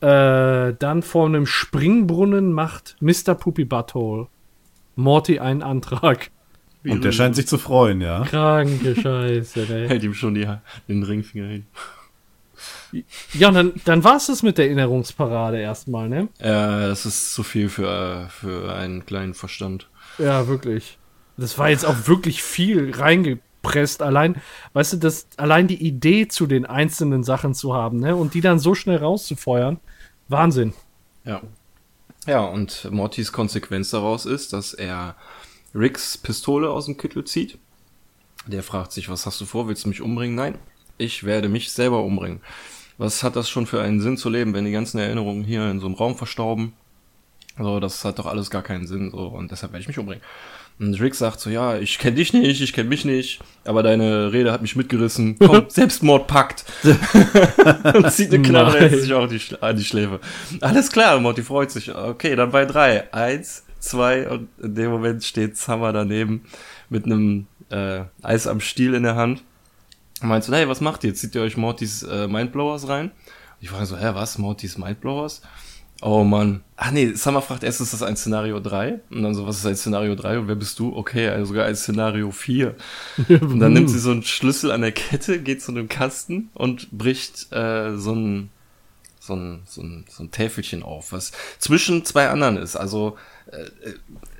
Äh, dann vor einem Springbrunnen macht Mr. Poopy Butthole Morty einen Antrag. Und der scheint sich zu freuen, ja. Kranke Scheiße, ey. Hält ihm schon die, den Ringfinger hin. Ja, und dann, dann war es das mit der Erinnerungsparade erstmal, ne? Ja, das ist zu viel für, äh, für einen kleinen Verstand. Ja, wirklich. Das war jetzt auch wirklich viel reingepresst. Allein, weißt du, das, allein die Idee zu den einzelnen Sachen zu haben, ne? Und die dann so schnell rauszufeuern. Wahnsinn. Ja. Ja, und Mortys Konsequenz daraus ist, dass er Ricks Pistole aus dem Kittel zieht. Der fragt sich, was hast du vor? Willst du mich umbringen? Nein, ich werde mich selber umbringen. Was hat das schon für einen Sinn zu leben, wenn die ganzen Erinnerungen hier in so einem Raum verstauben? So, das hat doch alles gar keinen Sinn, so, und deshalb werde ich mich umbringen. Und Rick sagt so, ja, ich kenne dich nicht, ich kenne mich nicht, aber deine Rede hat mich mitgerissen. Komm, Selbstmordpakt. und zieht eine Knarre sich auch die, an die Schläfe. Alles klar, Morty freut sich. Okay, dann bei drei. Eins, zwei und in dem Moment steht Summer daneben mit einem äh, Eis am Stiel in der Hand. Und meint so, hey, was macht ihr? Zieht ihr euch Mortys äh, Mindblowers rein? Ich frage so, hä, was? Mortys Mindblowers? Oh Mann. Ach nee, Summer fragt erst, ist das ein Szenario 3? Und dann so, was ist ein Szenario 3? Und wer bist du? Okay, also sogar ein Szenario 4. Und dann nimmt sie so einen Schlüssel an der Kette, geht zu einem Kasten und bricht äh, so ein so ein, so ein, so ein Täfelchen auf, was zwischen zwei anderen ist. Also äh,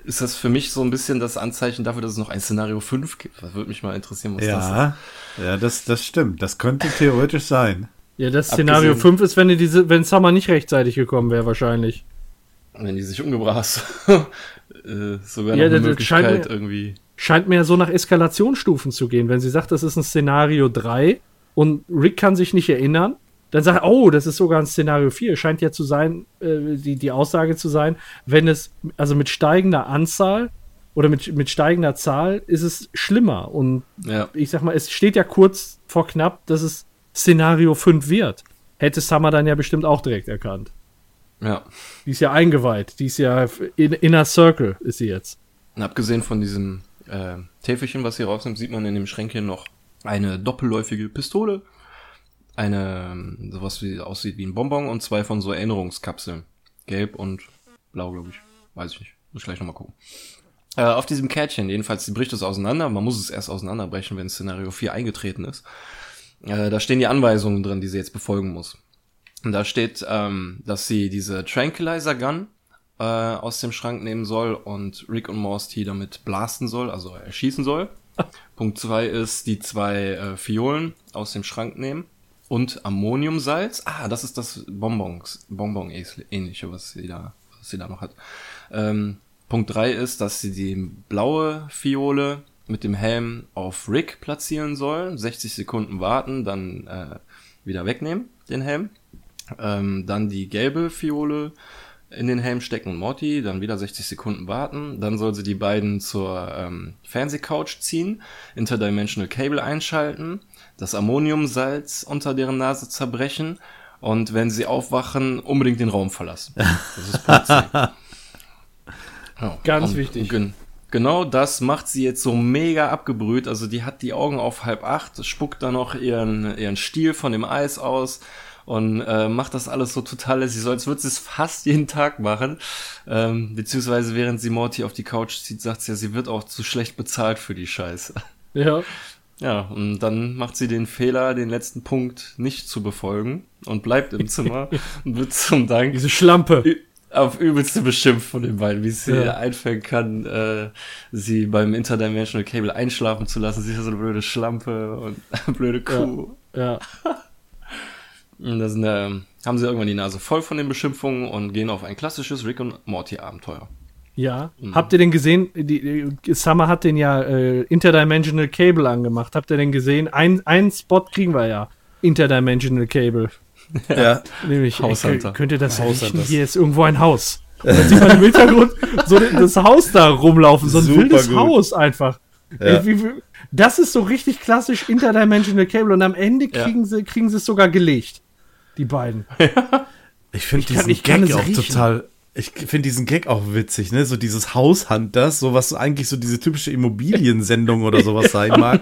ist das für mich so ein bisschen das Anzeichen dafür, dass es noch ein Szenario 5 gibt. Das würde mich mal interessieren, was das ist. Ja, ja, das, das stimmt. Das könnte theoretisch sein. Ja, das Szenario Abgesehen- 5 ist, wenn, die diese, wenn Summer nicht rechtzeitig gekommen wäre, wahrscheinlich. Wenn die sich umgebracht hast. äh, sogar Ja, noch eine das- das scheint Möglichkeit mir- irgendwie. Scheint mir so nach Eskalationsstufen zu gehen. Wenn sie sagt, das ist ein Szenario 3 und Rick kann sich nicht erinnern, dann sagt er, oh, das ist sogar ein Szenario 4. Scheint ja zu sein, äh, die, die Aussage zu sein, wenn es, also mit steigender Anzahl oder mit, mit steigender Zahl ist es schlimmer. Und Ja, ich sag mal, es steht ja kurz vor knapp, dass es Szenario 5 wird. Hätte Summer dann ja bestimmt auch direkt erkannt. ja. Die ist ja eingeweiht. Die ist ja in, Inner Circle ist sie jetzt. Und abgesehen von diesem äh, Täfelchen, was sie rausnimmt, sieht man in dem Schränkchen noch eine doppelläufige Pistole, eine, ähm, sowas wie aussieht wie ein Bonbon und zwei von so Erinnerungskapseln. Gelb und blau, glaube ich. Weiß ich nicht. Muss ich gleich nochmal gucken. Äh, auf diesem Kärtchen, jedenfalls, die bricht es auseinander. Man muss es erst auseinanderbrechen, wenn Szenario 4 eingetreten ist. Äh, da stehen die Anweisungen drin, die sie jetzt befolgen muss. Und da steht, ähm, dass sie diese Tranquilizer Gun äh, aus dem Schrank nehmen soll und Rick und Morty damit blasten soll, also erschießen soll. Punkt zwei ist, die zwei äh, Fiolen aus dem Schrank nehmen und Ammoniumsalz. Ah, das ist das Bonbons, Bonbon ähnliche, was sie da, was sie da noch hat. Ähm, Punkt drei ist, dass sie die blaue Fiole mit dem Helm auf Rick platzieren soll, 60 Sekunden warten, dann äh, wieder wegnehmen, den Helm. Ähm, dann die gelbe Fiole in den Helm stecken und Morty, dann wieder 60 Sekunden warten. Dann soll sie die beiden zur ähm, Fernsehcouch ziehen, Interdimensional Cable einschalten, das Ammoniumsalz unter deren Nase zerbrechen und wenn sie aufwachen, unbedingt den Raum verlassen. Das ist Punkt. Ja, Ganz wichtig. gen- genau das macht sie jetzt so mega abgebrüht. Also die hat die Augen auf halb acht, spuckt dann noch ihren, ihren Stiel von dem Eis aus und äh, macht das alles so total lässig, so als würde sie es fast jeden Tag machen. Ähm, beziehungsweise während sie Morty auf die Couch zieht, sagt sie ja, sie wird auch zu schlecht bezahlt für die Scheiße. Ja. Ja, und dann macht sie den Fehler, den letzten Punkt nicht zu befolgen und bleibt im Zimmer und wird zum Dank Diese Schlampe. auf übelste beschimpft von den beiden, wie es sie Ja. einfällen kann, äh, sie beim Interdimensional Cable einschlafen zu lassen. Sie ist ja so eine blöde Schlampe und blöde Kuh. Ja. Und das sind, äh, haben sie irgendwann die Nase voll von den Beschimpfungen und gehen auf ein klassisches Rick und Morty Abenteuer. Ja. Habt ihr denn gesehen, die, die, Summer hat den ja äh, Interdimensional Cable angemacht. Habt ihr denn gesehen? Ein, einen Spot kriegen wir ja. Interdimensional Cable. Ja. Nämlich, ey, Haushunter. könnt, könnt ihr das riechen? Hier ist irgendwo ein Haus. Und dann sieht man im Hintergrund so das Haus da rumlaufen. So ein Super wildes gut. Haus einfach. Ja. Ey, wie, wie, das ist so richtig klassisch Interdimensional Cable. Und am Ende Ja. kriegen, sie, kriegen sie es sogar gelegt. Die beiden. Ich finde kann- diesen ich Gag auch riechen. total. Ich finde diesen Gag auch witzig, ne? So dieses Haushunters, so was eigentlich so diese typische Immobiliensendung oder sowas sein mag,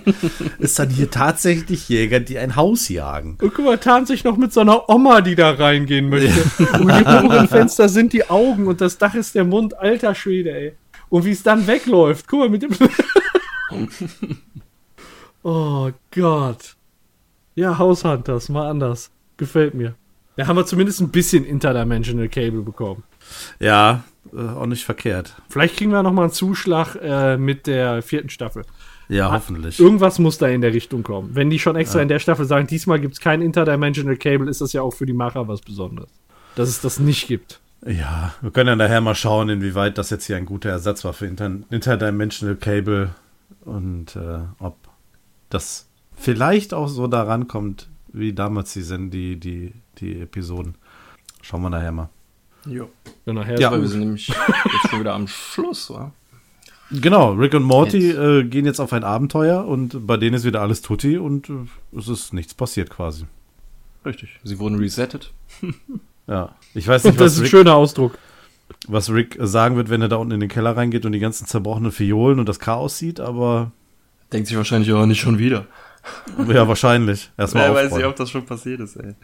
ist dann hier tatsächlich Jäger, die ein Haus jagen. Und guck mal, tarnt sich noch mit so einer Oma, die da reingehen möchte. Und die oberen Fenster sind die Augen und das Dach ist der Mund. Alter Schwede, ey. Und wie es dann wegläuft. Guck mal mit dem. oh Gott. Ja, Haushunters, mal anders. Gefällt mir. Da haben wir zumindest ein bisschen Interdimensional Cable bekommen. Ja, äh, auch nicht verkehrt. Vielleicht kriegen wir noch mal einen Zuschlag äh, mit der vierten Staffel. Ja, hoffentlich. Irgendwas muss da in der Richtung kommen. Wenn die schon extra in der Staffel sagen, diesmal gibt es kein Interdimensional Cable, ist das ja auch für die Macher was Besonderes. Dass es das nicht gibt. Ja, wir können ja nachher mal schauen, inwieweit das jetzt hier ein guter Ersatz war für Inter Interdimensional Cable und äh, ob das vielleicht auch so daran kommt, wie damals die, Sen- die, die, die Episoden. Schauen wir nachher mal. Ja. Ja, nachher Ja. wir sind nämlich jetzt schon wieder am Schluss, wa? Genau, Rick und Morty Jetzt. äh, gehen jetzt auf ein Abenteuer und bei denen ist wieder alles tutti und äh, es ist nichts passiert quasi. Richtig. Sie wurden resettet. Ja, ich weiß nicht, Das ist ein Rick, schöner Ausdruck. was Rick sagen wird, wenn er da unten in den Keller reingeht und die ganzen zerbrochenen Fiolen und das Chaos sieht, aber Denkt sich wahrscheinlich auch nicht schon wieder. Ja, wahrscheinlich. Erstmal Wer weiß nicht, ob das schon passiert ist, ey.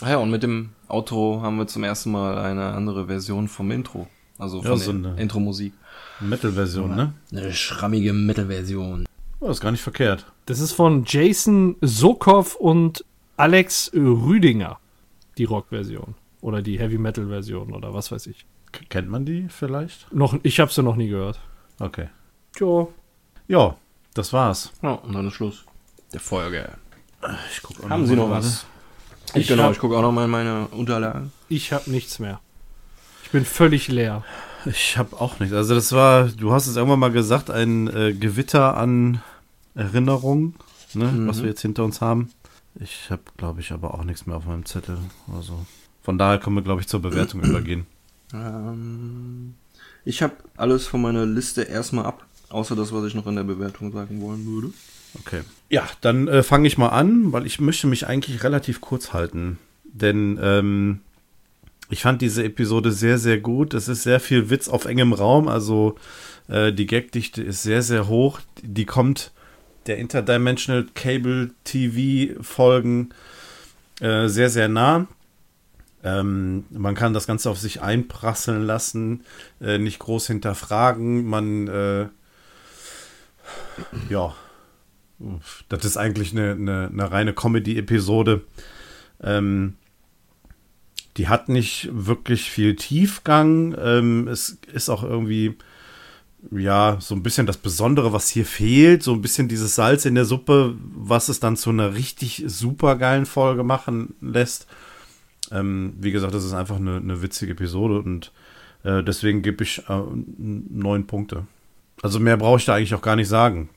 Ah ja, und mit dem Outro haben wir zum ersten Mal eine andere Version vom Intro. Also Ja, von so der eine- Intro-Musik. Metal-Version, ne? Eine schrammige Metal-Version. Oh, ist gar nicht verkehrt. Das ist von Jason Sokow und Alex Rüdinger. Die Rock-Version. Oder die Heavy-Metal-Version oder was weiß ich. K kennt man die vielleicht? Noch, ich habe sie noch nie gehört. Okay. Tja. Ja, das war's. Ja, und dann ist Schluss. Der Folge. Ich guck auch Haben Sie noch mal was? Ich genau, hab- ich gucke auch noch mal in meine Unterlagen. Ich habe nichts mehr. Ich bin völlig leer. Ich habe auch nicht. Also das war, du hast es irgendwann mal gesagt, ein äh, Gewitter an Erinnerungen, ne, was wir jetzt hinter uns haben. Ich habe, glaube ich, aber auch nichts mehr auf meinem Zettel. Also von daher können wir, glaube ich, zur Bewertung übergehen. Ähm, ich habe alles von meiner Liste erstmal ab, außer das, was ich noch in der Bewertung sagen wollen würde. Okay. Ja, dann äh, fange ich mal an, weil ich möchte mich eigentlich relativ kurz halten. Denn ähm, ich fand diese Episode sehr, sehr gut. Es ist sehr viel Witz auf engem Raum. Also äh, die Gagdichte ist sehr, sehr hoch. Die kommt der Interdimensional Cable TV Folgen äh, sehr, sehr nah. Ähm, man kann das Ganze auf sich einprasseln lassen, äh, nicht groß hinterfragen. Man, äh, ja, das ist eigentlich eine, eine, eine reine Comedy-Episode. Ähm, die hat nicht wirklich viel Tiefgang. Ähm, es ist auch irgendwie, ja, so ein bisschen das Besondere, was hier fehlt. So ein bisschen dieses Salz in der Suppe, was es dann zu einer richtig super geilen Folge machen lässt. Ähm, wie gesagt, das ist einfach eine, eine witzige Episode und äh, deswegen gebe ich äh, neun Punkte. Also mehr brauche ich da eigentlich auch gar nicht sagen.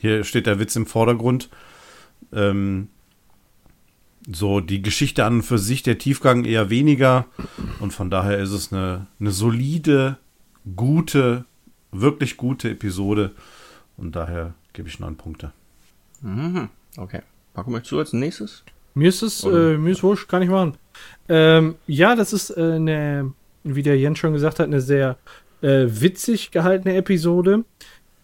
Hier steht der Witz im Vordergrund. Ähm, so, die Geschichte an und für sich, der Tiefgang eher weniger. Und von daher ist es eine, eine solide, gute, wirklich gute Episode. Und daher gebe ich neun Punkte. Mhm. Okay. Paco, möchtest du als nächstes? Mir ist es, äh, mir ist wurscht, kann ich machen. Ähm, ja, das ist äh, eine, wie der Jens schon gesagt hat, eine sehr äh, witzig gehaltene Episode.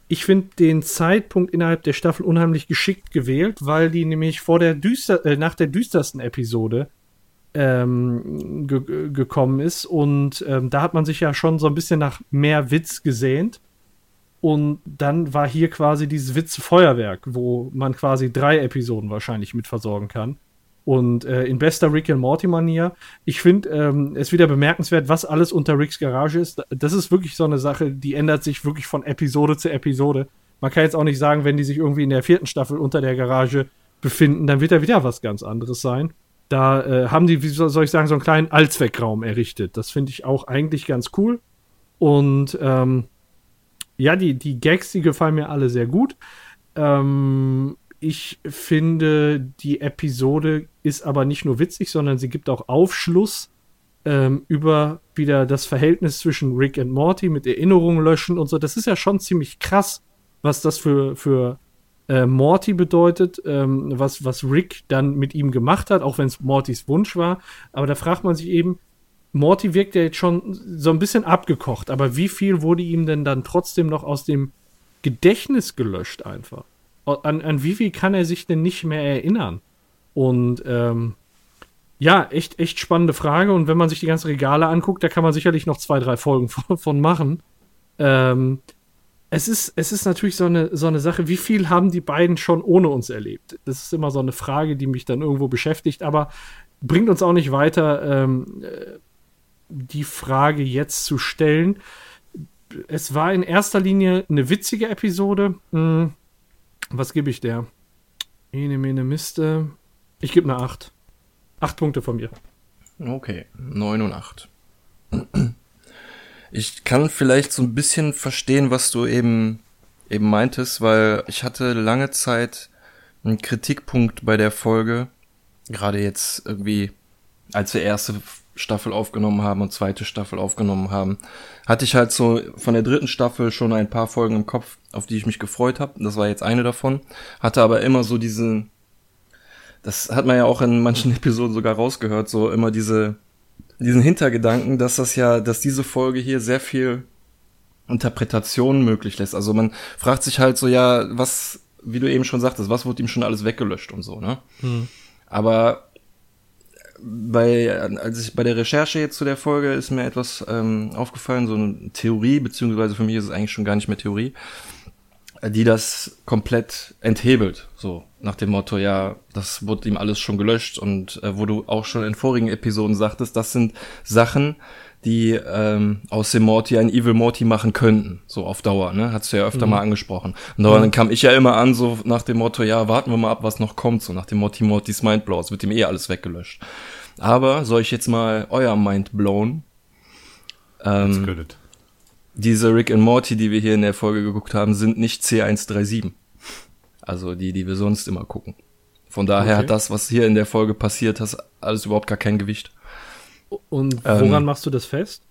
Ich finde den Zeitpunkt innerhalb der Staffel unheimlich geschickt gewählt, weil die nämlich vor der düster, äh, nach der düstersten Episode ähm, ge gekommen ist. Und ähm, da hat man sich ja schon so ein bisschen nach mehr Witz gesehnt. Und dann war hier quasi dieses Witzfeuerwerk, wo man quasi drei Episoden wahrscheinlich mit versorgen kann. Und äh, in bester Rick and Morty-Manier. Ich finde ähm, es wieder bemerkenswert, was alles unter Ricks Garage ist. Das ist wirklich so eine Sache, die ändert sich wirklich von Episode zu Episode. Man kann jetzt auch nicht sagen, wenn die sich irgendwie in der vierten Staffel unter der Garage befinden, dann wird da wieder was ganz anderes sein. Da äh, haben die, wie soll ich sagen, so einen kleinen Allzweckraum errichtet. Das finde ich auch eigentlich ganz cool. Und ähm, ja, die, die Gags, die gefallen mir alle sehr gut. Ähm, ich finde, die Episode ist aber nicht nur witzig, sondern sie gibt auch Aufschluss ähm, über wieder das Verhältnis zwischen Rick und Morty mit Erinnerungen löschen und so. Das ist ja schon ziemlich krass, was das für, für äh, Morty bedeutet, ähm, was, was Rick dann mit ihm gemacht hat, auch wenn es Mortys Wunsch war. Aber da fragt man sich eben, Morty wirkt ja jetzt schon so ein bisschen abgekocht, aber wie viel wurde ihm denn dann trotzdem noch aus dem Gedächtnis gelöscht einfach? an, an wie viel kann er sich denn nicht mehr erinnern? Und ähm, ja, echt, echt spannende Frage. Und wenn man sich die ganzen Regale anguckt, da kann man sicherlich noch zwei, drei Folgen von, von machen. Ähm, es ist, es ist natürlich so eine, so eine Sache, wie viel haben die beiden schon ohne uns erlebt? Das ist immer so eine Frage, die mich dann irgendwo beschäftigt, aber bringt uns auch nicht weiter, ähm, äh, die Frage jetzt zu stellen. Es war in erster Linie eine witzige Episode. Hm was gebe ich der? Ene, mene, miste. Ich gebe eine 8. 8 Punkte von mir. Okay, 9 und 8. Ich kann vielleicht so ein bisschen verstehen, was du eben, eben meintest, weil ich hatte lange Zeit einen Kritikpunkt bei der Folge. Gerade jetzt irgendwie, als wir erste Staffel aufgenommen haben und zweite Staffel aufgenommen haben, hatte ich halt so von der dritten Staffel schon ein paar Folgen im Kopf, auf die ich mich gefreut habe. Das war jetzt eine davon. Hatte aber immer so diese, das hat man ja auch in manchen Episoden sogar rausgehört, so immer diese, diesen Hintergedanken, dass das ja, dass diese Folge hier sehr viel Interpretation möglich lässt. Also man fragt sich halt so, ja, was, wie du eben schon sagtest, was wurde ihm schon alles weggelöscht und so, ne? Hm. Aber bei, als ich bei der Recherche jetzt zu der Folge ist mir etwas ähm, aufgefallen, so eine Theorie, beziehungsweise für mich ist es eigentlich schon gar nicht mehr Theorie, die das komplett enthebelt, so nach dem Motto, ja, das wurde ihm alles schon gelöscht und äh, wo du auch schon in vorigen Episoden sagtest, das sind Sachen, die ähm, aus dem Morty ein Evil Morty machen könnten, so auf Dauer, ne? Hast du ja öfter mhm. mal angesprochen. Und dann mhm. kam ich ja immer an, so nach dem Motto, ja, warten wir mal ab, was noch kommt, so nach dem Morty Mortys Mindblow, es wird ihm eh alles weggelöscht. Aber soll ich jetzt mal euer Mind blown? Ähm, diese Rick and Morty, die wir hier in der Folge geguckt haben, sind nicht C137. Also die, die wir sonst immer gucken. Von daher okay. hat das, was hier in der Folge passiert, das alles überhaupt gar kein Gewicht. Und woran ähm, machst du das fest?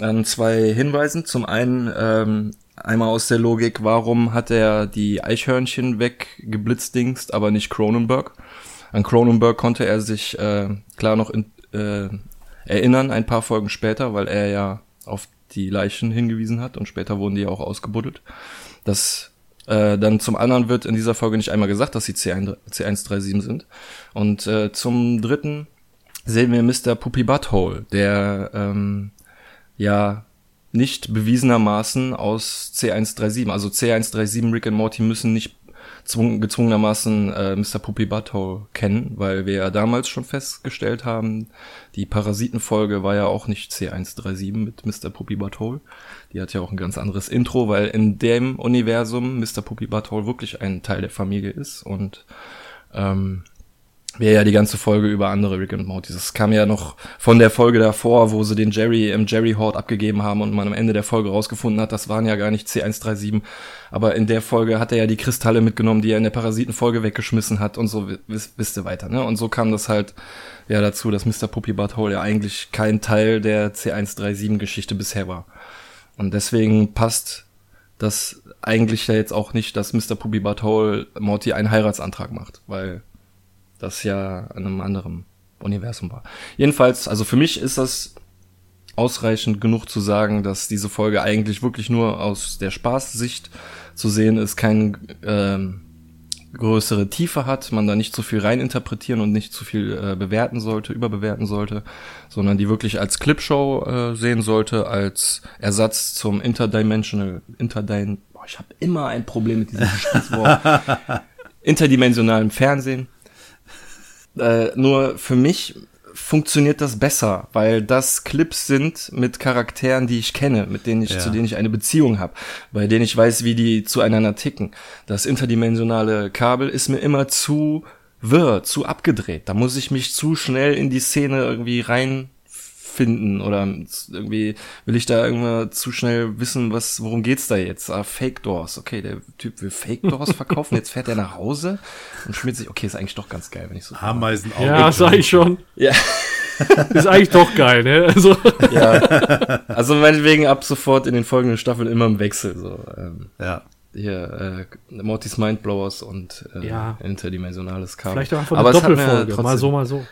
An zwei Hinweisen. Zum einen ähm, einmal aus der Logik, warum hat er die Eichhörnchen weggeblitzdingst, aber nicht Cronenberg? An Cronenberg konnte er sich äh, klar noch in, äh, erinnern, ein paar Folgen später, weil er ja auf die Leichen hingewiesen hat und später wurden die auch ausgebuddelt. Das äh, dann zum anderen wird in dieser Folge nicht einmal gesagt, dass sie C1, C137 sind. Und äh, zum dritten sehen wir Mr. Puppy Butthole, der ähm, ja nicht bewiesenermaßen aus C137, also C137 Rick and Morty müssen nicht gezwungenermaßen äh, Mr. Puppy Butthole kennen, weil wir ja damals schon festgestellt haben, die Parasitenfolge war ja auch nicht C137 mit Mr. Puppy Butthole. Die hat ja auch ein ganz anderes Intro, weil in dem Universum Mr. Puppy Butthole wirklich ein Teil der Familie ist und ähm, wäre ja die ganze Folge über andere Rick and Morty. Das kam ja noch von der Folge davor, wo sie den Jerry im Jerry Horde abgegeben haben und man am Ende der Folge rausgefunden hat, das waren ja gar nicht C137. Aber in der Folge hat er ja die Kristalle mitgenommen, die er in der Parasitenfolge weggeschmissen hat und so wisst, wisst ihr weiter, ne? Und so kam das halt ja dazu, dass Mr. Puppy Butthole ja eigentlich kein Teil der C137 Geschichte bisher war. Und deswegen passt das eigentlich ja jetzt auch nicht, dass Mr. Puppy Butthole Morty einen Heiratsantrag macht, weil das ja in einem anderen Universum war. Jedenfalls, also für mich ist das ausreichend genug zu sagen, dass diese Folge eigentlich wirklich nur aus der Spaßsicht zu sehen ist, kein ähm, größere Tiefe hat, man da nicht zu viel reininterpretieren und nicht zu viel äh, bewerten sollte, überbewerten sollte, sondern die wirklich als Clipshow äh, sehen sollte, als Ersatz zum Interdimensional, Interdin, boah, ich habe immer ein Problem mit diesem Scheißwort, interdimensionalen Fernsehen. Äh, nur für mich funktioniert das besser, weil das Clips sind mit Charakteren, die ich kenne, mit denen ich, Ja. zu denen ich eine Beziehung habe, bei denen ich weiß, wie die zueinander ticken. Das interdimensionale Kabel ist mir immer zu wirr, zu abgedreht. Da muss ich mich zu schnell in die Szene irgendwie reinfinden oder irgendwie will ich da irgendwann zu schnell wissen, was, worum geht's da jetzt? Ah, Fake Doors. Okay, der Typ will Fake Doors verkaufen, jetzt fährt er nach Hause und schmiert sich, okay, ist eigentlich doch ganz geil, wenn ich so. Ameisen Ja, sag ich schon. Ja. Ist eigentlich doch geil, ne? Also, Ja. Also meinetwegen ab sofort in den folgenden Staffeln immer im Wechsel. So. Ähm, Ja. hier, äh, Mortys Mindblowers und äh, Ja. interdimensionales Kabel. vielleicht auch einfach Aber eine mir Doppelfolge. Mal so, mal so.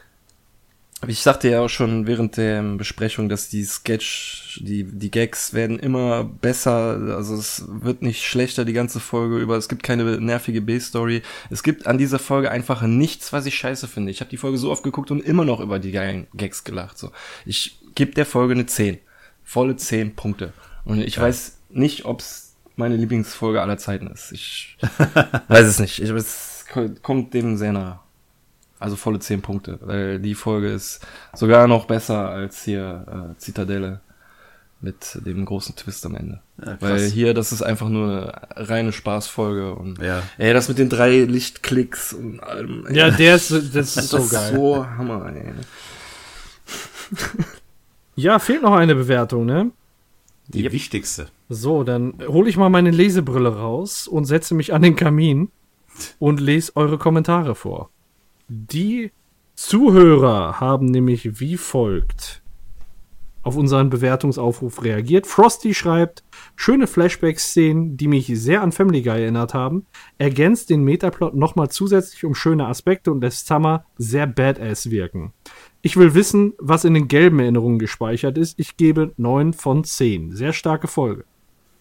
Ich sagte ja auch schon während der Besprechung, dass die Sketch, die, die Gags werden immer besser, also es wird nicht schlechter die ganze Folge über, es gibt keine nervige B-Story. Es gibt an dieser Folge einfach nichts, was ich scheiße finde. Ich habe die Folge so oft geguckt und immer noch über die geilen Gags gelacht. So. Ich gebe der Folge eine 10. Volle 10 Punkte. Und ich weiß nicht, ob es meine Lieblingsfolge aller Zeiten ist. Ich weiß es nicht. Ich, es kommt dem sehr nah. Also volle 10 Punkte, weil die Folge ist sogar noch besser als hier äh, Zitadelle mit dem großen Twist am Ende. Ja, weil hier, das ist einfach nur eine reine Spaßfolge und Ja. ey, das mit den drei Lichtklicks und allem. Ey, Ja, der ist, das ist das so ist geil. so Hammer, ey. Ja, fehlt noch eine Bewertung, ne? Die wichtigste. So, dann hole ich mal meine Lesebrille raus und setze mich an den Kamin und lese eure Kommentare vor. Die Zuhörer haben nämlich wie folgt auf unseren Bewertungsaufruf reagiert. Frosty schreibt, schöne Flashback-Szenen, die mich sehr an Family Guy erinnert haben, ergänzt den Metaplot nochmal zusätzlich um schöne Aspekte und lässt Summer sehr badass wirken. Ich will wissen, was in den gelben Erinnerungen gespeichert ist. Ich gebe 9 von 10. Sehr starke Folge.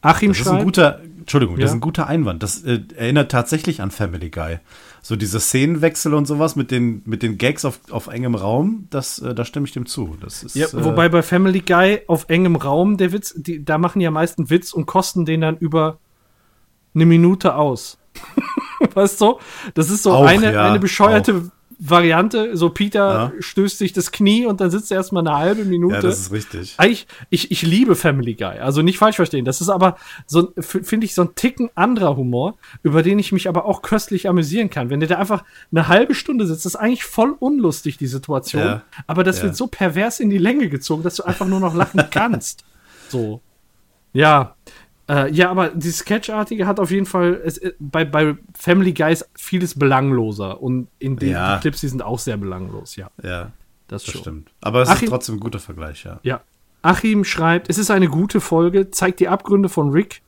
Achim Das ist ein schreibt, guter, Entschuldigung, das Ja. ist ein guter Einwand. Das äh, erinnert tatsächlich an Family Guy. So diese Szenenwechsel und sowas mit den, mit den Gags auf, auf engem Raum, das, äh, da stimme ich dem zu. Das ist, ja, äh, wobei bei Family Guy auf engem Raum der Witz, die, da machen ja meist einen Witz und kosten den dann über eine Minute aus. weißt du? Das ist so Auch, eine, ja, eine bescheuerte Variante. So Peter Ja. stößt sich das Knie und dann sitzt er erstmal eine halbe Minute. ja, das ist richtig. Eigentlich, ich, ich liebe Family Guy, also nicht falsch verstehen. Das ist aber so, finde ich, so ein Ticken anderer Humor, über den ich mich aber auch köstlich amüsieren kann. Wenn der da einfach eine halbe Stunde sitzt, ist eigentlich voll unlustig, die Situation. Ja. Aber das Ja. wird so pervers in die Länge gezogen, dass du einfach nur noch lachen kannst. So. Ja. Äh, ja, aber die Sketchartige hat auf jeden Fall, es, äh, bei, bei Family Guy ist vieles belangloser und in den Ja. die Clips, die sind auch sehr belanglos, ja. Ja, Das, das stimmt. Aber es Achim- ist trotzdem ein guter Vergleich, ja. Ja. Achim schreibt, es ist eine gute Folge, zeigt die Abgründe von Rick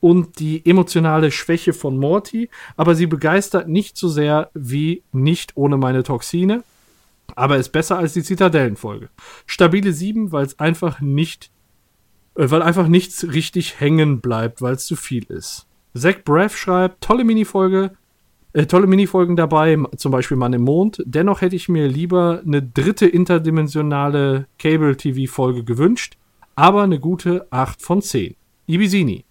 und die emotionale Schwäche von Morty, aber sie begeistert nicht so sehr wie nicht ohne meine Toxine, aber ist besser als die Zitadellenfolge. Stabile 7, weil es einfach nicht, weil einfach nichts richtig hängen bleibt, weil es zu viel ist. Zach Braff schreibt, tolle Minifolge, äh, tolle Minifolgen dabei, zum Beispiel Mann im Mond. Dennoch hätte ich mir lieber eine dritte interdimensionale Cable-TV-Folge gewünscht, aber eine gute 8 von 10. Ibisini.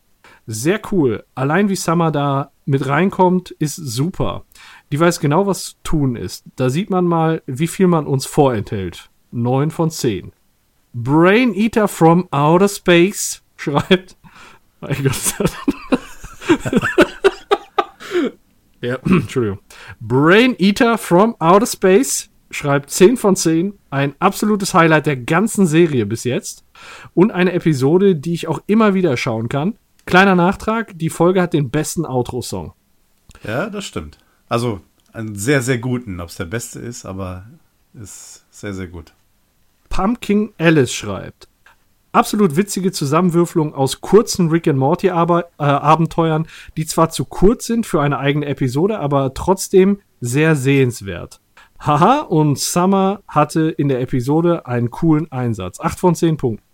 Sehr cool. Allein wie Summer da mit reinkommt, ist super. Die weiß genau, was zu tun ist. Da sieht man mal, wie viel man uns vorenthält. 9 von 10. Brain Eater from Outer Space schreibt. Mein Gott. ja, Entschuldigung. Brain Eater from Outer Space schreibt 10 von 10. Ein absolutes Highlight der ganzen Serie bis jetzt. Und eine Episode, die ich auch immer wieder schauen kann. Kleiner Nachtrag: Die Folge hat den besten Outro-Song. Ja, das stimmt. Also einen sehr, sehr guten. Ob es der beste ist, aber ist sehr, sehr gut. Pumpkin Alice schreibt. Absolut witzige Zusammenwürfelung aus kurzen Rick and Morty Aber äh, Abenteuern, die zwar zu kurz sind für eine eigene Episode, aber trotzdem sehr sehenswert. Haha, und Summer hatte in der Episode einen coolen Einsatz. 8 von 10 Punkten.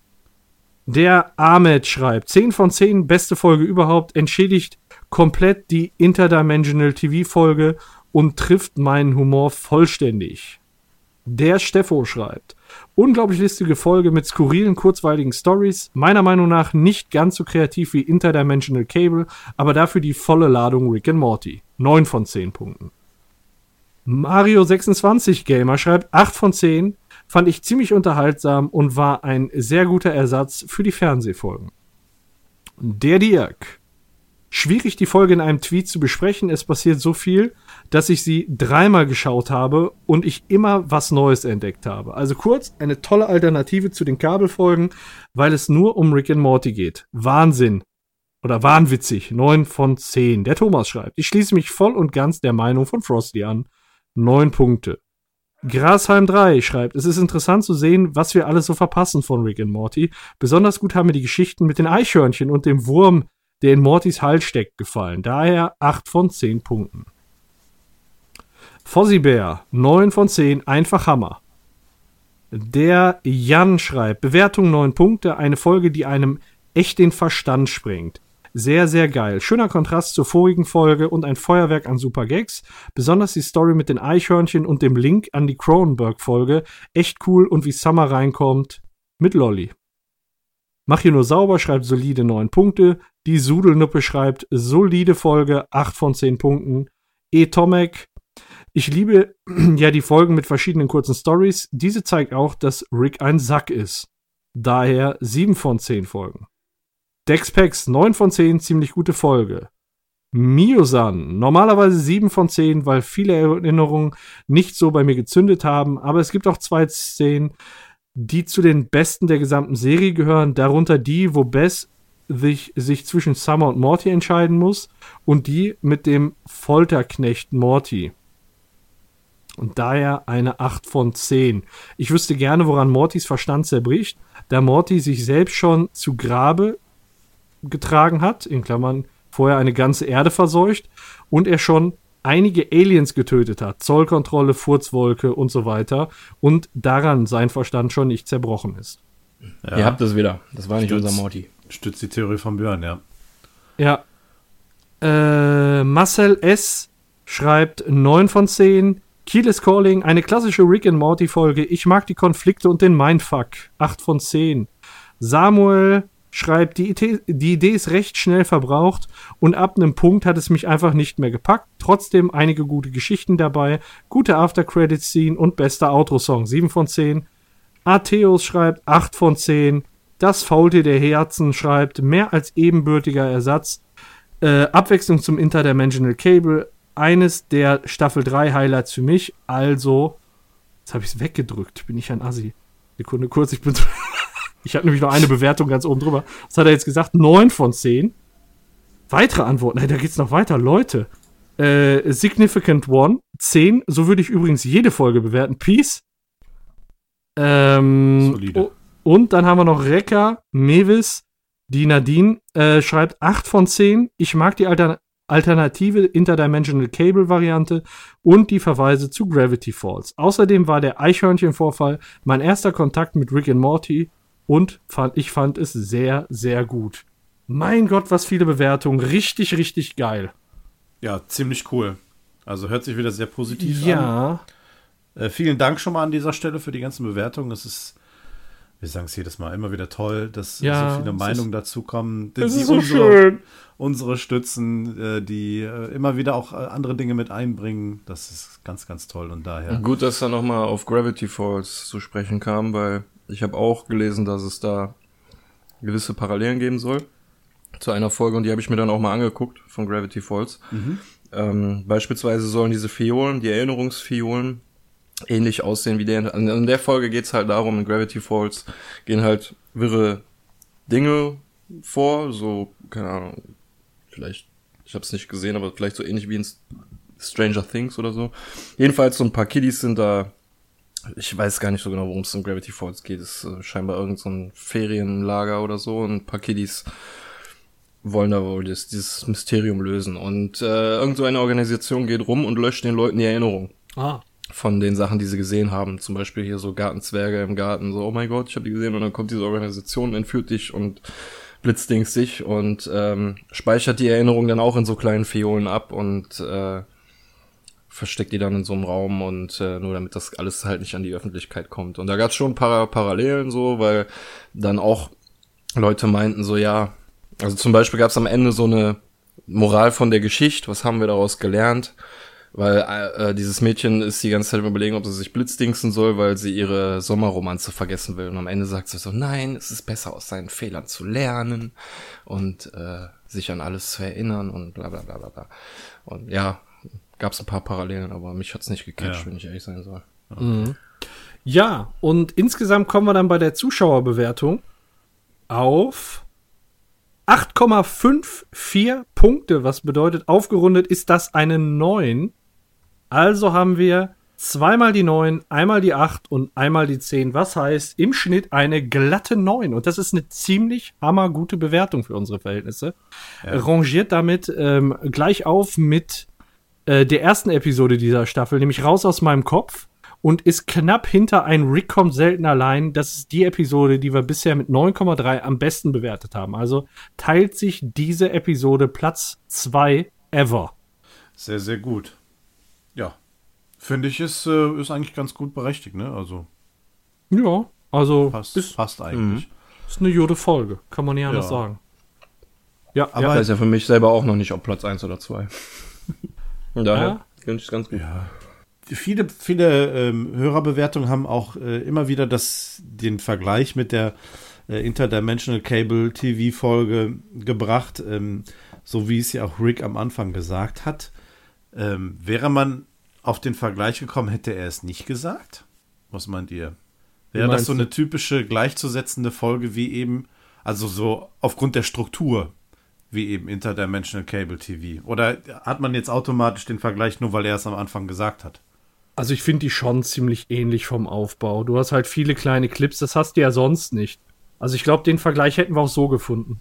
Der Ahmed schreibt, 10 von 10, beste Folge überhaupt, entschädigt komplett die Interdimensional TV-Folge und trifft meinen Humor vollständig. Der Steffo schreibt, unglaublich listige Folge mit skurrilen, kurzweiligen Stories, meiner Meinung nach nicht ganz so kreativ wie Interdimensional Cable, aber dafür die volle Ladung Rick and Morty. 9 von 10 Punkten. Mario26 Gamer schreibt 8 von 10, fand ich ziemlich unterhaltsam und war ein sehr guter Ersatz für die Fernsehfolgen. Der Dirk. Schwierig die Folge in einem Tweet zu besprechen, es passiert so viel, dass ich sie dreimal geschaut habe und ich immer was Neues entdeckt habe. Also kurz, eine tolle Alternative zu den Kabelfolgen, weil es nur um Rick and Morty geht. Wahnsinn. Oder wahnwitzig. 9 von 10. Der Thomas schreibt, ich schließe mich voll und ganz der Meinung von Frosty an. 9 Punkte. Grasheim 3 schreibt, es ist interessant zu sehen, was wir alles so verpassen von Rick and Morty. Besonders gut haben mir die Geschichten mit den Eichhörnchen und dem Wurm, der in Mortys Hals steckt, gefallen. Daher 8 von 10 Punkten. Fozzie Bear, 9 von 10, einfach Hammer. Der Jan schreibt, Bewertung 9 Punkte, eine Folge, die einem echt den Verstand sprengt. Sehr, sehr geil. Schöner Kontrast zur vorigen Folge und ein Feuerwerk an super Gags. Besonders die Story mit den Eichhörnchen und dem Link an die Cronenberg-Folge. Echt cool und wie Summer reinkommt mit Lolly. Mach hier nur sauber, schreibt solide 9 Punkte. Die Sudelnuppe schreibt solide Folge, 8 von 10 Punkten. E. Tomek. Ich liebe ja die Folgen mit verschiedenen kurzen Stories. Diese zeigt auch, dass Rick ein Sack ist. Daher 7 von 10 Folgen. Dexpex 9 von 10, ziemlich gute Folge. Miosan, normalerweise 7 von 10, weil viele Erinnerungen nicht so bei mir gezündet haben, aber es gibt auch zwei Szenen, die zu den besten der gesamten Serie gehören, darunter die, wo Bess sich, sich zwischen Summer und Morty entscheiden muss und die mit dem Folterknecht Morty. Und daher eine 8 von 10. Ich wüsste gerne, woran Mortys Verstand zerbricht, da Morty sich selbst schon zu Grabe getragen hat, in Klammern vorher eine ganze Erde verseucht und er schon einige Aliens getötet hat, Zollkontrolle, Furzwolke und so weiter und daran sein Verstand schon nicht zerbrochen ist. Ja. Ihr habt es wieder. Das war nicht Stütz. unser Morty. Stützt die Theorie von Björn, ja. Ja. Äh, Marcel S. schreibt 9 von 10. Kiel is Calling, eine klassische Rick and Morty Folge. Ich mag die Konflikte und den Mindfuck. 8 von 10. Samuel schreibt, die Idee, die Idee ist recht schnell verbraucht und ab einem Punkt hat es mich einfach nicht mehr gepackt. Trotzdem einige gute Geschichten dabei, gute After-Credit-Scene und bester Outro-Song. 7 von 10. Atheos schreibt 8 von 10. Das Faulte der Herzen schreibt mehr als ebenbürtiger Ersatz. Äh, Abwechslung zum Interdimensional Cable. Eines der Staffel 3 Highlights für mich. Also, jetzt habe ich es weggedrückt. Bin ich ein Assi. Sekunde kurz, ich bin. ich habe nämlich noch eine Bewertung ganz oben drüber. Was hat er jetzt gesagt? 9 von 10. Weitere Antworten. Hey, da geht's noch weiter. Leute. Äh, Significant One. 10. So würde ich übrigens jede Folge bewerten. Peace. Ähm, Solide. und dann haben wir noch Rekka, Mewis, die Nadine äh, schreibt 8 von 10. Ich mag die Alter alternative Interdimensional Cable Variante und die Verweise zu Gravity Falls. Außerdem war der Eichhörnchen-Vorfall mein erster Kontakt mit Rick and Morty und fand, ich fand es sehr, sehr gut. Mein Gott, was viele Bewertungen. Richtig, richtig geil. Ja, ziemlich cool. Also hört sich wieder sehr positiv an. Ja. Äh, vielen Dank schon mal an dieser Stelle für die ganzen Bewertungen. Es ist, wir sagen es jedes Mal, immer wieder toll, dass Ja, so viele Meinungen dazu kommen, die ist die so unsere, schön. unsere stützen, äh, die äh, immer wieder auch äh, andere Dinge mit einbringen. Das ist ganz, ganz toll und daher. Gut, dass er nochmal auf Gravity Falls zu sprechen kam, weil ich habe auch gelesen, dass es da gewisse Parallelen geben soll zu einer Folge und die habe ich mir dann auch mal angeguckt von Gravity Falls. Ähm, beispielsweise sollen diese Fiolen, die Erinnerungsfiolen, ähnlich aussehen wie der. In in der Folge geht's halt darum, in Gravity Falls gehen halt wirre Dinge vor, so, keine Ahnung, vielleicht, ich habe es nicht gesehen, aber vielleicht so ähnlich wie in Stranger Things oder so. Jedenfalls so ein paar Kiddies sind da ich weiß gar nicht so genau, worum es in Gravity Falls geht. Es ist äh, scheinbar irgend so ein Ferienlager oder so. Und ein paar Kiddies wollen da wohl das, dieses Mysterium lösen. Und äh, irgend so eine Organisation geht rum und löscht den Leuten die Erinnerung. Ah. von den Sachen, die sie gesehen haben. Zum Beispiel hier so Gartenzwerge im Garten, so, oh mein Gott, ich habe die gesehen und dann kommt diese Organisation, entführt dich und blitzdings dich und ähm, speichert die Erinnerung dann auch in so kleinen Fiolen ab und äh, versteckt die dann in so einem Raum und äh, nur damit das alles halt nicht an die Öffentlichkeit kommt. Und da gab es schon ein paar Parallelen so, weil dann auch Leute meinten so, ja, also zum Beispiel gab es am Ende so eine Moral von der Geschichte, was haben wir daraus gelernt? Weil äh, dieses Mädchen ist die ganze Zeit Überlegen, ob sie sich blitzdingsen soll, weil sie ihre Sommerromanze vergessen will. Und am Ende sagt sie so, nein, es ist besser aus seinen Fehlern zu lernen und äh, sich an alles zu erinnern und bla bla bla bla bla. Und ja, gab es ein paar Parallelen, aber mich hat's nicht gecatcht, Ja. wenn ich ehrlich sein soll. Ja, und insgesamt kommen wir dann bei der Zuschauerbewertung auf 8,54 Punkte, was bedeutet, aufgerundet ist das eine 9. Also haben wir zweimal die 9, einmal die 8 und einmal die 10, was heißt im Schnitt eine glatte 9. Und das ist eine ziemlich hammergute Bewertung für unsere Verhältnisse. Rangiert damit ähm, gleich auf mit äh, der ersten Episode dieser Staffel, nämlich Raus aus meinem Kopf. Und ist knapp hinter ein Rick kommt selten allein. Das ist die Episode, die wir bisher mit 9,3 am besten bewertet haben. Also teilt sich diese Episode Platz 2 ever. Sehr, sehr gut. Ja. Finde ich, ist, äh, ist eigentlich ganz gut berechtigt, ne? Also Ja, also passt, ist, passt eigentlich. ist eine gute Folge, kann man nicht anders Ja. sagen. Ja, Aber- ja. Ich weiß ja für mich selber auch noch nicht, ob Platz eins oder zwei. Von daher Ja. finde ich es ganz gut. Viele, viele ähm, Hörerbewertungen haben auch äh, immer wieder das, den Vergleich mit der äh, Interdimensional Cable TV Folge gebracht, ähm, so wie es ja auch Rick am Anfang gesagt hat. Ähm, wäre man auf den Vergleich gekommen, hätte er es nicht gesagt? Was meint ihr? Wäre das so eine typische gleichzusetzende Folge wie eben, also so aufgrund der Struktur, wie eben Interdimensional Cable TV? Oder hat man jetzt automatisch den Vergleich nur, weil er es am Anfang gesagt hat? Also ich finde die schon ziemlich ähnlich vom Aufbau. Du hast halt viele kleine Clips, das hast du ja sonst nicht. Also ich glaube, den Vergleich hätten wir auch so gefunden.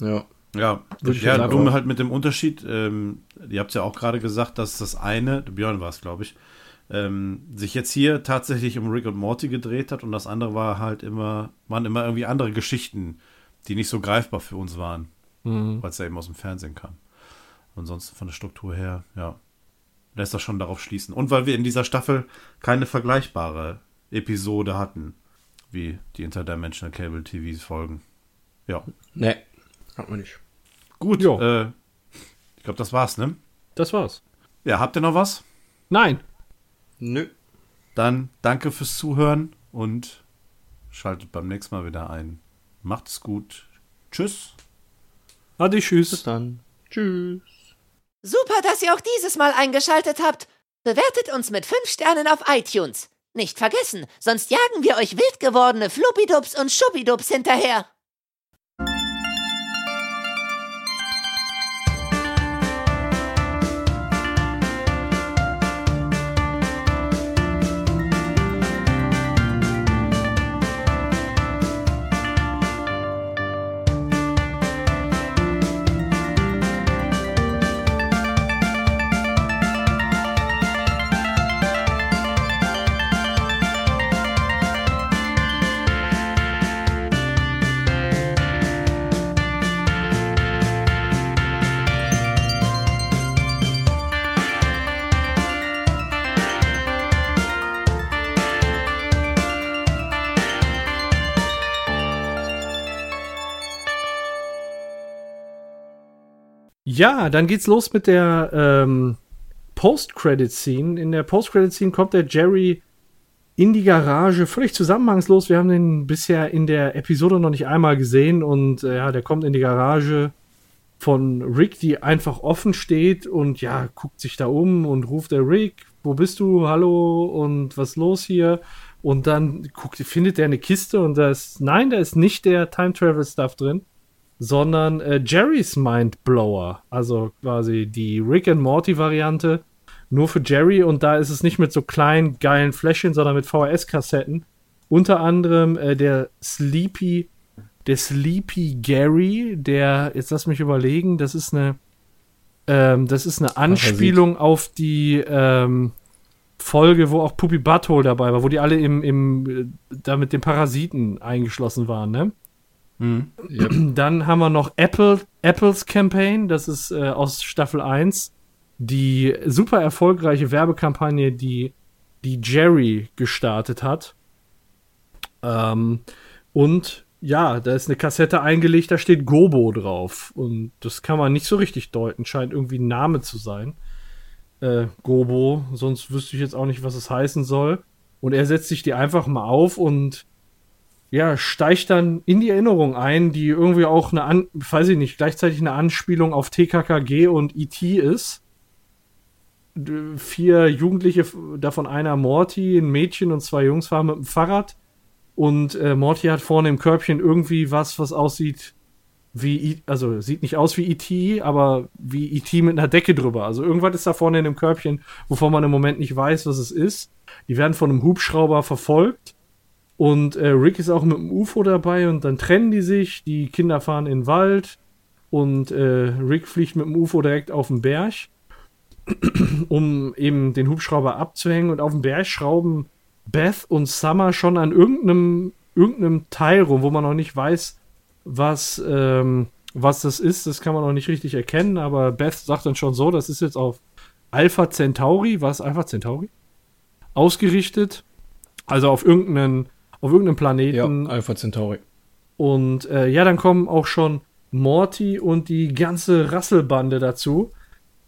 Ja. Ja, Würde ja sagen. dumm halt mit dem Unterschied, ähm, ihr habt ja auch gerade gesagt, dass das eine, Björn war es, glaube ich, ähm, sich jetzt hier tatsächlich um Rick und Morty gedreht hat und das andere war halt immer, waren immer irgendwie andere Geschichten, die nicht so greifbar für uns waren, weil es ja eben aus dem Fernsehen kam. Ansonsten von der Struktur her, ja, lässt das schon darauf schließen. Und weil wir in dieser Staffel keine vergleichbare Episode hatten, wie die Interdimensional Cable TV Folgen. Ja. Nee, hat man nicht. Gut, Jo. äh, ich glaube, das war's, ne? Das war's. Ja, habt ihr noch was? Nein. Nö. Dann danke fürs Zuhören und schaltet beim nächsten Mal wieder ein. Macht's gut. Tschüss. Adi, tschüss. Bis dann. Tschüss. Super, dass ihr auch dieses Mal eingeschaltet habt. Bewertet uns mit 5 Sternen auf iTunes. Nicht vergessen, sonst jagen wir euch wild gewordene Fluppidups und Schubbidups hinterher. Ja, dann geht's los mit der ähm, Post-Credit-Scene. In der Post-Credit-Scene kommt der Jerry in die Garage, völlig zusammenhangslos. Wir haben den bisher in der Episode noch nicht einmal gesehen und äh, ja, der kommt in die Garage von Rick, die einfach offen steht und ja, guckt sich da um und ruft der Rick, wo bist du? Hallo und was los hier? Und dann guckt, findet er eine Kiste und da ist, nein, da ist nicht der Time Travel Stuff drin sondern äh, Jerrys Mindblower. Also quasi die Rick and Morty Variante. Nur für Jerry und da ist es nicht mit so kleinen, geilen Fläschchen, sondern mit VHS-Kassetten. Unter anderem äh, der Sleepy, der Sleepy Gary, der, jetzt lass mich überlegen, das ist eine, ähm, das ist eine Anspielung auf die, ähm, Folge, wo auch Puppy Butthole dabei war, wo die alle im, im äh, da mit den Parasiten eingeschlossen waren, ne? Dann haben wir noch Apple, Apples Campaign, das ist äh, aus Staffel 1, die super erfolgreiche Werbekampagne, die, die Jerry gestartet hat. Ähm, und ja, da ist eine Kassette eingelegt, da steht Gobo drauf. Und das kann man nicht so richtig deuten, scheint irgendwie ein Name zu sein. Äh, Gobo, sonst wüsste ich jetzt auch nicht, was es heißen soll. Und er setzt sich die einfach mal auf und ja, steigt dann in die Erinnerung ein, die irgendwie auch eine, An weiß ich nicht, gleichzeitig eine Anspielung auf TKKG und E.T. ist. D- Vier Jugendliche, davon einer Morty, ein Mädchen und zwei Jungs fahren mit dem Fahrrad. Und äh, Morty hat vorne im Körbchen irgendwie was, was aussieht wie, I also sieht nicht aus wie E.T., aber wie E.T. mit einer Decke drüber. Also irgendwas ist da vorne in dem Körbchen, wovon man im Moment nicht weiß, was es ist. Die werden von einem Hubschrauber verfolgt. Und äh, Rick ist auch mit dem UFO dabei und dann trennen die sich. Die Kinder fahren in den Wald und äh, Rick fliegt mit dem UFO direkt auf den Berg, um eben den Hubschrauber abzuhängen. Und auf dem Berg schrauben Beth und Summer schon an irgendeinem, irgendeinem Teil rum, wo man noch nicht weiß, was, ähm, was das ist. Das kann man noch nicht richtig erkennen, aber Beth sagt dann schon so, das ist jetzt auf Alpha Centauri, was Alpha Centauri? Ausgerichtet. Also auf irgendeinen, auf irgendeinem Planeten. Alpha Centauri. Und äh, ja, dann kommen auch schon Morty und die ganze Rasselbande dazu.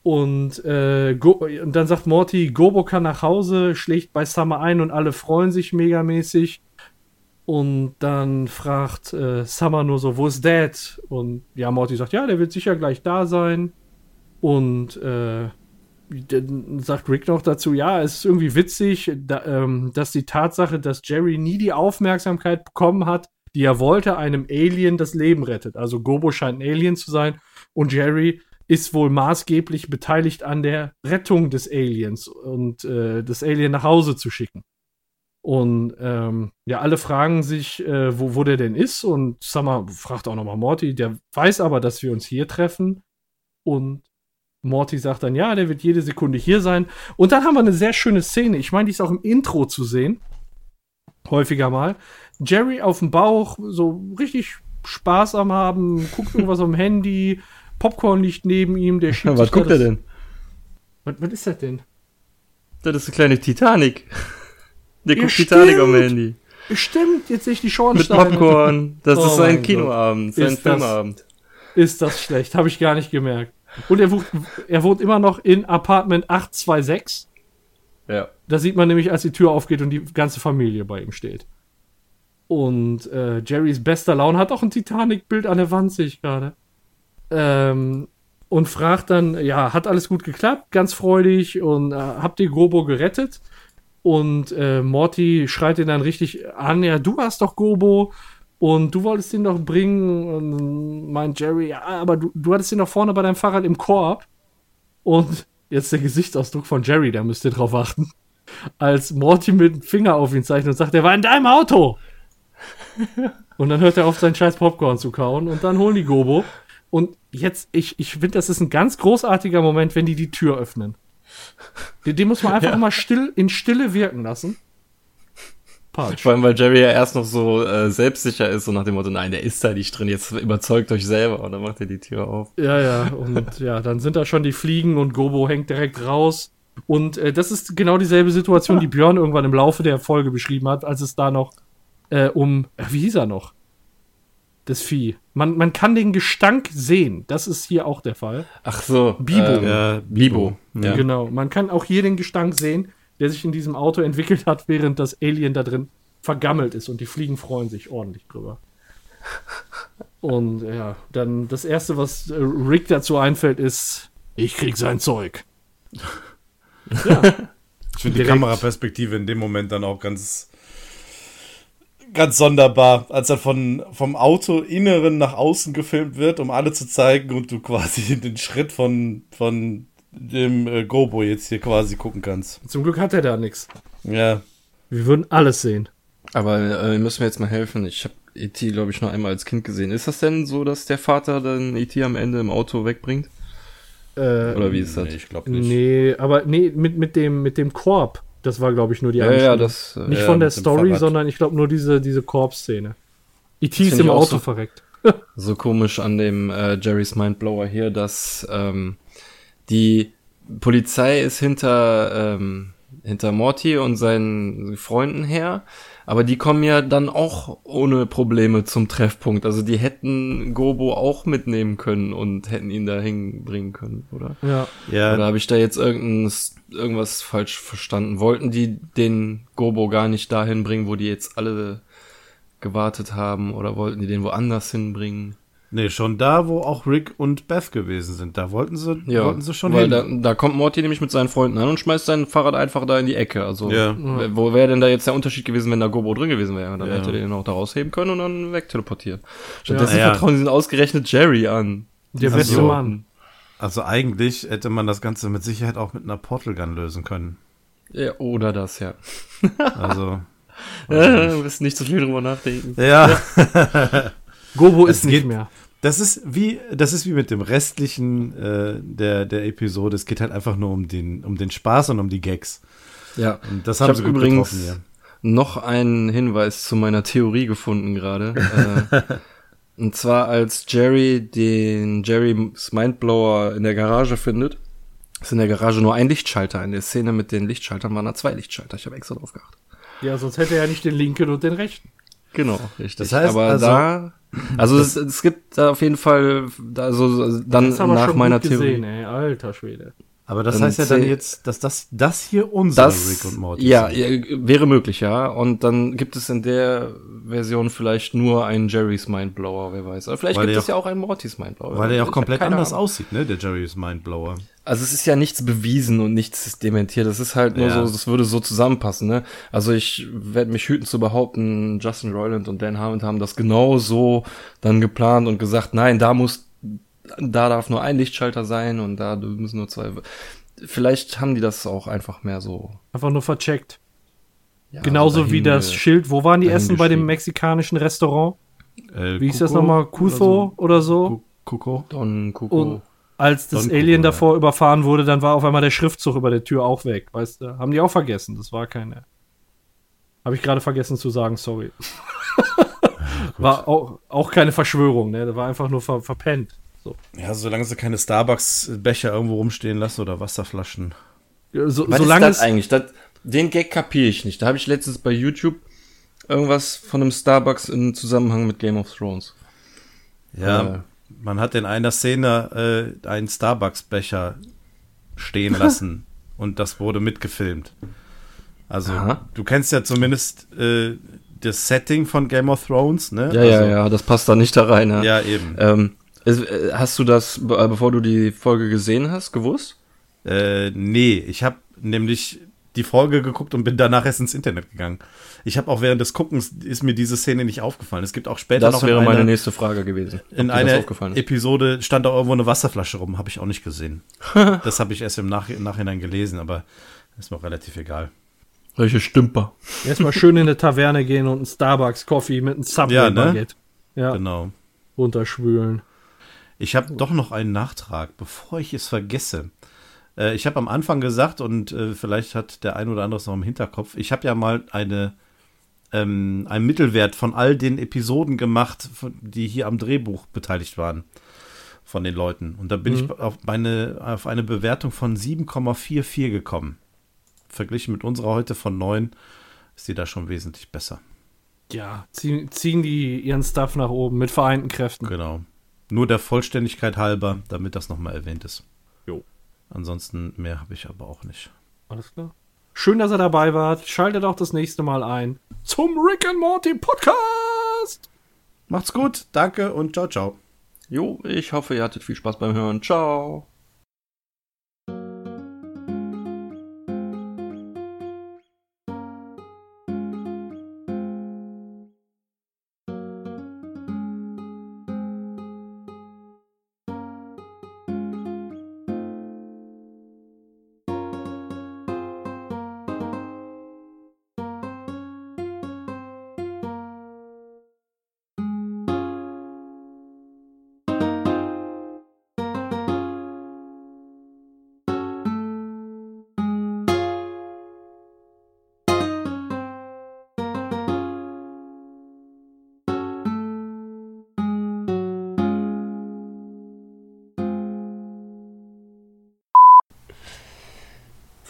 Und, äh, und dann sagt Morty, Gobo kann nach Hause, schlägt bei Summer ein und alle freuen sich megamäßig. Und dann fragt äh, Summer nur so, wo ist Dad? Und ja, Morty sagt, ja, der wird sicher gleich da sein. Und äh, dann sagt Rick noch dazu, ja, es ist irgendwie witzig, da, ähm, dass die Tatsache, dass Jerry nie die Aufmerksamkeit bekommen hat, die er wollte, einem Alien das Leben rettet. Also Gobo scheint ein Alien zu sein und Jerry ist wohl maßgeblich beteiligt an der Rettung des Aliens und äh, das Alien nach Hause zu schicken. Und ähm, ja, alle fragen sich, äh, wo, wo der denn ist. Und Summer fragt auch nochmal Morty, der weiß aber, dass wir uns hier treffen. Und Morty sagt dann, ja, der wird jede Sekunde hier sein. Und dann haben wir eine sehr schöne Szene. Ich meine, die ist auch im Intro zu sehen. Häufiger mal. Jerry auf dem Bauch, so richtig Spaß am haben, guckt irgendwas am Handy, Popcorn liegt neben ihm, der schiebt Was da guckt er denn? Was, was ist das denn? Das ist eine kleine Titanic. Der Ja, guckt Titanic am stimmt. Handy. Stimmt, jetzt sehe ich die Mit Schornsteine. Popcorn. Das Oh ist sein mein Kinoabend, das- Filmabend. Ist das schlecht, habe ich gar nicht gemerkt. Und er wohnt, er wohnt immer noch in Apartment 826. Ja. Da sieht man nämlich, als die Tür aufgeht und die ganze Familie bei ihm steht. Und äh, Jerrys bester Laune hat auch ein Titanic-Bild an der Wand, sehe ich gerade. Ähm, und fragt dann, ja, hat alles gut geklappt, ganz freudig und äh, habt ihr Gobo gerettet? Und äh, Morty schreit ihn dann richtig an, ja, du hast doch Gobo und du wolltest ihn doch bringen. Und meint Jerry, ja, aber du, du hattest ihn doch vorne bei deinem Fahrrad im Korb. Und jetzt der Gesichtsausdruck von Jerry, da müsst ihr drauf achten. Als Morty mit dem Finger auf ihn zeichnet und sagt, er war in deinem Auto. und dann hört er auf, seinen scheiß Popcorn zu kauen und dann holen die Gobo. Und jetzt, ich, ich finde, das ist ein ganz großartiger Moment, wenn die die Tür öffnen. Den, den muss man einfach mal still, in Stille wirken lassen. Patsch. Vor allem, weil Jerry ja erst noch so äh, selbstsicher ist, so nach dem Motto, nein, der ist da nicht drin, jetzt überzeugt euch selber. Und dann macht er die Tür auf. Ja, ja, und ja, dann sind da schon die Fliegen und Gobo hängt direkt raus. Und äh, das ist genau dieselbe Situation, die Björn irgendwann im Laufe der Folge beschrieben hat, als es da noch äh, um, äh, wie hieß er noch? Das Vieh. Man, man kann den Gestank sehen. Das ist hier auch der Fall. Ach so. Bibo. Ja, Bibo. Ja. Genau. Man kann auch hier den Gestank sehen, der sich in diesem Auto entwickelt hat, während das Alien da drin vergammelt ist und die Fliegen freuen sich ordentlich drüber. Und ja, dann das erste, was äh, Rick dazu einfällt, ist, ich krieg sein Zeug. Ich finde die. Kameraperspektive in dem Moment dann auch ganz, ganz sonderbar, als er von, vom Autoinneren nach außen gefilmt wird, um alle zu zeigen und du quasi den Schritt von, von dem äh, Gobo jetzt hier quasi gucken kannst. Zum Glück hat er da nichts. Ja. Wir würden alles sehen. Aber äh, müssen wir jetzt mal helfen. Ich habe E.T., glaube ich, nur einmal als Kind gesehen. Ist das denn so, dass der Vater dann E.T. am Ende im Auto wegbringt? Äh, Oder wie ist das? Nee, ich glaube nicht. nee, aber nee, mit, mit, dem, mit dem Korb. Das war, glaube ich, nur die Ja, ja, das. äh, Nicht ja, von der Story, sondern ich glaube nur diese, diese Korb-Szene. E.T. ist im Auto so. verreckt. so komisch an dem äh, Jerry's Mindblower hier, dass ähm, die Polizei ist hinter, ähm, hinter Morty und seinen Freunden her, aber die kommen ja dann auch ohne Probleme zum Treffpunkt. Also die hätten Gobo auch mitnehmen können und hätten ihn dahin bringen können, oder? Ja. Ja, Oder habe ich da jetzt irgendein, irgendwas falsch verstanden? Wollten die den Gobo gar nicht dahin bringen, wo die jetzt alle gewartet haben? Oder wollten die den woanders hinbringen? Nee, schon da, wo auch Rick und Beth gewesen sind. Da wollten sie, wollten sie schon weil hin. da, da kommt Morty nämlich mit seinen Freunden an und schmeißt sein Fahrrad einfach da in die Ecke. Also Ja. wo wäre denn da jetzt der Unterschied gewesen, wenn da Gobo drin gewesen wäre? Dann Ja. hätte der den auch da rausheben können und dann wegteleportiert. Stattdessen Ja. vertrauen sie den ausgerechnet Jerry an. Der Also- beste Mann. Also eigentlich hätte man das Ganze mit Sicherheit auch mit einer Portal Gun lösen können. Ja, oder das, ja. Also, Ja, du wirst nicht so viel drüber nachdenken. ja. Gobo Es ist nicht geht- mehr. Das ist wie, das ist wie mit dem restlichen äh, der, der Episode. Es geht halt einfach nur um den, um den Spaß und um die Gags. Ja. Und das Ich haben habe sie gut übrigens getroffen, ja. noch einen Hinweis zu meiner Theorie gefunden gerade. äh, und zwar als Jerry den Jerry's Mindblower in der Garage findet, ist in der Garage nur ein Lichtschalter. In der Szene mit den Lichtschaltern waren da zwei Lichtschalter. Ich habe extra drauf geachtet. Ja, sonst hätte er ja nicht den linken und den rechten. Genau, richtig. Das heißt Aber also- da, also es, es gibt da auf jeden Fall, also dann nach meiner Theorie. gesehen, ey. Alter Schwede. Aber das heißt ja dann jetzt, dass das, das hier unsere Das, Rick und Morty ja, sind. wäre möglich, ja. Und dann gibt es in der Version vielleicht nur einen Jerry's Mindblower, wer weiß. Aber vielleicht Weil gibt der es ja auch einen Morty's Mindblower. Weil er ja auch komplett anders Ahnung. aussieht, ne, der Jerry's Mindblower. Also es ist ja nichts bewiesen und nichts dementiert. Das ist halt nur Ja. so, das würde so zusammenpassen, ne? Also ich werde mich hüten zu behaupten, Justin Roiland und Dan Harmon haben das genau so dann geplant und gesagt, nein, da muss, da darf nur ein Lichtschalter sein und da müssen nur zwei. Vielleicht haben die das auch einfach mehr so. Einfach nur vercheckt. Ja, Genauso so wie das Schild. Wo waren die Essen bei dem mexikanischen Restaurant? Äh, Wie hieß das Kuko nochmal? Kutho oder so? Kuko? Don Kuko. Und als das Don Kuko, Alien ja. davor überfahren wurde, dann war auf einmal der Schriftzug über der Tür auch weg. Weißt du? Haben die auch vergessen. Das war keine. Habe ich gerade vergessen zu sagen, sorry. war auch, auch keine Verschwörung, ne? Das war einfach nur ver verpennt. So. Ja, solange sie keine Starbucks-Becher irgendwo rumstehen lassen oder Wasserflaschen. So, Was solange ist das eigentlich? Das, den Gag kapiere ich nicht. Da habe ich letztens bei YouTube irgendwas von einem Starbucks in Zusammenhang mit Game of Thrones. Ja, Äh. man hat in einer Szene äh, einen Starbucks-Becher stehen lassen und das wurde mitgefilmt. Also, Aha. du kennst ja zumindest äh, das Setting von Game of Thrones, ne? Ja, also, ja, ja, das passt da nicht da rein. Ja. Ja, eben. Ähm, äh, hast du das, äh, bevor du die Folge gesehen hast, gewusst? Äh, nee, ich habe nämlich die Folge geguckt und bin danach erst ins Internet gegangen. Ich habe auch während des Guckens ist mir diese Szene nicht aufgefallen. Es gibt auch später Das noch wäre in meine nächste Frage gewesen. in das einer. Episode stand da irgendwo eine Wasserflasche rum, habe ich auch nicht gesehen. das habe ich erst im Nach Nachhinein gelesen, aber ist mir auch relativ egal. Welche Stümper. Erstmal schön in eine Taverne gehen und einen Starbucks-Coffee mit einem Ja, ne? Subway-Baguette. Ja, Genau. runterschwülen. Ich habe doch noch einen Nachtrag, bevor ich es vergesse. Äh, ich habe am Anfang gesagt, und äh, vielleicht hat der ein oder andere es noch im Hinterkopf, ich habe ja mal eine, ähm, einen Mittelwert von all den Episoden gemacht, die hier am Drehbuch beteiligt waren. Von den Leuten. Und da bin ich auf eine, auf eine Bewertung von 7,44 gekommen. Verglichen mit unserer heute von 9 ist die da schon wesentlich besser. Ja, ziehen, ziehen die ihren Stuff nach oben mit vereinten Kräften. Genau. Nur der Vollständigkeit halber, damit das nochmal erwähnt ist. Jo. Ansonsten mehr habe ich aber auch nicht. Alles klar. Schön, dass ihr dabei wart. Schaltet auch das nächste Mal ein zum Rick and Morty Podcast. Macht's gut, danke und ciao, ciao. Jo, ich hoffe, ihr hattet viel Spaß beim Hören. Ciao.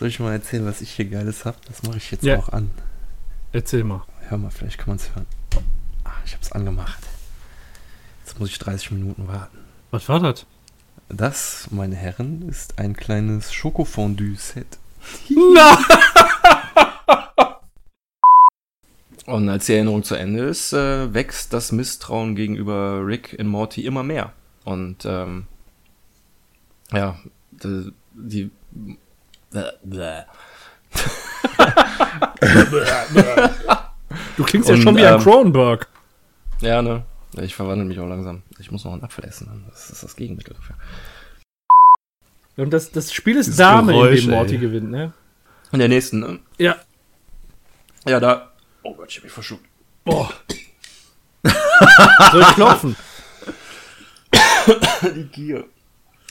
Soll ich mal erzählen, was ich hier Geiles hab? Das mache ich jetzt Ja. auch an. Erzähl mal. Hör mal, vielleicht kann man es hören. Ah, ich hab's angemacht. Jetzt muss ich 30 Minuten warten. Was war das? Das, meine Herren, ist ein kleines Schokofondue-Set. Und als die Erinnerung zu Ende ist, äh, wächst das Misstrauen gegenüber Rick in Morty immer mehr. Und ähm, ja, die, die. Du klingst ja Und, schon wie ein ähm, Cronenberg. ja, ne? Ich verwandle mich auch langsam. Ich muss noch einen Apfel essen. Das ist das Gegenmittel dafür. Und das, das Spiel ist Dieses Dame, Geräusch, in dem Morty ey. gewinnt, ne? In der nächsten, ne? Ja. Ja, da. Oh Gott, ich hab mich verschluckt. Boah. Soll ich klopfen? Die Gier.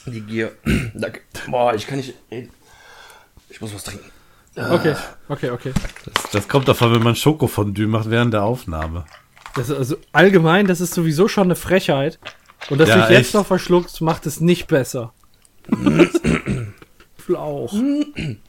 Die Gier. Danke. Boah, ich kann nicht reden. Ich muss was trinken. Okay, okay, okay. Das, das kommt davon, wenn man Schokofondue macht während der Aufnahme. Das ist also allgemein, das ist sowieso schon eine Frechheit. Und dass Ja, du dich jetzt echt. noch verschluckst, macht es nicht besser. Flauch.